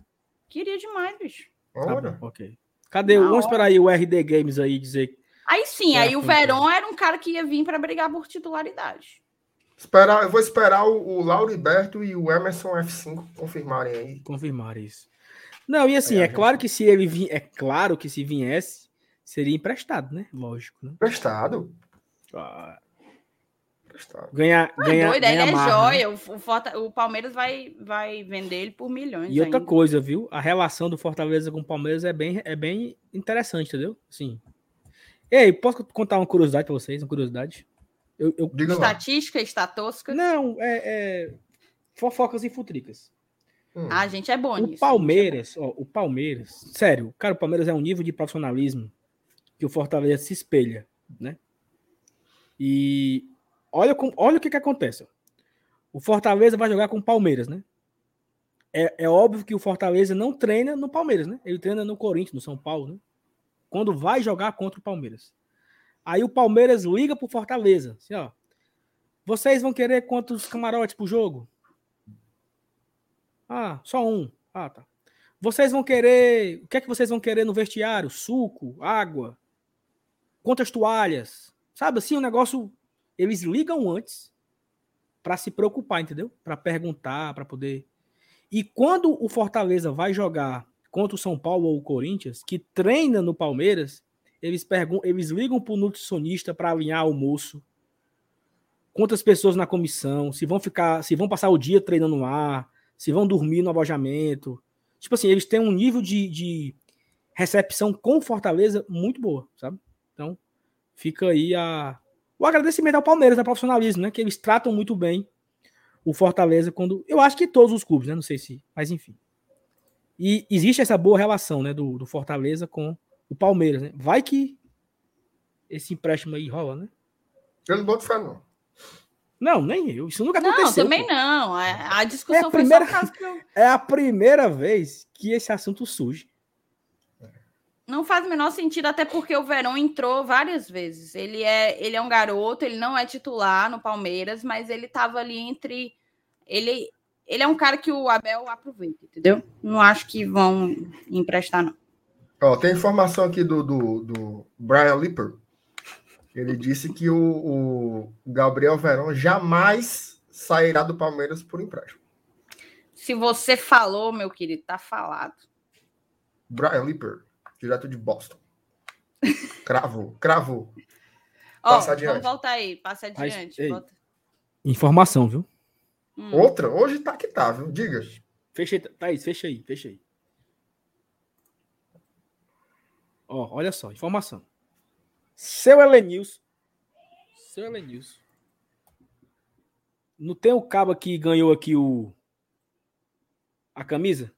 Queria demais, bicho. Tá Ora. bom, ok. Cadê? o- Na Vamos hora. esperar aí o RD Games aí dizer Aí sim, é, aí o Verón era um cara que ia vir para brigar por titularidade. Esperar, eu vou esperar o, o Lauriberto e o Emerson F5 confirmarem aí. Confirmar isso. Não, e assim, é, é claro que se ele vi, é claro que se viesse, seria emprestado, né? Lógico. Né? Emprestado. Ah, Ganhar, ah, ganhar, doido, ele é marra, joia. Né? O, Forta, o, Palmeiras vai, vai vender ele por milhões. E outra coisa, viu? A relação do Fortaleza com o Palmeiras é bem, é bem interessante, entendeu? Sim. E aí, posso contar uma curiosidade para vocês? Uma curiosidade? Eu, eu... Estatística, estatosca? Não, é, é, fofocas e futricas. Hum. A gente é bom o nisso. Palmeiras, ó, o Palmeiras, sério, cara, o Palmeiras é um nível de profissionalismo que o Fortaleza se espelha, né? E Olha, olha o que, que acontece. O Fortaleza vai jogar com o Palmeiras, né? É, é óbvio que o Fortaleza não treina no Palmeiras, né? Ele treina no Corinthians, no São Paulo, né? Quando vai jogar contra o Palmeiras. Aí o Palmeiras liga pro Fortaleza. Assim, ó. Vocês vão querer quantos camarotes pro jogo? Ah, só um. Ah, tá. Vocês vão querer. O que é que vocês vão querer no vestiário? Suco, água, quantas toalhas? Sabe assim, um negócio eles ligam antes para se preocupar, entendeu? Para perguntar, para poder. E quando o Fortaleza vai jogar contra o São Paulo ou o Corinthians, que treina no Palmeiras, eles perguntam, eles ligam para o nutricionista para alinhar almoço. Quantas pessoas na comissão, se vão ficar, se vão passar o dia treinando lá, se vão dormir no alojamento. Tipo assim, eles têm um nível de, de recepção com Fortaleza muito boa, sabe? Então, fica aí a, o agradecimento ao Palmeiras, ao profissionalismo, né? Que eles tratam muito bem o Fortaleza quando. Eu acho que todos os clubes, né? Não sei se. Mas enfim. E existe essa boa relação, né? Do, do Fortaleza com o Palmeiras, né? Vai que esse empréstimo aí rola, né? Eu não boto fé, não. Não, nem eu. Isso nunca aconteceu. Não, também pô. não. A, é, a discussão é a primeira, foi só que eu... [laughs] É a primeira vez que esse assunto surge. Não faz o menor sentido, até porque o Verão entrou várias vezes. Ele é, ele é um garoto, ele não é titular no Palmeiras, mas ele estava ali entre. Ele, ele é um cara que o Abel aproveita, entendeu? Não acho que vão emprestar, não. Ó, tem informação aqui do, do, do Brian Lipper. Ele disse que o, o Gabriel Verão jamais sairá do Palmeiras por empréstimo. Se você falou, meu querido, tá falado. Brian Lipper direto de Boston. [laughs] Cravo, cravo. Passa oh, adiante. Vamos voltar aí, passa adiante. Mas, volta. Informação, viu? Hum. Outra? Hoje tá que tá, viu? Diga. Fecha aí, Thaís, fecha aí, fecha aí. Ó, olha só, informação. Seu Elenils. Seu Elenils. Não tem o cabo que ganhou aqui o. A camisa?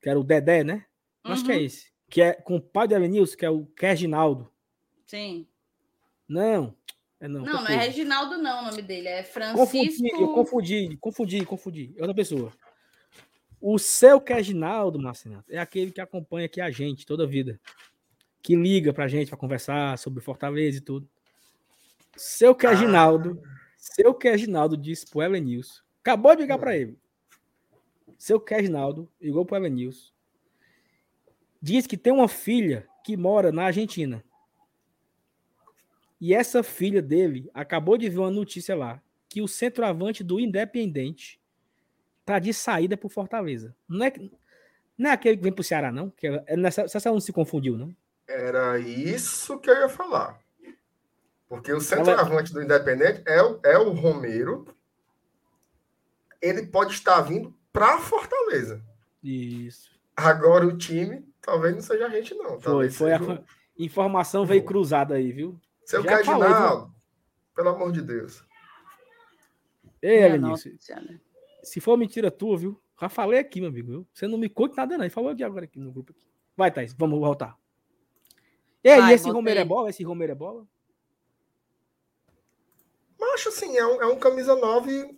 Que era o Dedé, né? Uhum. Acho que é uhum. esse. Que é com o pai do Elenilson, que é o Reginaldo. Sim. Não. É não, não, não é Reginaldo, não, o nome dele. É Francisco. Confundi, eu confundi, confundi, confundi. É outra pessoa. O seu Reginaldo, Marcelo, é aquele que acompanha aqui a gente toda a vida. Que liga pra gente para conversar sobre Fortaleza e tudo. Seu Reginaldo, ah. seu Reginaldo disse pro Elenilson. Acabou de ligar para ele. Seu Reginaldo ligou pro Elenilson diz que tem uma filha que mora na Argentina. E essa filha dele acabou de ver uma notícia lá que o centroavante do Independente tá de saída por Fortaleza. Não é, não é aquele que vem pro Ceará, não? Que é nessa, você não se confundiu, não? Era isso que eu ia falar. Porque o centroavante do Independente é o, é o Romero. Ele pode estar vindo para Fortaleza. Isso. Agora o time Talvez não seja a gente, não. Foi, foi a informação veio cruzada aí, viu? Seu Já Cardinal, pelo amor de Deus. Ei, Elenice, se for mentira tua, viu? Já falei aqui, meu amigo, viu? Você não me conta nada, não. Ele falou aqui agora aqui no grupo. Aqui. Vai, Thaís, vamos voltar. E aí, Vai, esse Romero é bola? Esse Romero é bola? Macho, assim, é um, é um camisa 9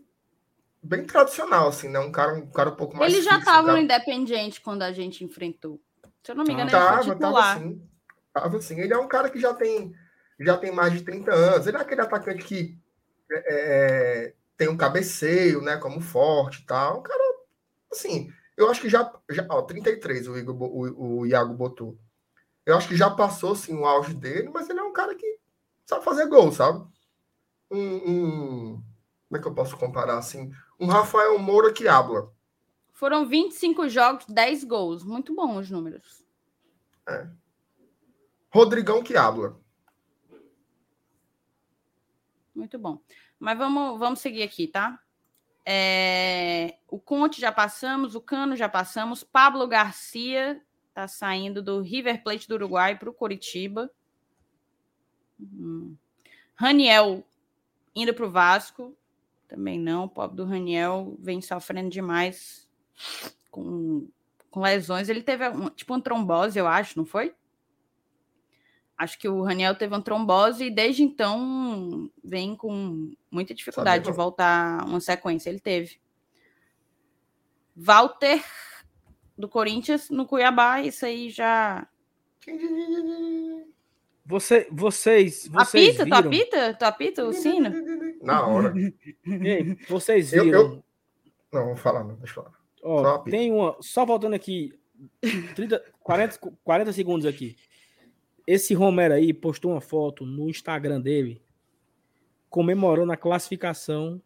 bem tradicional, assim, né? Um cara um, cara um pouco mais. Ele já estava no Independente quando a gente enfrentou. Se eu não me engano, tava, ele foi titular. Tava sim. Tava sim. Ele é um cara que já tem, já tem mais de 30 anos. Ele é aquele atacante que é, é, tem um cabeceio, né? Como forte e tal. Um cara, assim, eu acho que já. já ó, 33 o, Igor, o, o Iago botou. Eu acho que já passou sim o auge dele, mas ele é um cara que sabe fazer gol, sabe? Um, um como é que eu posso comparar assim? Um Rafael Moura que habla. Foram 25 jogos, 10 gols. Muito bons os números. É. Rodrigão que habla. Muito bom. Mas vamos, vamos seguir aqui, tá? É, o Conte já passamos, o Cano já passamos, Pablo Garcia está saindo do River Plate do Uruguai para o Coritiba. Hum. Raniel indo para o Vasco. Também não. O pobre do Raniel vem sofrendo demais com, com lesões. Ele teve um, tipo uma trombose, eu acho, não foi? Acho que o Raniel teve uma trombose e desde então vem com muita dificuldade de voltar uma sequência. Ele teve. Walter do Corinthians no Cuiabá, isso aí já. Você, vocês, vocês apita, viram... tu apita? Tu apita o sino? Na hora. [laughs] Ei, vocês viram? Eu, eu... Não, vou falar, não, deixa eu falar. Ó, tem uma. Só voltando aqui, 30, 40, 40 segundos aqui. Esse Romero aí postou uma foto no Instagram dele comemorando a classificação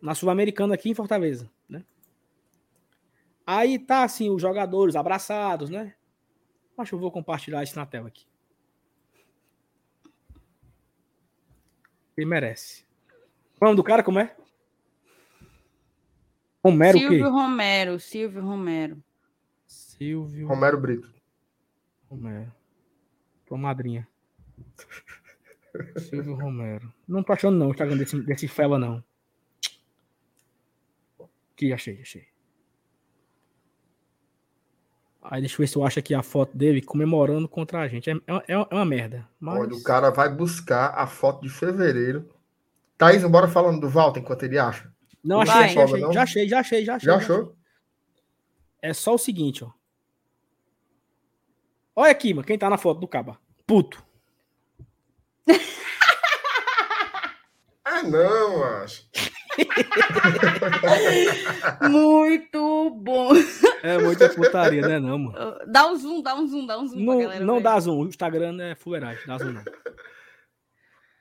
na Sul-Americana aqui em Fortaleza, né? Aí tá assim, os jogadores abraçados, né? Acho que eu vou compartilhar isso na tela aqui. Ele merece. O nome do cara como é? Romero Silvio Romero, Silvio Romero. Silvio Romero Brito. Romero. Tua madrinha. Silvio Romero. Não tô achando não o Instagram desse, desse fela, não. Aqui, achei, achei. Aí deixa eu ver se eu acho aqui a foto dele comemorando contra a gente. É, é, é uma merda. Mas... Olha, o cara vai buscar a foto de fevereiro. Thaís, bora falando do Walter enquanto ele acha. Não, achei, achei, achei, não? já achei, já achei, já achei. Já achou? É só o seguinte, ó. Olha aqui, mano, quem tá na foto do Caba. Puto. [laughs] ah, não, acho. [laughs] muito bom. É muita putaria, né, não, mano? Dá um zoom, dá um zoom, dá um zoom. Não, não dá zoom. O Instagram é fuleiragem, dá zoom não.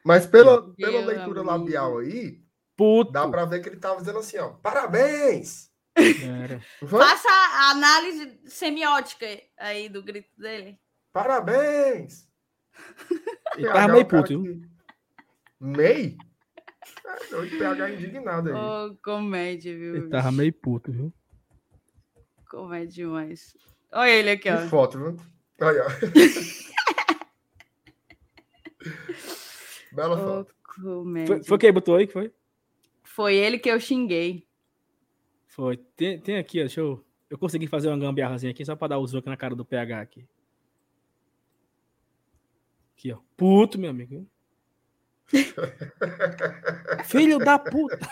Mas pela, pela leitura labial aí, Puto. dá pra ver que ele tava dizendo assim, ó. Parabéns! Faça a análise semiótica aí do grito dele. Parabéns! Ele tava meio puto, viu? Meio? É, doido, PH indignado aí. Oh, comédia, viu? Ele tava meio puto, viu? Comédia demais. Olha ele aqui, ó. Que foto, viu? Olha, ó. [laughs] Bela oh, foto. Foi, foi quem botou aí que foi? Foi ele que eu xinguei. Foi. Tem, tem aqui, ó, deixa eu. Eu consegui fazer uma gambiarrazinha aqui só pra dar o zoom aqui na cara do PH aqui. Aqui, ó. Puto, meu amigo. [laughs] Filho da puta.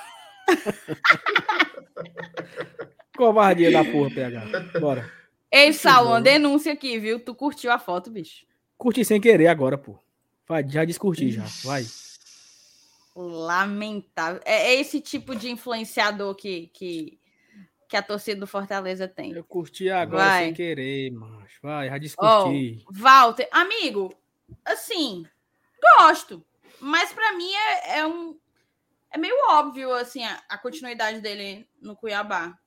Covardia da porra, PH. Bora. Ei, Sal, uma denúncia aqui, viu? Tu curtiu a foto, bicho? Curti sem querer agora, pô. Vai, já descurti já. Vai. Lamentável. É, é esse tipo de influenciador que, que que a torcida do Fortaleza tem. Eu curti agora Vai. sem querer, mas vai, já discuti. Oh, Walter, amigo, assim, gosto, mas para mim é, é, um é meio óbvio assim a, a continuidade dele no Cuiabá.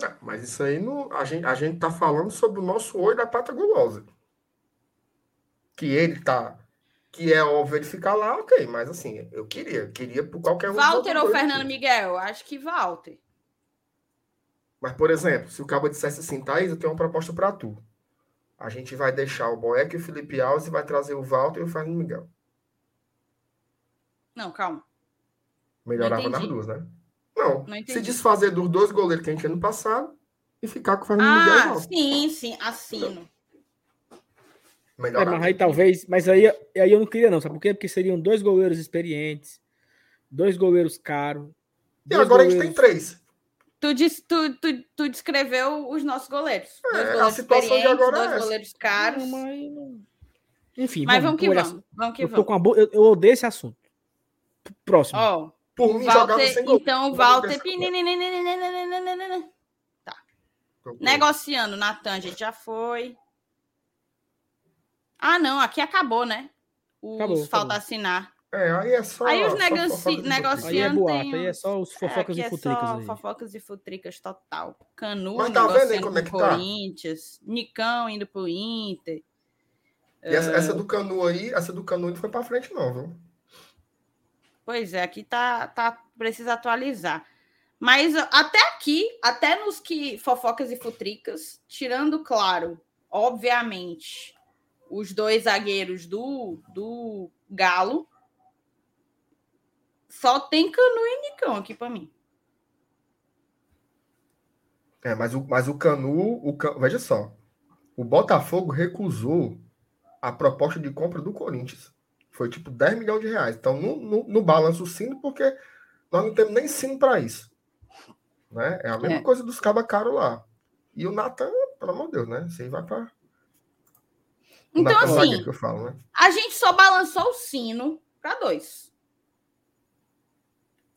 Não, mas isso aí não, a gente a gente tá falando sobre o nosso olho da pata gulosa. Que ele tá que é óbvio ele ficar lá, ok, mas assim, eu queria, queria por qualquer um. Walter ou Fernando Miguel? Acho que Walter. Mas, por exemplo, se o cabo dissesse assim, Thaís, eu tenho uma proposta para tu. A gente vai deixar o Boeck e o Felipe Alves e vai trazer o Walter e o Fernando Miguel. Não, calma. Melhorava nas duas, né? Não. não se desfazer dos dois goleiros que a gente tinha no passado e ficar com o Fernando ah, Miguel. Ah, sim, sim, assino. É, mas aí talvez, mas aí, aí eu não queria não, sabe por quê? Porque seriam dois goleiros experientes, dois goleiros caros. E agora goleiros... a gente tem três. Tu, diz, tu, tu, tu descreveu os nossos goleiros. É, dois goleiros a situação de agora dois é goleiros caros. Não, mas... Enfim, mas vamos, vamos que vamos. vamos, que eu, vamos. Com a bo... eu, eu odeio esse assunto. Próximo. Oh, Por mim, Walter, sem então, o Walter. Tá. Negociando, Natan, a gente já foi. Ah, não, aqui acabou, né? Os Acabou, falta acabou. assinar. É, aí é só. Aí os negoci- fofoca de negocia- Aí é boato, aí é só os fofocas é, e aqui futricas é só aí. fofocas e futricas total. Canu Mas tá vendo aí como é que tá? Corinthians, Nicão indo pro Inter. E essa, essa do Canu aí, essa do Canu não foi pra frente, não, viu? Pois é, aqui tá, tá precisa atualizar. Mas até aqui, até nos que fofocas e futricas, tirando claro, obviamente, os dois zagueiros do, do Galo, só tem Canu e Nicão aqui para mim. É, mas o, mas o Canu, o, Ca- veja só, o Botafogo recusou a proposta de compra do Corinthians. Foi tipo 10 milhões de reais. Então, no, no, no balanço sino, porque nós não temos nem sino para isso. Né? É a mesma É. coisa dos cabas caros lá. E o Natan, pelo amor de Deus, né? Você vai para. Então, assim, que eu falo, né? a gente só balançou o sino para dois.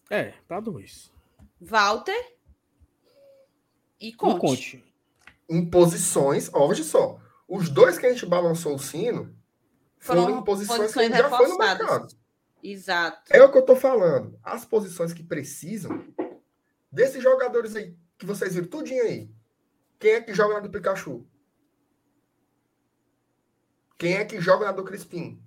É, pra dois. Walter e Conte. Conte. Em posições, ó, veja só. Os dois que a gente balançou o sino foram, Foram em posições, posições que já foi no mercado. Exato. É o que eu tô falando. As posições que precisam desses jogadores aí, que vocês viram tudinho aí. Quem é que joga na do Pikachu? Quem é que joga na do Crispim?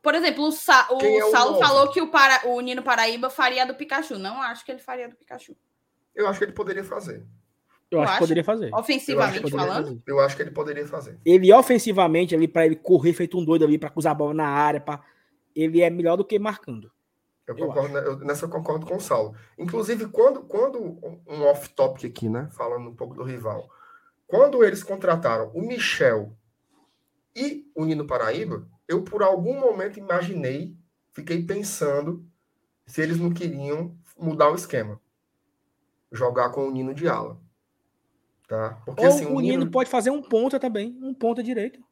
Por exemplo, o, Sa o é o Saulo novo? falou que o, para o Nino Paraíba faria a do Pikachu. Não acho que ele faria a do Pikachu. Eu acho que ele poderia fazer. Eu Tu acho que poderia fazer. Eu Ofensivamente que Poderia falando. fazer. Eu acho que ele poderia fazer. Ele ofensivamente ali pra ele correr feito um doido ali pra cruzar a bola na área, para ele é melhor do que marcando. Eu Eu concordo, eu- nessa eu concordo com o Saulo. Inclusive, quando, quando um off-topic aqui, né? Falando um pouco do rival. Quando eles contrataram o Michel e o Nino Paraíba, eu por algum momento imaginei, fiquei pensando se eles não queriam mudar o esquema. Jogar com o Nino de ala. Tá? Porque Ou assim, o Nino pode fazer um ponta também, um ponta direito.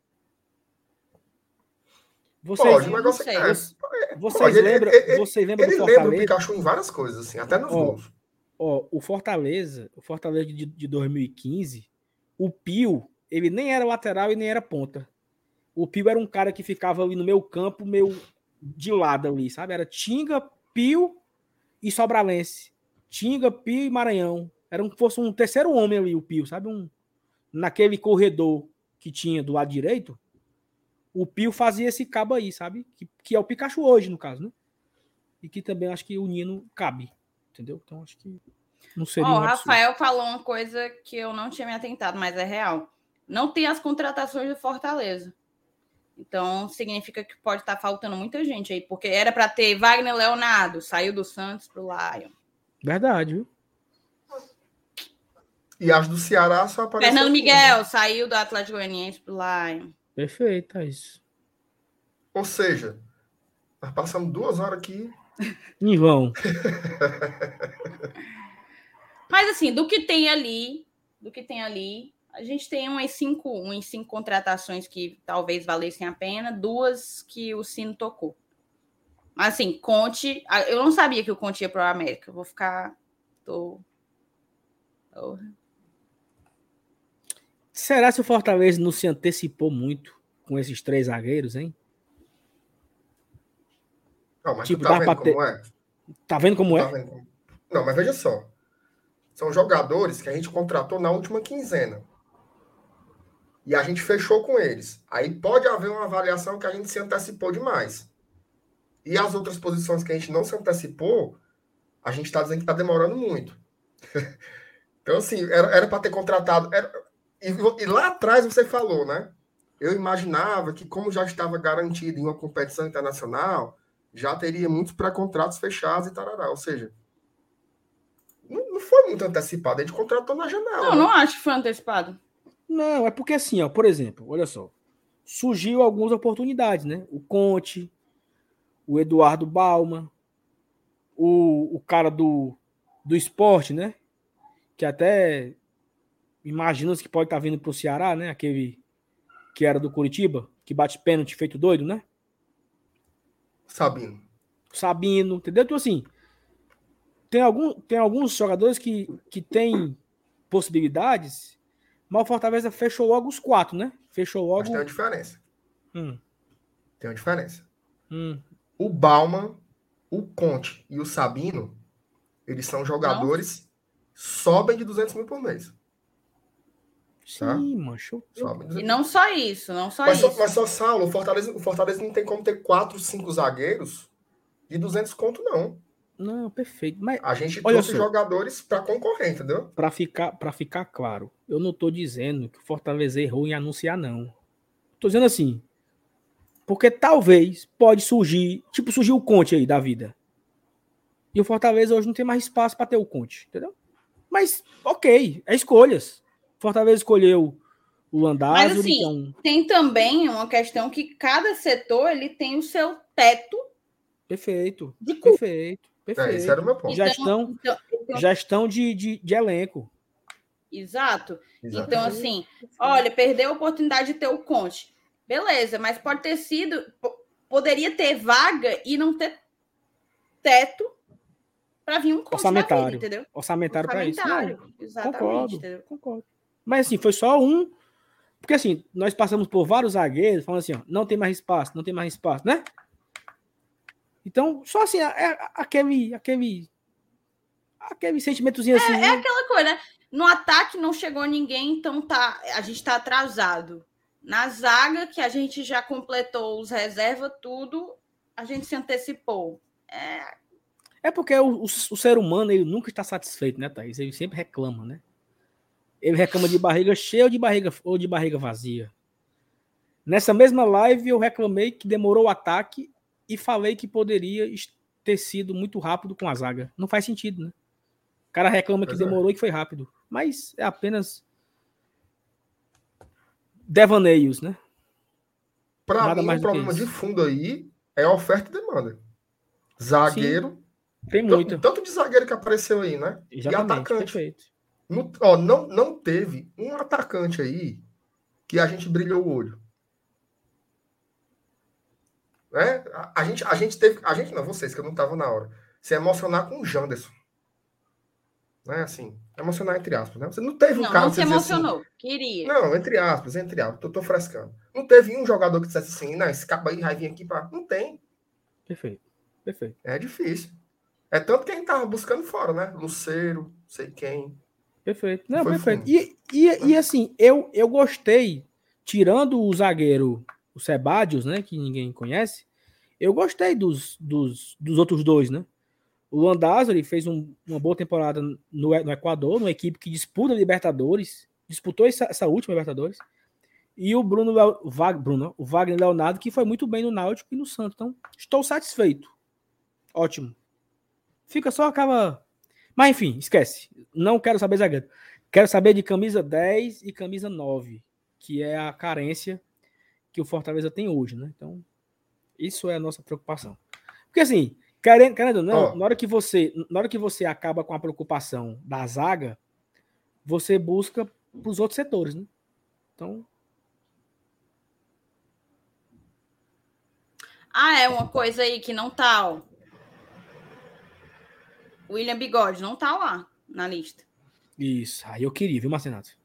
Vocês, pode, o não negócio sei. é, Vocês- vocês pode, ele- lembram, ele- vocês lembram ele do lembra o Fortaleza? Pikachu em várias coisas, assim, até nos Ó, gols. Ó, o Fortaleza, o Fortaleza de, de 2015, o Pio, ele nem era lateral e nem era ponta. O Pio era um cara que ficava ali no meu campo, meio de lado ali, sabe? Era Tinga, Pio e Sobralense. Tinga, Pio e Maranhão. Era um fosse um terceiro homem ali, o Pio, sabe? Um, naquele corredor que tinha do lado direito, o Pio fazia esse cabo aí, sabe? Que, que é o Pikachu hoje, no caso, né? E que também acho que o Nino cabe. Entendeu? Então acho que não seria Ó, um o. Rafael falou uma coisa que eu não tinha me atentado, mas é real. Não tem as contratações do Fortaleza. Então significa que pode estar faltando muita gente aí, porque era para ter Wagner Leonardo, saiu do Santos pro Lion. Verdade, viu? E as do Ceará só apareceu. Fernando? Miguel saiu do Atlético Goianiense pro Lion. Perfeito, é isso. Ou seja, nós passamos duas horas aqui. [laughs] Em vão. [laughs] Mas assim, do que tem ali, do que tem ali, a gente tem umas cinco, umas cinco contratações que talvez valessem a pena, duas que o Sino tocou. Mas assim, Conte, eu não sabia que o Conte ia para o América. Vou ficar. Tô... tô- Será se o Fortaleza não se antecipou muito com esses três zagueiros, hein? Não, mas Tipo, tu tá vendo pra ter- como é? Tá vendo como Tá é? vendo como- Não, mas veja só. São jogadores que a gente contratou na última quinzena. E a gente fechou com eles. Aí pode haver uma avaliação que a gente se antecipou demais. E as outras posições que a gente não se antecipou, a gente está dizendo que está demorando muito. [laughs] então, assim, era para ter contratado. era- e, e lá atrás você falou, né? Eu imaginava que, como já estava garantido em uma competição internacional, já teria muitos pré-contratos fechados e tarará. Ou seja, não, não foi muito antecipado. A gente contratou na janela. Não, né? não acho que foi antecipado. Não, é porque assim, ó, por exemplo, olha só. Surgiu algumas oportunidades, né? O Conte, o Eduardo Balma, o, o cara do, do esporte, né? Que até imagina-se que pode estar vindo pro Ceará, né? Aquele que era do Curitiba, que bate pênalti feito doido, né? Sabino. Sabino, entendeu? Então, assim, tem, algum, tem alguns jogadores que, que têm possibilidades, mas o Fortaleza fechou logo os quatro, né? Fechou Mas logo. tem uma diferença. Hum. Tem uma diferença. Hum. O Bauman, o Conte e o Sabino, eles são jogadores sobem de 200 mil por mês. Tá? Sim, mancho. Sobem de E não só isso, não só Mas só, isso. mas só Saulo, o Fortaleza, o Fortaleza não tem como ter 4, 5 zagueiros de 200 conto, não. Não, perfeito. Mas A gente Olha trouxe só. jogadores para concorrer, entendeu? para ficar, pra ficar claro, eu não tô dizendo que o Fortaleza errou em anunciar, não. Tô dizendo assim. Porque talvez pode surgir, tipo, surgiu o Conte aí da vida. E o Fortaleza hoje não tem mais espaço para ter o Conte, entendeu? Mas, ok, é escolhas. Fortaleza escolheu o Landázuri, Mas, assim, um- Tem também uma questão que cada setor ele tem o seu teto Perfeito, de custo. Perfeito, É, esse era o meu ponto. Já estão- então, então, Gestão de, de, de elenco. exato. Exato. Então, assim, olha, perdeu a oportunidade de ter o Conte. Beleza, mas pode ter sido. po- Poderia ter vaga e não ter teto para vir um Conte Orçamentário. vida, entendeu? Orçamentário para isso. Não, Orçamentário, Exatamente. Concordo, entendeu? concordo. Mas assim, foi só um. Porque assim, nós passamos por vários zagueiros falando assim, ó, não tem mais espaço, não tem mais espaço, né? Então, só assim, é é aquele, aquele, aquele sentimentozinho assim. né? Aquela coisa, né? No ataque não chegou ninguém, então tá, a gente tá atrasado. Na zaga, que a gente já completou os reservas, tudo, a gente se antecipou. É, É porque o, o, o ser humano, ele nunca está satisfeito, né, Thaís? Ele sempre reclama, né? Ele reclama de barriga cheia ou de barriga, ou de barriga vazia. Nessa mesma live, eu reclamei que demorou o ataque e falei que poderia ter sido muito rápido com a zaga. Não faz sentido, né? O cara reclama que é. demorou e que foi rápido. Mas é apenas devaneios, né? Para Nada mim, mais o problema de fundo aí é oferta e demanda. Zagueiro, Tem tanto, muito. tanto de zagueiro que apareceu aí, né? Exatamente, atacante. perfeito. Não, ó, não, não teve um atacante aí que a gente brilhou o olho. Né? A, a gente, a gente teve. A gente não, vocês, que eu não estava na hora. Se emocionar com o Janderson. Né? Assim, emocionar entre aspas. Né? Você não teve um não, cara não que se assim, emocionou. Queria. não, entre aspas, entre aspas, tô, tô frescando. Não teve um jogador que dissesse assim, não, esse cabo aí vai vir aqui para. Não tem. Perfeito. Perfeito. É difícil. É tanto que a gente tava buscando fora, né? Luceiro, sei quem. Perfeito. Não, Foi perfeito. fundo. E, e, e assim, eu, eu gostei, tirando o zagueiro, o Sebadios, né? Que ninguém conhece, eu gostei dos, dos, dos outros dois, né? O Landázuri fez um- uma boa temporada no, no Equador, numa equipe que disputa Libertadores, disputou essa, essa última Libertadores. E o Bruno, Leo- Wag- Bruno, o Wagner Leonardo, que foi muito bem no Náutico e no Santos. Então, estou satisfeito. Ótimo. Fica só aquela. Mas enfim, esquece. Não quero saber zagueiro. Quero saber de camisa 10 e camisa 9, que é a carência que o Fortaleza tem hoje, né? Então, isso é a nossa preocupação. Porque assim, querendo, querendo ou não, Ó. na hora que você, na hora que você acaba com a preocupação da zaga, você busca para os outros setores, né? Então, Ah, é uma coisa aí que não tá, ó. William Bigode não tá lá na lista. isso. Aí eu queria, viu, Marcenato?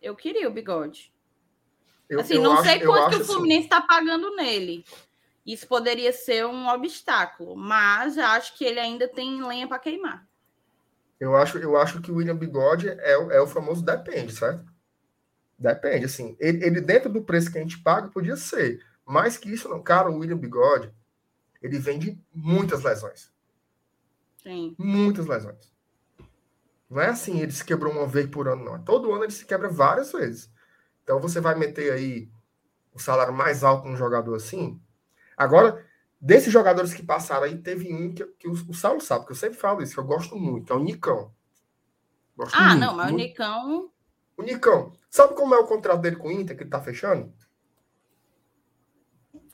Eu queria o Bigode. Eu, Assim, eu não acho- sei quanto que o assim, Fluminense está pagando nele. Isso poderia ser um obstáculo, mas acho que ele ainda tem lenha para queimar. Eu acho, eu acho que o William Bigode é, o- é o famoso depende, certo? Depende, assim. Ele, ele dentro do preço que a gente paga podia ser. Mais que isso, não. Cara, o William Bigode, ele vem de muitas lesões. Sim. Muitas lesões. Não é assim, ele se quebrou uma vez por ano, não. Todo ano ele se quebra várias vezes. Então você vai meter aí o salário mais alto num jogador assim. Agora, desses jogadores que passaram aí, teve um que, que o, o Saulo sabe, que eu sempre falo isso, que eu gosto muito, que é o Nicão. Gosto Ah, muito, não, mas o muito. Nicão. O Nicão. Sabe como é o contrato dele com o Inter, que ele tá fechando?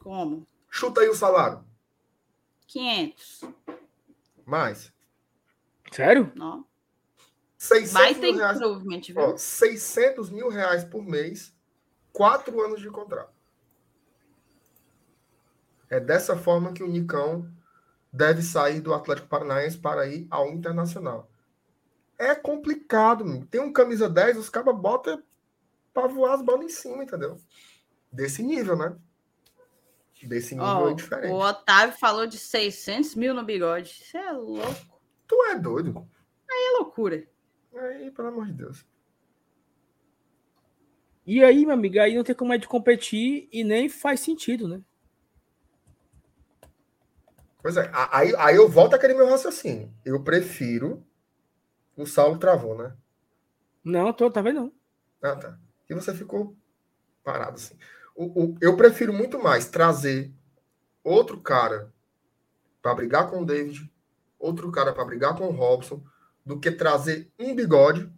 Como? Chuta aí o salário. 500. Mais. Sério? Não. 600 Vai ter mil reais. Ó, 600 mil reais por mês, quatro anos de contrato. É dessa forma que o Nicão deve sair do Atlético Paranaense para ir ao Internacional. É complicado, meu. tem um camisa 10, os cabas botam para voar as bolas em cima, entendeu? Desse nível, né? desse nível Ó, é diferente. o Otávio falou de 600 mil no bigode. Isso é louco. Tu é doido. É loucura. Aí, pelo amor de Deus. E aí, meu amigo, aí não tem como é de competir e nem faz sentido, né? Pois é, aí, aí eu volto àquele meu raciocínio. Eu prefiro. O Saulo travou, né? Não, tô, tá vendo? Não. Ah, tá. E você ficou parado assim. O, o- eu prefiro muito mais trazer outro cara para brigar com o David, outro cara para brigar com o Robson, do que trazer um bigode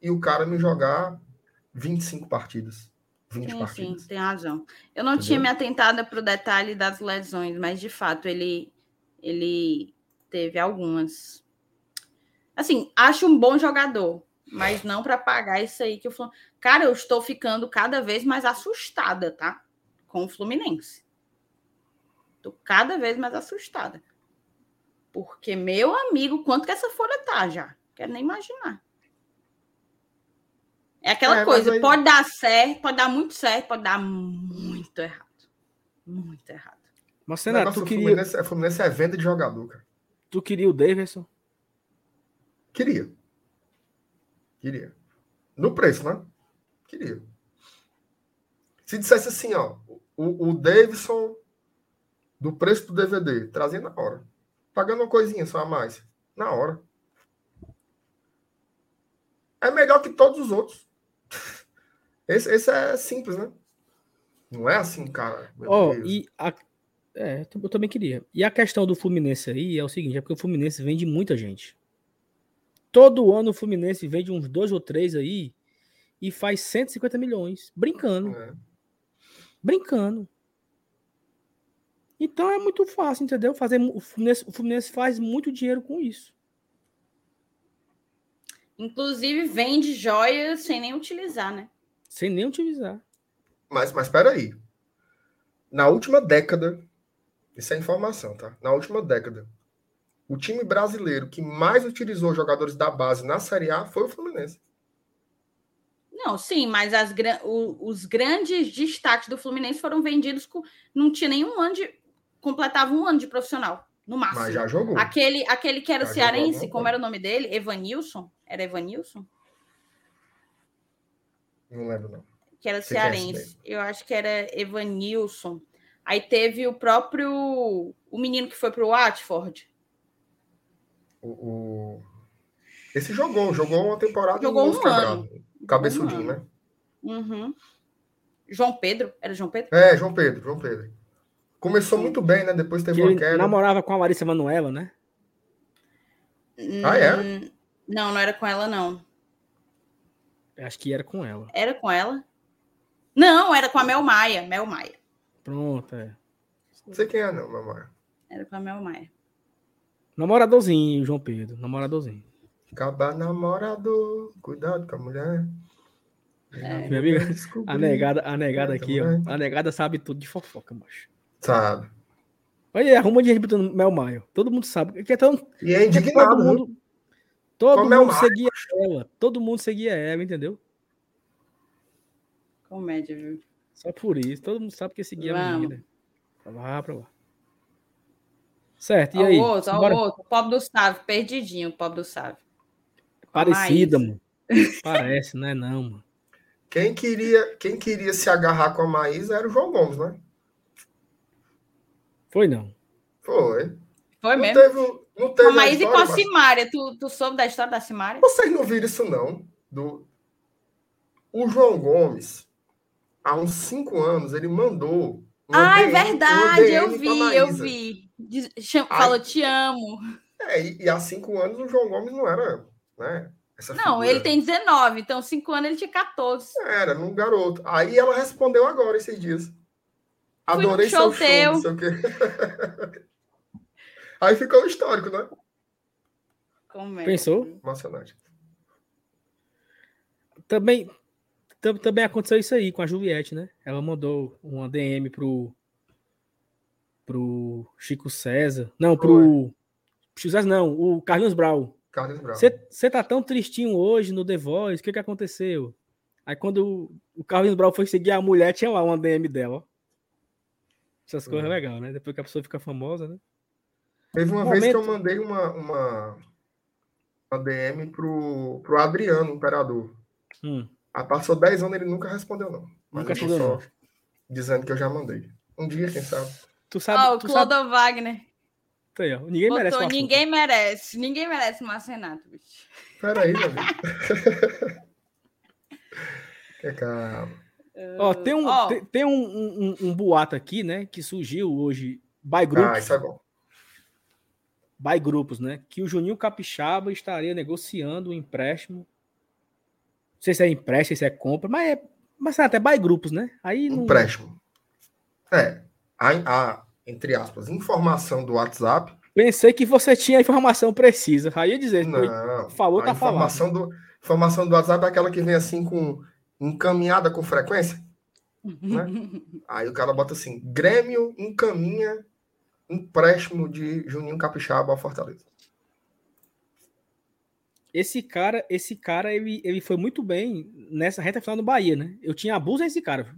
e o cara me jogar 25 partidas. 20 Sim, sim, partidas. tem razão. Eu não Entendeu? tinha me atentado para o detalhe das lesões, mas de fato ele, ele teve algumas. Assim, acho um bom jogador, mas não para pagar isso aí que o Fluminense. Cara, eu estou ficando cada vez mais assustada, tá? Com o Fluminense. Tô cada vez mais assustada. Porque, meu amigo, quanto que essa folha tá já? Quero nem imaginar. É aquela É, coisa, aí- pode dar certo, pode dar muito certo, pode dar muito errado. Muito errado. Mas, O Renato, negócio tu queria, Fluminense, é- Fluminense é venda de jogador, cara. tu queria o Davidson? Queria. Queria. No preço, né? Queria. Se dissesse assim, ó, o, o Davidson do preço do DVD, trazia na hora. Pagando uma coisinha só a mais. Na hora. É melhor que todos os outros. [laughs] Esse, esse é simples, né? Não é assim, cara. Ó, Deus. e a... é, eu também queria. E a questão do Fluminense aí é o seguinte, é porque o Fluminense vende muita gente. Todo ano o Fluminense vende uns dois ou três aí e faz 150 milhões, brincando, É. brincando. Então é muito fácil, entendeu? Fazer o Fluminense, o Fluminense faz muito dinheiro com isso. Inclusive, vende joias sem nem utilizar, né? Sem nem utilizar. Mas, mas peraí. Na última década, isso é informação, tá? Na última década, o time brasileiro que mais utilizou jogadores da base na Série A foi o Fluminense. Não, sim, mas as, o- os grandes destaques do Fluminense foram vendidos com. Não tinha nenhum ano de. Completava um ano de profissional, no máximo. Mas já jogou. Aquele, aquele que era Já cearense, como era o nome dele? Evanilson? Era Evanilson? Não lembro, não. Que era esse cearense. Eu acho que era Evanilson. Aí teve o próprio. O menino que foi pro Watford. O, o- Esse jogou, jogou uma temporada Jogou um Montes Quebrados. Cabeçudinho, Um né? Uhum. João Pedro? Era João Pedro? É, João Pedro, João Pedro. Começou muito bem, né? Depois teve Que uma queda. namorava com a Larissa Manoela, né? Ah, era? Hum, Não, não era com ela, não. Acho que era com ela. Era com ela? Não, era com a Mel Maia. Mel Maia. Pronto, é. Não sei quem é, não, mamãe. Era com a Mel Maia. Namoradorzinho, João Pedro. Namoradorzinho. Acabar namorador, cuidado com a mulher. É. Meu amigo, Descobri. A negada, a negada aqui, ó. A negada sabe tudo de fofoca, macho. Sabe. Olha aí, arruma dinheiro botando Mel Maio. Todo mundo sabe. Que é tão, E é indignado, todo viu? mundo, todo mundo Maio, seguia ela. Todo mundo seguia ela, entendeu? Comédia, viu? Só por isso. Todo mundo sabe que seguia a Vamos. menina. Pra lá, pra lá. Certo, e Ó aí? o outro, ó Bora. o outro. O pobre do Sávio, perdidinho, o pobre do Sávio. Parecida, mano. Parece, não é não, mano. Quem queria, quem queria se agarrar com a Maísa era o João Gomes, né? Foi não. Foi. Foi Não mesmo? teve, não teve Com a Maísa e com a história, mas- Simária. Tu, tu soube da história da Simária? Vocês não viram isso, não? Do... O João Gomes, há uns cinco anos, ele mandou. Ah, é DM uma verdade, eu vi, eu vi. Falou, te amo. É, e, e há cinco anos o João Gomes não era, né? Essa Não, figura. ele tem 19, então 5 anos ele tinha 14. Era, num garoto. Aí ela respondeu agora esses dias. Adorei show seu show, teu. não sei o quê. [laughs] Aí ficou o histórico, né? Como é? Pensou? Emocionante. Também, tam- também aconteceu isso aí com a Juliette, né? Ela mandou uma DM pro, pro Chico César. Não, pro. Chico César não, o Carlinhos Brau. Carlos. Você tá tão tristinho hoje no The Voice, o que que aconteceu? Aí quando o, o Carlinhos Brau foi seguir a mulher, tinha lá uma DM dela. ó. Essas coisas é legal, né? Depois que a pessoa fica famosa, né? Teve uma Momento... vez que eu mandei uma, uma, uma DM pro, pro Adriano, Imperador. Hum. Aí passou 10 anos ele nunca respondeu, não. Mas nunca respondeu, não. Dizendo que eu já mandei. Um dia, quem sabe. Tu sabe. Ó, oh, o Clodo Wagner. Aí, ó. Ninguém Botou, merece. Ninguém merece. Ninguém merece Marcenato, bicho. Peraí, meu amigo. [laughs] que calma. Ó, tem um, oh. tem, tem um, um, um, boato aqui, né? Que surgiu hoje by grupos. Ah, isso é bom. By grupos, né? Que o Juninho Capixaba estaria negociando um empréstimo. Não sei se é empréstimo, se é compra, mas é. Mas é até by grupos, né? Aí não... Empréstimo. É. A, a, entre aspas, informação do WhatsApp. Pensei que você tinha a informação precisa. Aí ia dizer, não, falou, tá informação falando. Do, informação do WhatsApp é aquela que vem assim com encaminhada com frequência. Né? Aí o cara bota assim: Grêmio encaminha empréstimo de Juninho Capixaba ao Fortaleza. Esse cara, esse cara, ele, ele foi muito bem nessa reta final do Bahia, né? Eu tinha abuso desse cara.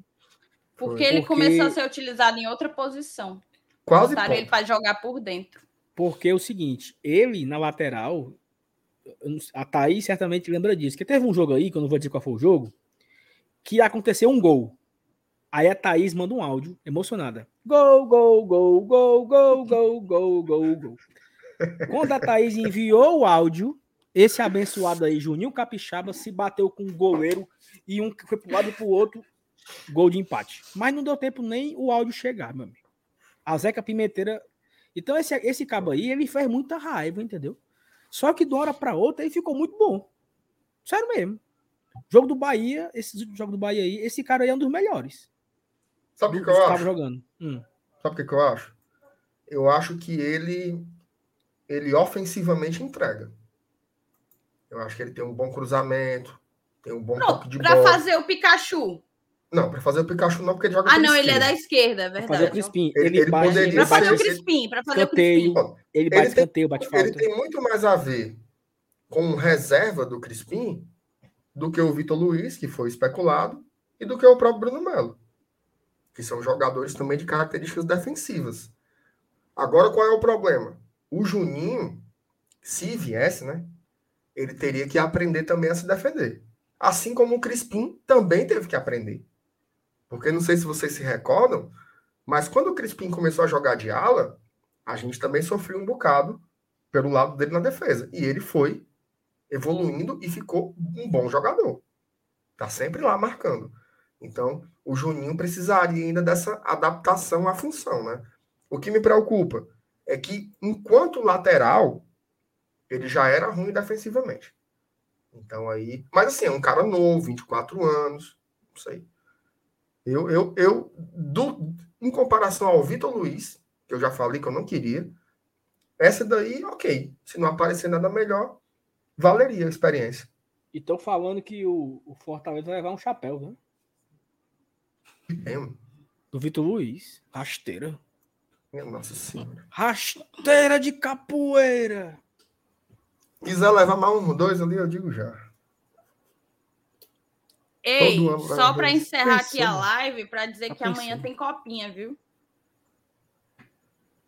Porque ele Porque... começou a ser utilizado em outra posição. Quase Botaram ele para jogar por dentro. Porque é o seguinte, ele na lateral, a Thaís certamente lembra disso, que teve um jogo aí, que eu não vou dizer qual foi o jogo, que aconteceu um gol. Aí a Thaís manda um áudio emocionada. Gol, gol, gol, gol, gol, gol, gol, gol, gol. Quando a Thaís enviou o áudio, esse abençoado aí, Juninho Capixaba, se bateu com o goleiro e um foi pro lado e pro outro, gol de empate. Mas não deu tempo nem o áudio chegar, meu amigo. A Zeca Pimenteira. Então, esse, esse cabo aí, ele fez muita raiva, entendeu? Só que de uma hora para outra ele ficou muito bom. Sério mesmo. Jogo do Bahia, esse jogo do Bahia aí, esse cara aí é um dos melhores. Sabe o que, eu acho? Jogando. Hum. Sabe o que, que eu acho? Eu acho que ele ele ofensivamente entrega. Eu acho que ele tem um bom cruzamento, tem um bom Não, toque de pra bola. Para fazer o Pikachu. Não, para fazer o Pikachu não, porque ele joga Ah, não, ele é da esquerda, é verdade. Pra fazer o Crispim. Ele, ele, ele poderia Pra fazer o Crispim, para fazer canteio, o Crispim. Ele bate canteio, bate falta. Ele tem muito mais a ver com reserva do Crispim do que o Vitor Luiz, que foi especulado, e do que o próprio Bruno Melo, que são jogadores também de características defensivas. Agora, qual é o problema? O Juninho, se viesse, né, ele teria que aprender também a se defender. Assim como o Crispim também teve que aprender. Porque não sei se vocês se recordam, mas quando o Crispim começou a jogar de ala, a gente também sofreu um bocado pelo lado dele na defesa. E ele foi evoluindo e ficou um bom jogador. Tá sempre lá marcando. Então, o Juninho precisaria ainda dessa adaptação à função, né? O que me preocupa é que, enquanto lateral, ele já era ruim defensivamente. Então aí. Mas assim, é um cara novo, 24 anos. Não sei. Eu, eu, eu do, em comparação ao Vitor Luiz, que eu já falei que eu não queria, essa daí, ok. Se não aparecer nada melhor, valeria a experiência. E estão falando que o, o Fortaleza vai levar um chapéu, né? É, Do Vitor Luiz. Rasteira. Minha nossa senhora. Rasteira de capoeira. Quiser levar mais um, dois ali, eu digo já. Ei, só para encerrar aqui a live, para dizer tá que pensando. amanhã tem copinha, viu?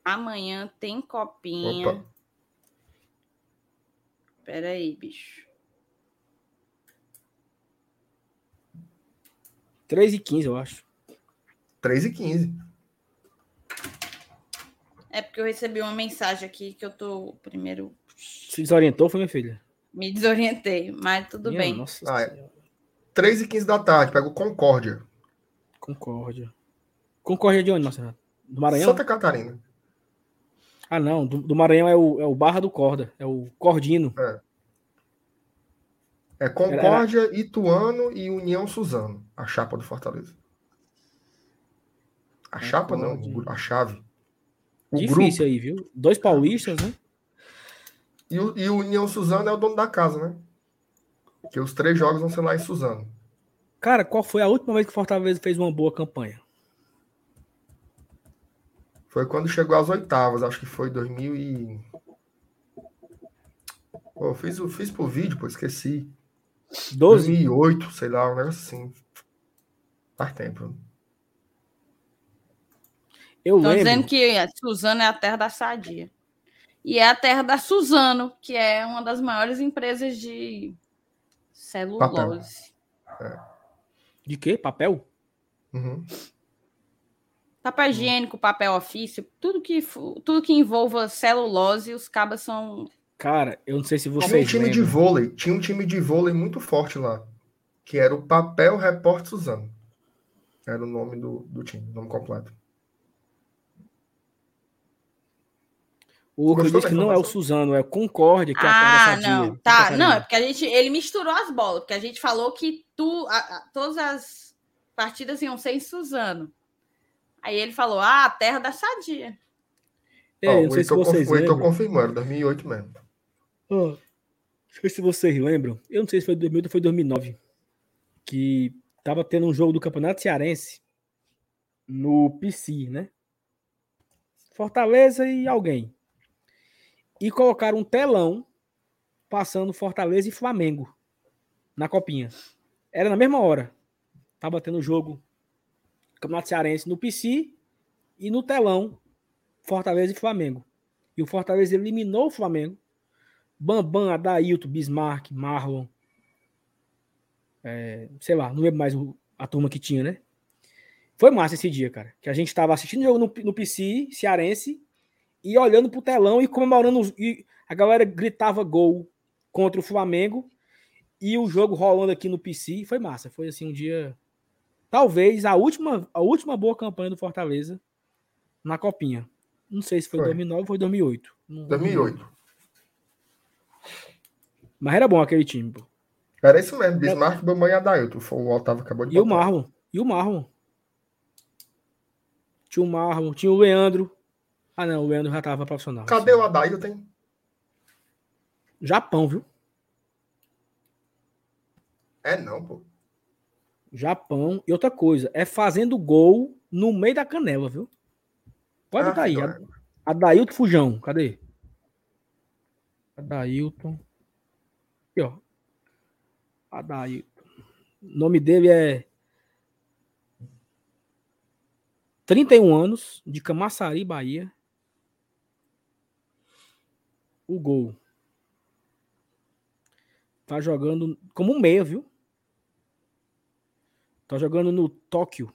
Amanhã tem copinha. Opa. Pera aí, bicho. 3 e 15, eu acho. 3 e 15. É porque eu recebi uma mensagem aqui que eu tô primeiro. Se desorientou, foi minha filha? Me desorientei, mas tudo minha bem. Nossa ah, é. 3 e 15 da tarde, pego Concórdia. Concórdia. Concórdia de onde, Marcelo? Do Maranhão? Santa Catarina. Ah, não. Do, do, Maranhão é o, é o Barra do Corda. É o Cordino. É. É Concórdia, Era... Ituano e União Suzano. A chapa do Fortaleza. A chapa não, a chave. O Difícil grupo. aí, viu? Dois paulistas, né? E o, e o União Suzano é o dono da casa, né? Porque os três jogos vão ser lá em Suzano. Cara, qual foi a última vez que o Fortaleza fez uma boa campanha? Foi quando chegou às oitavas, acho que foi 2000 e... Pô, eu fiz, fiz por vídeo, pô, esqueci. 12? 2008, sei lá, um negócio assim. Faz tempo. Eu Estão lembro. dizendo que Suzano é a terra da sadia. E é a terra da Suzano, que é uma das maiores empresas de celulose. É. De quê? Papel? Uhum. Papel higiênico, papel ofício, tudo que, tudo que envolva celulose, os cabas são. Cara, eu não sei se você. Tinha um time lembram. de vôlei, tinha um time de vôlei muito forte lá, que era o Papel Repórter Suzano. Era o nome do, do time, o nome completo. O Lucas disse que não é o Suzano, é o Concorde, que é a Ah, não. Tá, não, é porque a gente, ele misturou as bolas, porque a gente falou que tu, a, a, todas as partidas iam ser em Suzano. Aí ele falou, ah, a terra da sadia. É, oh, não sei se vocês conf... lembram. confirmando, 2008 mesmo. Oh, não sei se vocês lembram, eu não sei se foi 2008 ou foi 2009, que tava tendo um jogo do Campeonato Cearense no PC, né? Fortaleza e alguém e colocaram um telão passando Fortaleza e Flamengo na copinha. Era na mesma hora. Tava tendo o jogo Campeonato Cearense no PC e no telão Fortaleza e Flamengo. E o Fortaleza eliminou o Flamengo. Bambam, Adailton, Bismarck, Marlon. É, sei lá, não lembro mais a turma que tinha, né? Foi massa esse dia, cara. Que a gente tava assistindo o jogo no, no PC, cearense, e olhando pro telão e comemorando. E a galera gritava gol contra o Flamengo e o jogo rolando aqui no PC. Foi massa. Foi assim um dia. Talvez a última, a última boa campanha do Fortaleza na Copinha. Não sei se foi, foi. 2009 ou foi 2008. 2008. Mas era bom aquele time, pô. Era isso mesmo, Bismarck, é... Bambam e Adailton. O Otávio acabou de E botar. o Marlon. E o Marlon. Tinha o Marlon, tinha o Leandro. Ah, não, o Leandro já tava profissional. Cadê o Adailton? Japão, viu? É não, pô. Japão. E outra coisa, é fazendo gol no meio da canela, viu? Pode ah, aí. É. Adailton Fujão, cadê? Adailton. Aqui, ó. Adailton. O nome dele é 31 anos, de Camaçari, Bahia o gol. Tá jogando como um meia, viu? Tá jogando no Tóquio.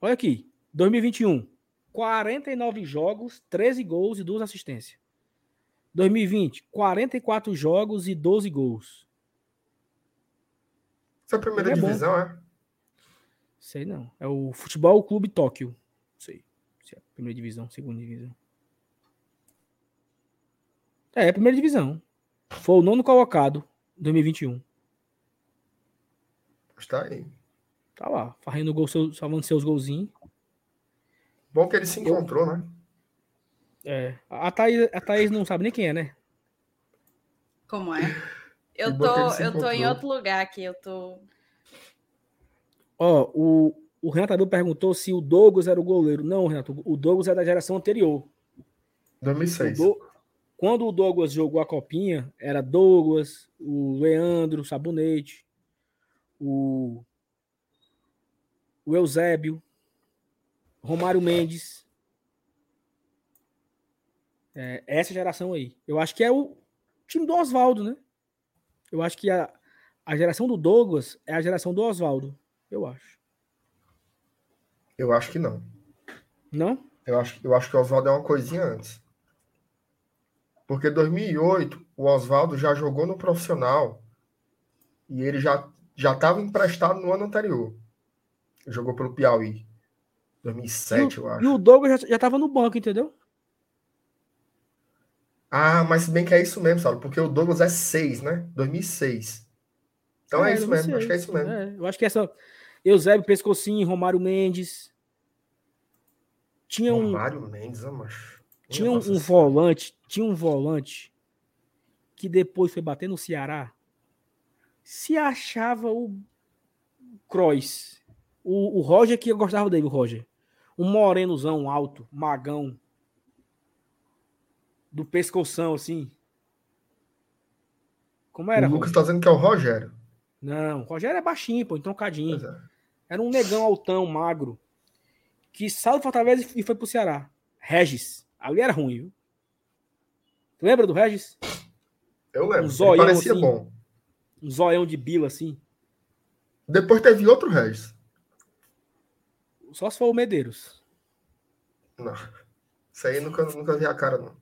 Olha aqui, 2021. 49 jogos, 13 gols e 2 assistências. 2020, 44 jogos e 12 gols. Essa é a primeira é divisão, bom. é? Sei não. É o Futebol Clube Tóquio. Sei. É primeira divisão, segunda divisão. É, primeira divisão. Foi o nono colocado 2021. Está aí. Tá lá, fazendo gol, salvando seus golzinhos. Bom que ele se encontrou, Eu... né? É. A Thaís, a Thaís não sabe nem quem é, né? Como é? [laughs] Eu tô, eu tô em outro lugar aqui, eu tô. Ó, o, o Renato Abreu perguntou se o Douglas era o goleiro. Não, Renato, o Douglas é da geração anterior. 2006. O Quando o Douglas jogou a copinha, era Douglas, o Leandro, Sabonete, o, o Eusébio, Romário Mendes. É, essa geração aí. Eu acho que é o time do Oswaldo, né? Eu acho que a, a geração do Douglas é a geração do Oswaldo. Eu acho. Eu acho que não. Não? Eu acho, eu acho que o Oswaldo é uma coisinha antes. Porque 2008, o Oswaldo já jogou no profissional e ele já já estava emprestado no ano anterior. Jogou pelo Piauí. 2007, eu acho. E o Douglas já estava no banco, entendeu? Ah, mas se bem que é isso mesmo, sabe? Porque o Douglas é 6, né? 2006. Então é, é isso mesmo, acho que é isso mesmo. É, eu acho que essa, Eusébio Pescocinho, Romário Mendes. Tinha um. Romário Mendes, macho. Tinha um, um volante, tinha um volante que depois foi bater no Ceará. Se achava o Croix. O, o Roger que eu gostava dele, o Roger. Um morenozão alto, magão. Do pescoção, assim. Como era? O Lucas tá dizendo que é o Rogério. Não, o Rogério é baixinho, pô, entroncadinho. É. Era um negão altão, magro, que saiu do Fortaleza e foi pro Ceará. Regis. Ali era ruim, viu? Tu lembra do Regis? Eu lembro. Um zoião parecia assim. bom. Um zoião de bila, assim. Depois teve outro Regis. Só se for o Medeiros. Não. Isso aí nunca, nunca vi a cara, não.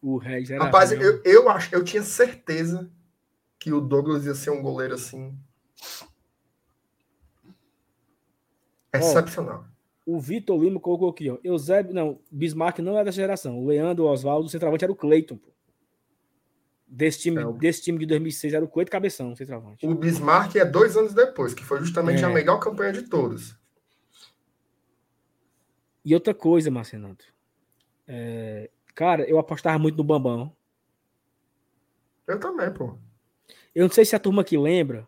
O Regis era. Rapaz, ruim, eu, eu acho, eu tinha certeza que o Douglas ia ser um goleiro assim. Excepcional. O Vitor Lima colocou aqui, ó. Eusébio, não, Bismarck não é dessa geração. O Leandro, o Oswaldo, o centroavante era o Cleiton, pô. Desse time, É, o- desse time de 2006 era o Cleiton Cabeção, centroavante. O Bismarck é dois anos depois, que foi justamente É. a melhor campanha de todos. E outra coisa, Marcenato. É, cara, eu apostava muito no Bambam. Eu também, pô. Eu não sei se a turma aqui lembra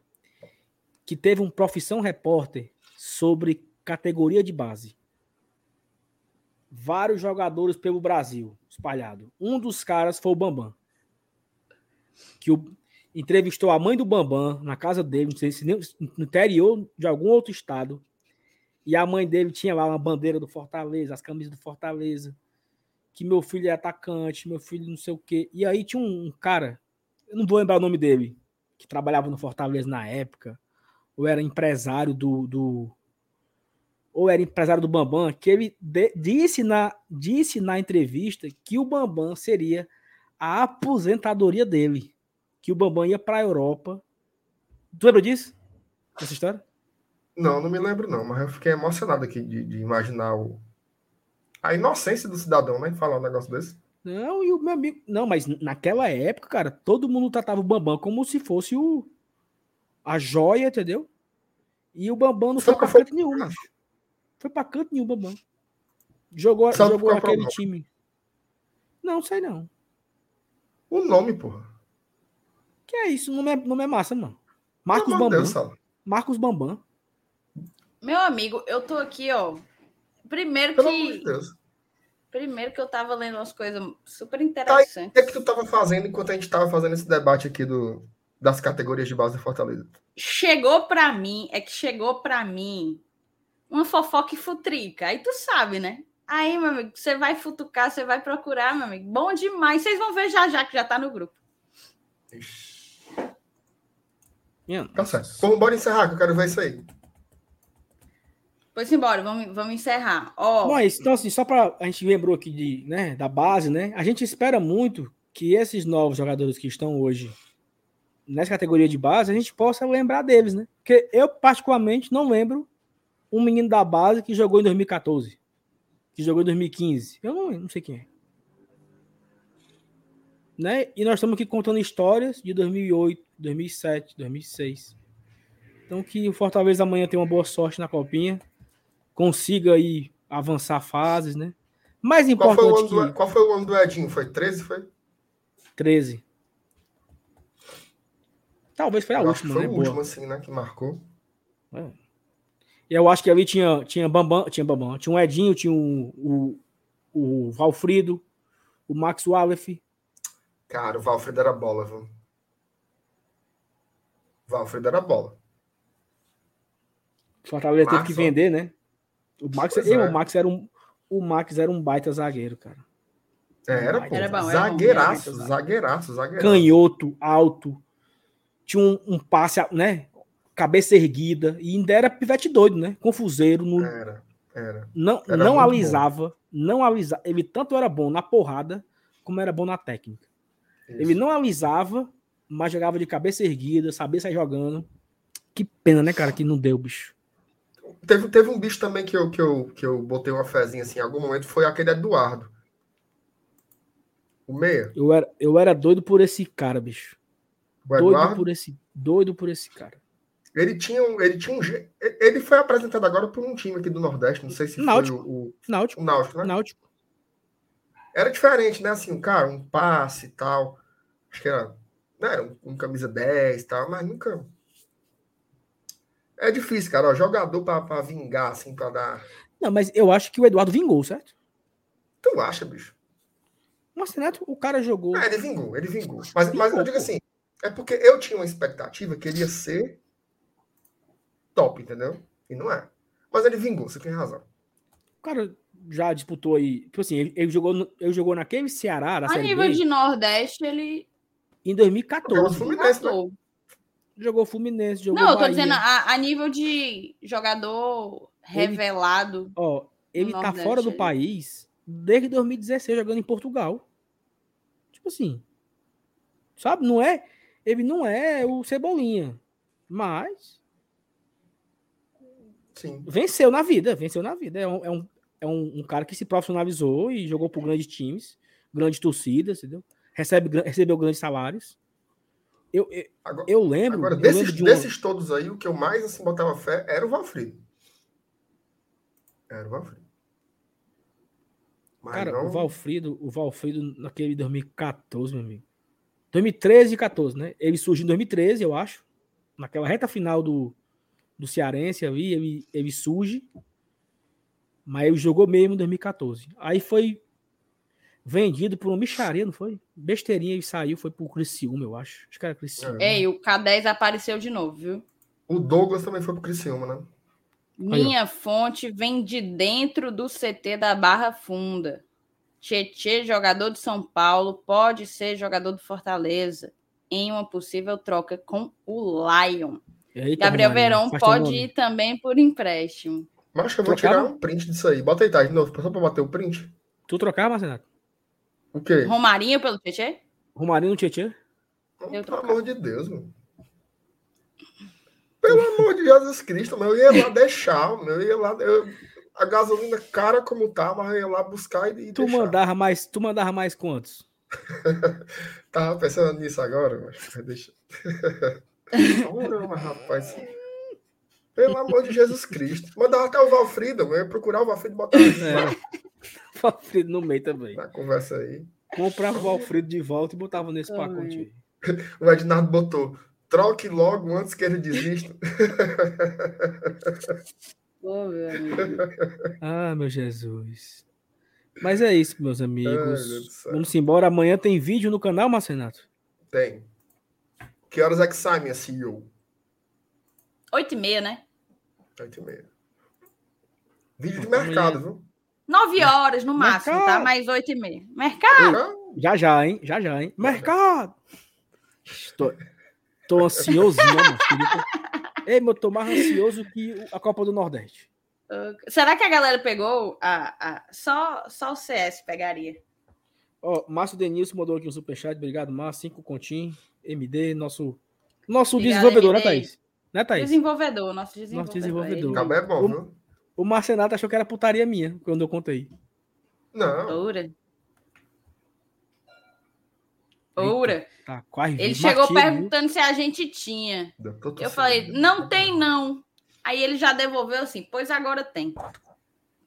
que teve um profissão repórter sobre categoria de base. Vários jogadores pelo Brasil espalhado. Um dos caras foi o Bambam. Que o, entrevistou a mãe do Bambam na casa dele, não sei se no interior de algum outro estado. E a mãe dele tinha lá uma bandeira do Fortaleza, as camisas do Fortaleza. Que meu filho é atacante, meu filho não sei o quê. E aí tinha um, um cara, eu não vou lembrar o nome dele, que trabalhava no Fortaleza na época, ou era empresário do, do ou era empresário do Bambam, que ele de- disse, na, disse na entrevista que o Bambam seria a aposentadoria dele, que o Bambam ia para a Europa. Tu lembra disso? Essa história? Não, não me lembro, não, mas eu fiquei emocionado aqui de, de imaginar o... a inocência do cidadão, né? Falar um negócio desse. Não, e o meu amigo. Não, mas naquela época, cara, todo mundo tratava o Bambam como se fosse o. a joia, entendeu? E o Bambam não foi pra foi canto nenhum, macho. Foi pra canto nenhum, Bambam. Jogou, jogou aquele problema? time. Não, sei não. O nome, porra. Que é isso? Não é, não é massa, não. Marcos de Bambam. Deus, Sala. Marcos Bambam. Meu amigo, eu tô aqui, ó. Primeiro Pelo amor de que, Deus. primeiro que eu tava lendo umas coisas super Tá, o interessantes. que é que tu tava fazendo enquanto a gente tava fazendo esse debate aqui do, das categorias de base do Fortaleza? Chegou pra mim, é que chegou pra mim uma fofoca e futrica. Aí tu sabe, né? Aí, meu amigo, você vai futucar, você vai procurar, meu amigo. Bom demais. Vocês vão ver já já que já tá no grupo. Tá certo. Vamos bora encerrar, que eu quero ver isso aí. Pois embora, vamos, vamos encerrar. Ó, Mas, então, assim, só para a gente lembrou aqui de, né, da base, né? A gente espera muito que esses novos jogadores que estão hoje nessa categoria de base, a gente possa lembrar deles, né? Porque eu, particularmente, não lembro um menino da base que jogou em 2014, que jogou em 2015. Eu não, não sei quem é. Né? E nós estamos aqui contando histórias de 2008, 2007, 2006. Então que o Fortaleza amanhã tenha uma boa sorte na copinha, consiga aí avançar fases, né? Mais Qual foi, o importante ano do, que qual foi o ano do Edinho? Foi 13? Foi? 13. Talvez foi a Eu última, foi né? o Boa. último, assim, né? Que marcou. É. Eu acho que ali tinha, tinha Bambam, tinha Bambam, tinha o Edinho, tinha o, o, o Valfrido, o Max Wallace. Cara, o Valfredo era bola, viu? O Valfredo era bola. O Fortaleza teve Max, que ó. vender, né? O Max, eu, é. o Max era um o Max era um baita zagueiro, cara. É, era, pô. Era bom, era bom, zagueiraço, era bom. zagueiraço, zagueiraço. Canhoto, alto. Tinha um, um passe, né? Cabeça erguida. E ainda era pivete doido, né? Confuseiro. No, Era, era. não era não alisava. Não alisava. Ele tanto era bom na porrada, como era bom na técnica. Isso. Ele não alisava, mas jogava de cabeça erguida, sabia sair jogando. Que pena, né, cara, que não deu, bicho. Teve, teve um bicho também que eu, que, eu, que eu botei uma fezinha assim em algum momento, foi aquele Eduardo. O meia. Eu era, eu era doido por esse cara, bicho. O Doido Eduardo. por esse, doido por esse cara. Ele tinha um. Ele tinha um. Ele foi apresentado agora por um time aqui do Nordeste. Não sei se Náutico. foi o, o, Náutico, o Náutico, né? Náutico. Era diferente, né? Assim, cara, um passe e tal. Acho que era, né? era um, um camisa 10 e tal, mas nunca. É difícil, cara. Ó, jogador pra, pra vingar, assim, pra dar. Não, mas eu acho que o Eduardo vingou, certo? Tu acha, bicho? Mas, Neto, o cara jogou. É, ele vingou, ele vingou. Mas, mas eu Vingou, digo assim, é porque eu tinha uma expectativa que ele ia ser top, entendeu? E não é. Mas ele vingou, você tem razão. O cara já disputou aí. Tipo assim, ele, ele jogou, ele jogou naquele Ceará, na A Série nível B, de Nordeste, ele em Jogou 2014. Fluminense, né? Jogou Fluminense, jogou Não, eu tô Bahia. dizendo a, a nível de jogador Ele- revelado. Ó, ele tá Nordeste, fora do ele- país desde 2016 jogando em Portugal. Tipo assim. Sabe? Não é. Ele não é o Cebolinha. Mas Sim. venceu na vida. Venceu na vida. É um, é um, é um, um cara que se profissionalizou e jogou por grandes times, grandes torcidas, entendeu? Recebe, recebeu grandes salários. Eu, eu, Agora, eu lembro. agora eu desses, lembro de uma- desses todos aí, o que eu mais assim, botava fé era o Valfrido. Era o Valfrido. Mas Cara, não... o Valfrido, o Valfrido naquele 2014, meu amigo. 2013 e 14, né? Ele surgiu em 2013, eu acho. Naquela reta final do, do Cearense ali, ele, ele surge. Mas ele jogou mesmo em 2014. Aí foi vendido por uma micharia, não foi? Besteirinha e saiu, foi pro Criciúma, eu acho. Acho que era Criciúma. É. Ei, o K10 apareceu de novo, viu? O Douglas também foi pro Criciúma, né? Minha fonte vem de dentro do CT da Barra Funda. Tietê, jogador de São Paulo, pode ser jogador do Fortaleza em uma possível troca com o Lion. Eita, Gabriel Verão pode ir também por empréstimo. Mas acho que eu vou Trocava? tirar um print disso aí. Bota aí, tá? De novo, só pra bater o print. Tu trocava, Marcenato? O quê? Romarinho pelo Tietê? Romarinho no Tietchan? Pelo trocava. amor de Deus, mano. Pelo amor de Jesus Cristo, meu, eu ia lá deixar, meu, eu ia lá. eu- a gasolina cara como tá, mas eu ia lá buscar e, e Tu deixar. mandava mais, tu mandava mais quantos? [laughs] Tava pensando nisso agora, mas deixa. [laughs] Caramba, rapaz. Pelo amor de Jesus Cristo. Mandava até o Valfrido, eu ia procurar o Valfrido e botar [laughs] É. Valfrido no meio também. na conversa aí. Comprava o Valfrido de volta e botava nesse Também. pacote. O Ednardo botou. Troque logo antes que ele desista. [laughs] Ô, meu amigo. Ah, meu Jesus. Mas é isso, meus Ai, meu amigos. Céu. Vamos embora. Amanhã tem vídeo no canal, Marcenato? Tem. Que horas é que sai, minha CEO? Oito e meia, né? Oito e meia. Vídeo de mercado, viu? Nove horas no máximo, tá? Mercado. Mais oito e meia. Mercado! Já já, hein? Já já, hein? Mercado! Tô, tô ansiosinho, mano. Queria ter- Ei, meu, eu tô mais ansioso que a Copa do Nordeste. Será que a galera pegou a, a- só, só o CS pegaria? Ó, Márcio Denilson mandou aqui um superchat. Obrigado, Márcio. Cinco continhos. MD, nosso, nosso desenvolvedor, né, MD. Thaís? Né, Thaís? Desenvolvedor, nosso desenvolvedor. Nosso desenvolvedor. Ele- Cabo é bom, O- viu? O Marcenato achou que era putaria minha quando eu contei. Não. Oura. Oura. Tá quase Ele chegou Martírio, viu? perguntando se a gente tinha. Eu, Eu falei, não tem não. Aí ele já devolveu assim, pois agora tem.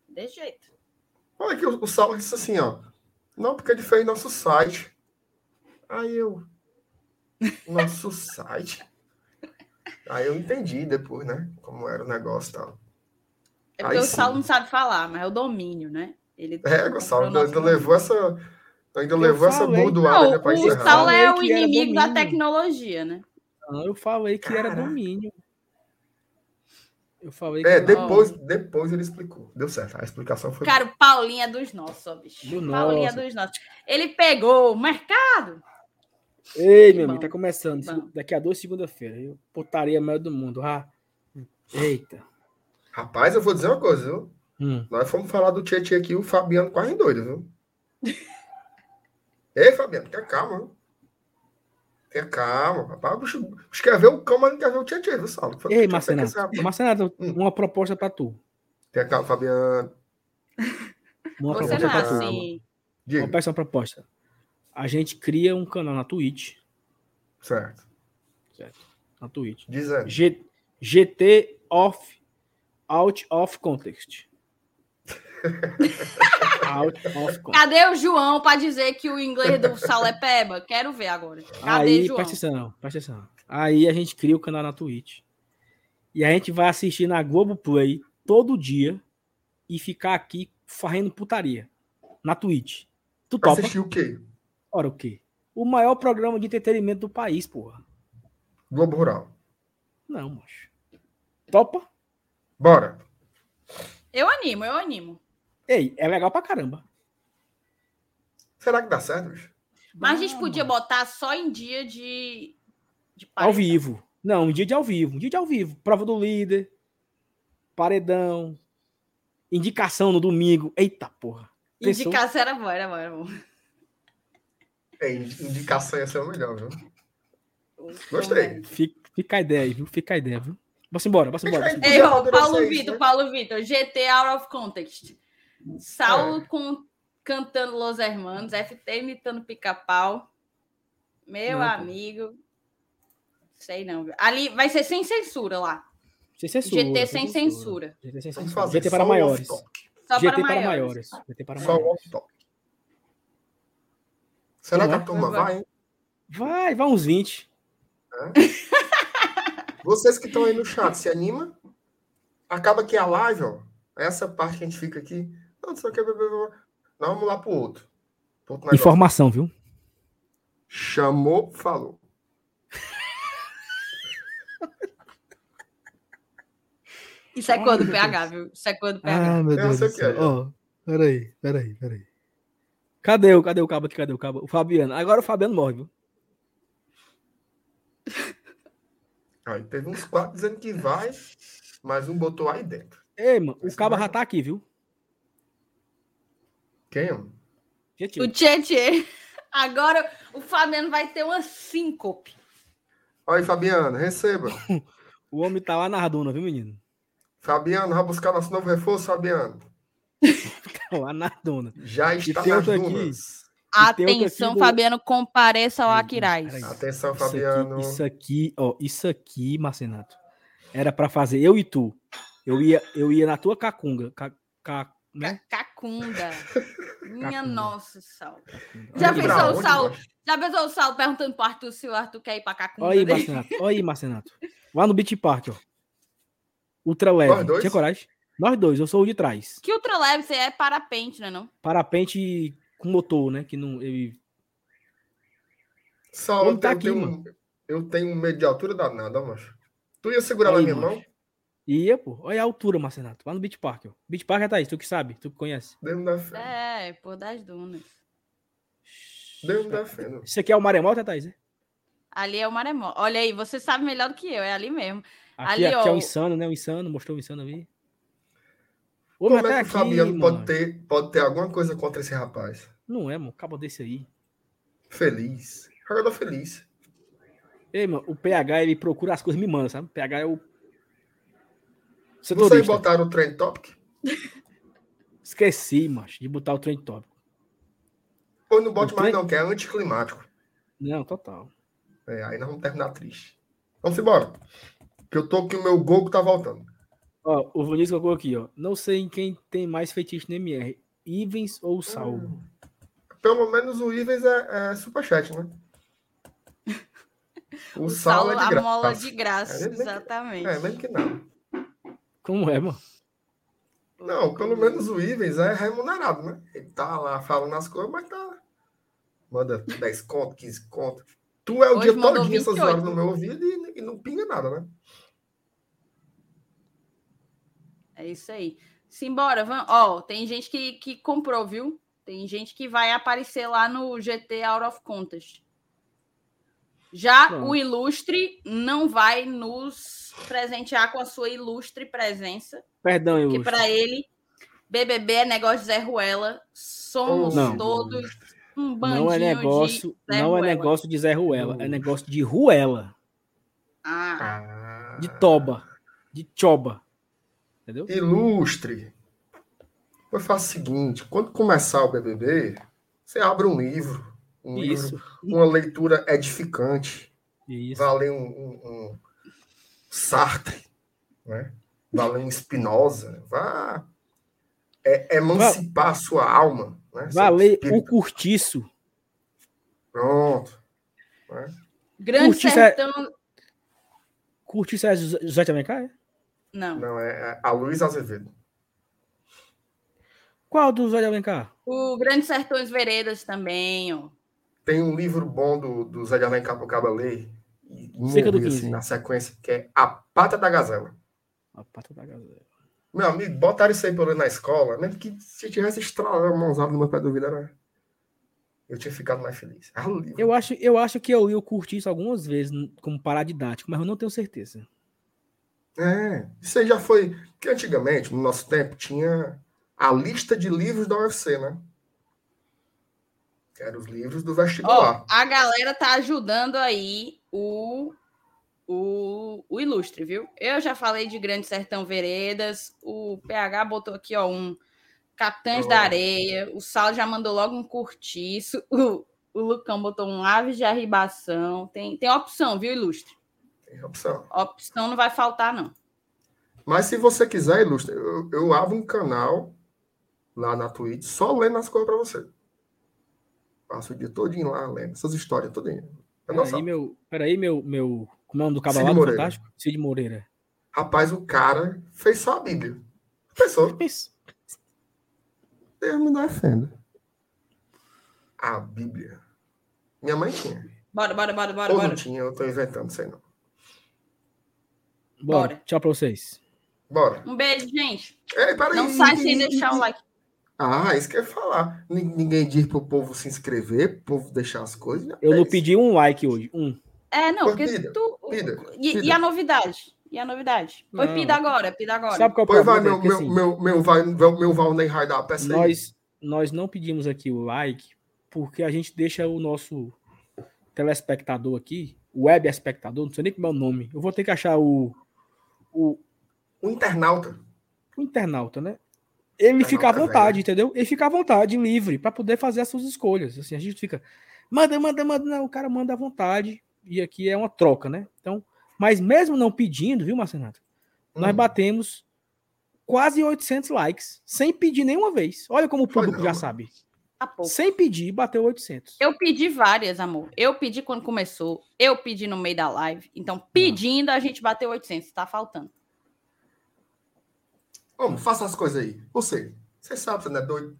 Desse jeito. Olha que o, o Saulo disse assim, ó. Não, porque ele fez nosso site. Aí eu. Nosso site? Aí eu entendi depois, né? Como era o negócio e tal. É porque Aí o sim. Saulo não sabe falar, mas é o domínio, né? Ele É, o Saulo ainda levou essa. Ainda Eu levou essa falei. bordoada Não, né, pra o encerrar. Saulo é o inimigo da tecnologia, né? Não, eu falei que era domínio. Eu falei que É, era- depois, depois ele explicou. Deu certo. A explicação foi. Cara, o Paulinho é dos nossos, ó, bicho. Do Paulinho nosso. é dos nossos. Ele pegou o mercado. Ei, Que meu bom. amigo, tá começando. Bom. Daqui a duas segunda-feira. Eu putaria maior do mundo. Ah. Eita. Rapaz, eu vou dizer uma coisa, viu? Hum. Nós fomos falar do Tietchan aqui, o Fabiano quase doido, viu? Ei, Fabiano, tenha calma, viu? Tenha calma, rapaz. Bicho, bicho quer ver o cão, mas não quer ver o Tietchan, viu, Saulo? Ei, Marcenato. Marcenato, [laughs] Hum. uma proposta pra tu. Tenha calma, Fabiano. Uma Você proposta não é pra tu. assim. Diga. Uma proposta. A gente cria um canal na Twitch. Certo. Na Twitch. Dizendo. G- GT off. Out of context. [laughs] out of context. Cadê o João pra dizer que o inglês do Saulo é peba? Quero ver agora. Cadê Aí, João? presta atenção, presta atenção. Aí a gente cria o canal na Twitch. E a gente vai assistir na Globoplay todo dia e ficar aqui fazendo putaria. Na Twitch. Tu Pra topa? assistir o quê? Ora, o quê? O maior programa de entretenimento do país, porra. Globo Rural. Não, macho. Topa? Bora. Eu animo, eu animo. Ei, é legal pra caramba. Será que dá certo, bicho? Mas a gente podia botar só em dia de. de Ao paredão. vivo. Não, um dia de ao vivo. Um dia de ao vivo. Prova do líder. Paredão. Indicação no domingo. Eita porra. Pensou? Indicação era bom, era bom, era bom. É, indicação ia ser o melhor, viu? Gostei. Fica, fica a ideia aí, viu? Fica a ideia, viu? Vamos embora, vamos embora. Vamos. Ei, embora. ó, Podia Paulo Vitor, né? Paulo Vitor, GT out of context. Saulo É. com, cantando Los Hermanos, FT imitando pica-pau. Meu Não, pô. amigo. Sei não. viu? Ali vai ser sem censura lá. Sem censura. GT sem censura. GT sem censura. GT para só maiores. Só GT para maiores. maiores. GT para Só o maiores. off-top. Será Não que é? a turma Vai. vai, hein? Vai, vai uns 20. [laughs] Vocês que estão aí no chat, se anima? Acaba que a live, ó. Essa parte que a gente fica aqui. Não, sei o que. vamos lá pro outro. Pro outro. Informação, viu? Chamou, falou. Isso é cor do PH, viu? Isso é cor do PH. Ah, meu Eu Deus sei que é, céu. Ó, peraí, peraí, peraí. Cadê o, cadê o cabo aqui? Cadê o cabo? O Fabiano. Agora o Fabiano morre, viu? [laughs] Aí teve uns quatro dizendo que vai, mas um botou aí dentro. Ei, mano, o Esse cabo vai- já tá aqui, viu? Quem? mano? O Tietê. Agora o Fabiano vai ter uma síncope. Olha aí, Fabiano, receba. [laughs] o homem tá lá na duna, viu, menino? Fabiano, vai buscar nosso novo reforço, Fabiano. Lá na. Já está nas dunas. Atenção, do- Fabiano, compareça ao Aquiraz. Atenção, Isso aqui, Fabiano. isso aqui, ó, isso aqui, Marcenato, era pra fazer eu e tu. Eu ia, eu ia na tua cacunga, ca, ca- né? Ca- Cacunda. [laughs] Minha Cacunda. nossa, Saulo. Já pensou pra o onde, Saulo? Já pensou o Saulo perguntando pro Arthur se o Arthur quer ir pra Cacunda? Olha aí? Marcenato, olha aí, Marcenato. Lá no Beach Park, ó. Ultra leve. Tinha coragem? Nós dois, eu sou o de trás. Que ultra leve você é parapente, né não? Parapente com motor, né? Que não. Eu... Saulo, Vamos tá eu, tenho, aqui, um- eu tenho um medo de altura danada, macho. Tu ia segurar na minha macho. mão? Ia, pô. Olha a altura, Marcenato. Lá no Beach Park, ó. Beach Park é Thaís, tu que sabe, tu que conhece. Deus me defenda. É, por das dunas. Deus me defenda. Isso aqui é o maremoto, é Thaís? é? Ali é o maremoto. Olha aí, você sabe melhor do que eu, é ali mesmo. Aqui, Ali, aqui é ó. o insano, né? O insano, mostrou o insano ali. Ô, Como é tá que o Fabiano pode ter, pode ter alguma coisa contra esse rapaz? Não é, mano. Acaba desse aí. Feliz. Jogador feliz. Ei, mano, o PH, ele procura as coisas me manda, sabe? O PH é o. Vocês Setorista. botaram o Trend Topic? [laughs] Esqueci, macho, de botar o trend top. Pois não bote O mais Trend- não, que é anticlimático. Não, total. É, aí nós vamos terminar triste. Vamos embora. Que eu tô que o meu Gogo tá voltando. Ó, o Vinícius colocou aqui, ó. Não sei em quem tem mais feitiço no MR. Ivens ou Salvo? Pelo menos o Ivens é, é superchat, né? [laughs] O, O Saulo Saulo, é de a graça. mola de graça, É, mesmo que- exatamente. É, mesmo que não. Como é, mano? Não, pelo menos o Ivens é remunerado, né? Ele tá lá falando as coisas, mas tá. Manda 10 conto, 15 conto. Tu é o Hoje dia todinho essas 28. horas no meu ouvido e, e não pinga nada, né? É isso aí. Simbora, vamos. Ó, tem gente que, que comprou, viu? Tem gente que vai aparecer lá no GT Out of Contest. Já Pronto. o Ilustre não vai nos presentear com a sua ilustre presença, Perdão, eu. porque para ele BBB é negócio de Zé Ruela. Somos Não. todos um bandinho Não é negócio, de Zé não é Ruela. negócio de Zé Ruela, é negócio de Ruela, Ah, Ah, de Toba, de Choba. Entendeu? Ilustre. Eu faço o seguinte: quando começar o BBB, você abre um livro. Um Isso. livro, uma leitura edificante. Isso. Valer um, um, um Sartre, né? Valer um Spinoza. Vá é, emancipar a sua alma. Né? Valer o curtiço. Pronto. Grande Curti, Zé- Sertão. Curtiço é José de Alencar? é? Não. Não, é, é a Luiz Azevedo. Qual do José de Alencar? O Grande Sertões Veredas também, ó. Tem um livro bom do, do Zé de Alencar pro Cabo ler. Cerca do morri, 15. assim, na sequência, que é A Pata da Gazela. A pata da gazela. Meu amigo, botaram isso aí ler na escola, mesmo que se tivesse estralado a mãozada no meu pé do vidro, era... eu tinha ficado mais feliz. Ah, livro. Eu acho, eu acho que eu, eu curti isso algumas vezes como paradidático, mas eu não tenho certeza. É, isso aí já foi. Porque antigamente, no nosso tempo, tinha a lista de livros da UFC, né? Que eram os livros do vestibular. a galera tá ajudando aí o, o, o ilustre, viu? Eu já falei de Grande Sertão Veredas, o PH botou aqui, ó, um Capitães Ó. da Areia, o Sal já mandou logo um curtiço, [laughs] o, o Lucão botou um Aves de Arribação, tem, tem opção, viu, ilustre? Tem opção. Opção não vai faltar, não. Mas se você quiser, ilustre, eu, eu abro um canal lá na Twitch só lendo as coisas pra você. Passo o dia todinho lá lendo essas histórias todinho. É. Peraí, meu, peraí, meu, meu. Como é o nome do Cid cavalo Moreira. fantástico? Cid Moreira. Rapaz, o cara fez só a Bíblia. Pensou? Deus me defenda. A Bíblia. Minha mãe tinha. Bora, bora, bora, bora, Ou não bora. tinha, eu tô inventando, sei não. Bora. Bora. Tchau pra vocês. Bora. Um beijo, gente. Ei, peraí. Não sai e- sem deixar o like. Ah, isso que eu ia falar. Nin- Ninguém diz pro povo se inscrever, pro povo deixar as coisas. já Eu não fez. pedi um like hoje. Um. É, não, Pois porque pida, tu. pida, e, pida. e a novidade? E a novidade? Foi pida agora, pida agora. Sabe qual é o Pois vai, problema? meu, É assim, meu, meu, vai, meu, meu Valnei vai dar a peça aí. nós, nós não pedimos aqui o like porque a gente deixa o nosso telespectador aqui, o web espectador, não sei nem como é o nome. Eu vou ter que achar o, o, O internauta. o internauta, né? Ele Internauta fica à velho. vontade, entendeu? Ele fica à vontade, livre, para poder fazer as suas escolhas. Assim, a gente fica, manda, manda, manda, não, o cara manda à vontade. E aqui é uma troca, né? Então, mas mesmo não pedindo, viu, Marcenato? Nós Hum. batemos quase 800 likes, sem pedir nenhuma vez. Olha como o público não, já mano. sabe. Pouco. Sem pedir, bateu 800. Eu pedi várias, amor. Eu pedi quando começou, eu pedi no meio da live. Então, pedindo, a gente bateu 800. Tá faltando. Vamos, faça as coisas aí. Você. Você sabe, você não é doido.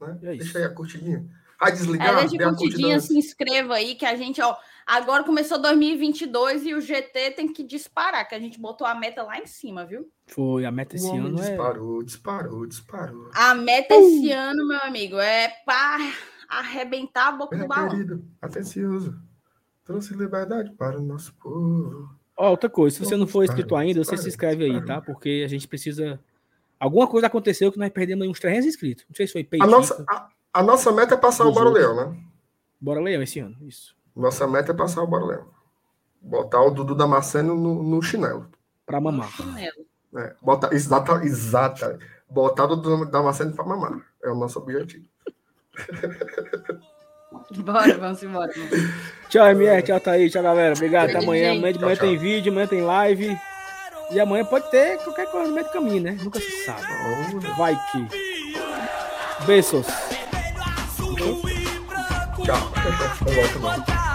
Né? É. Deixa aí a curtidinha. Vai É, desligar, deixa dê a curtidinha, curtidão. se inscreva aí, que a gente, ó. Agora começou 2022 e o GT tem que disparar, que a gente botou a meta lá em cima, viu? Foi, a meta esse ano é... disparou, disparou, disparou. A meta esse ano, meu amigo, é pra arrebentar a boca do Meu balão. querido, atencioso. Trouxe liberdade para o nosso povo. Ó, outra coisa, se você não for inscrito ainda, você se inscreve aí, tá? Porque a gente precisa... Alguma coisa aconteceu que nós perdemos aí uns 300 inscritos. Não sei se foi A peitinho. nossa, a, a nossa meta é passar o Bora. Leão, né? Bora Leão esse ano, isso. Nossa meta é passar o Bora Leão. Botar o Dudu Damasceno no, no chinelo. Pra mamar. Chinelo. né? Botar, exata, exata. Botar o Dudu Damasceno para mamar. É o nosso objetivo. Bora, vamos embora. Tchau, MR, tchau, Thaís, tchau, galera. Obrigado, até amanhã. Amanhã de manhã Tchau, tem vídeo, amanhã tem live. E amanhã pode ter qualquer coisa no meio do caminho, né? Nunca se sabe. Vai que. Beijos. Tchau. Eu volto, não.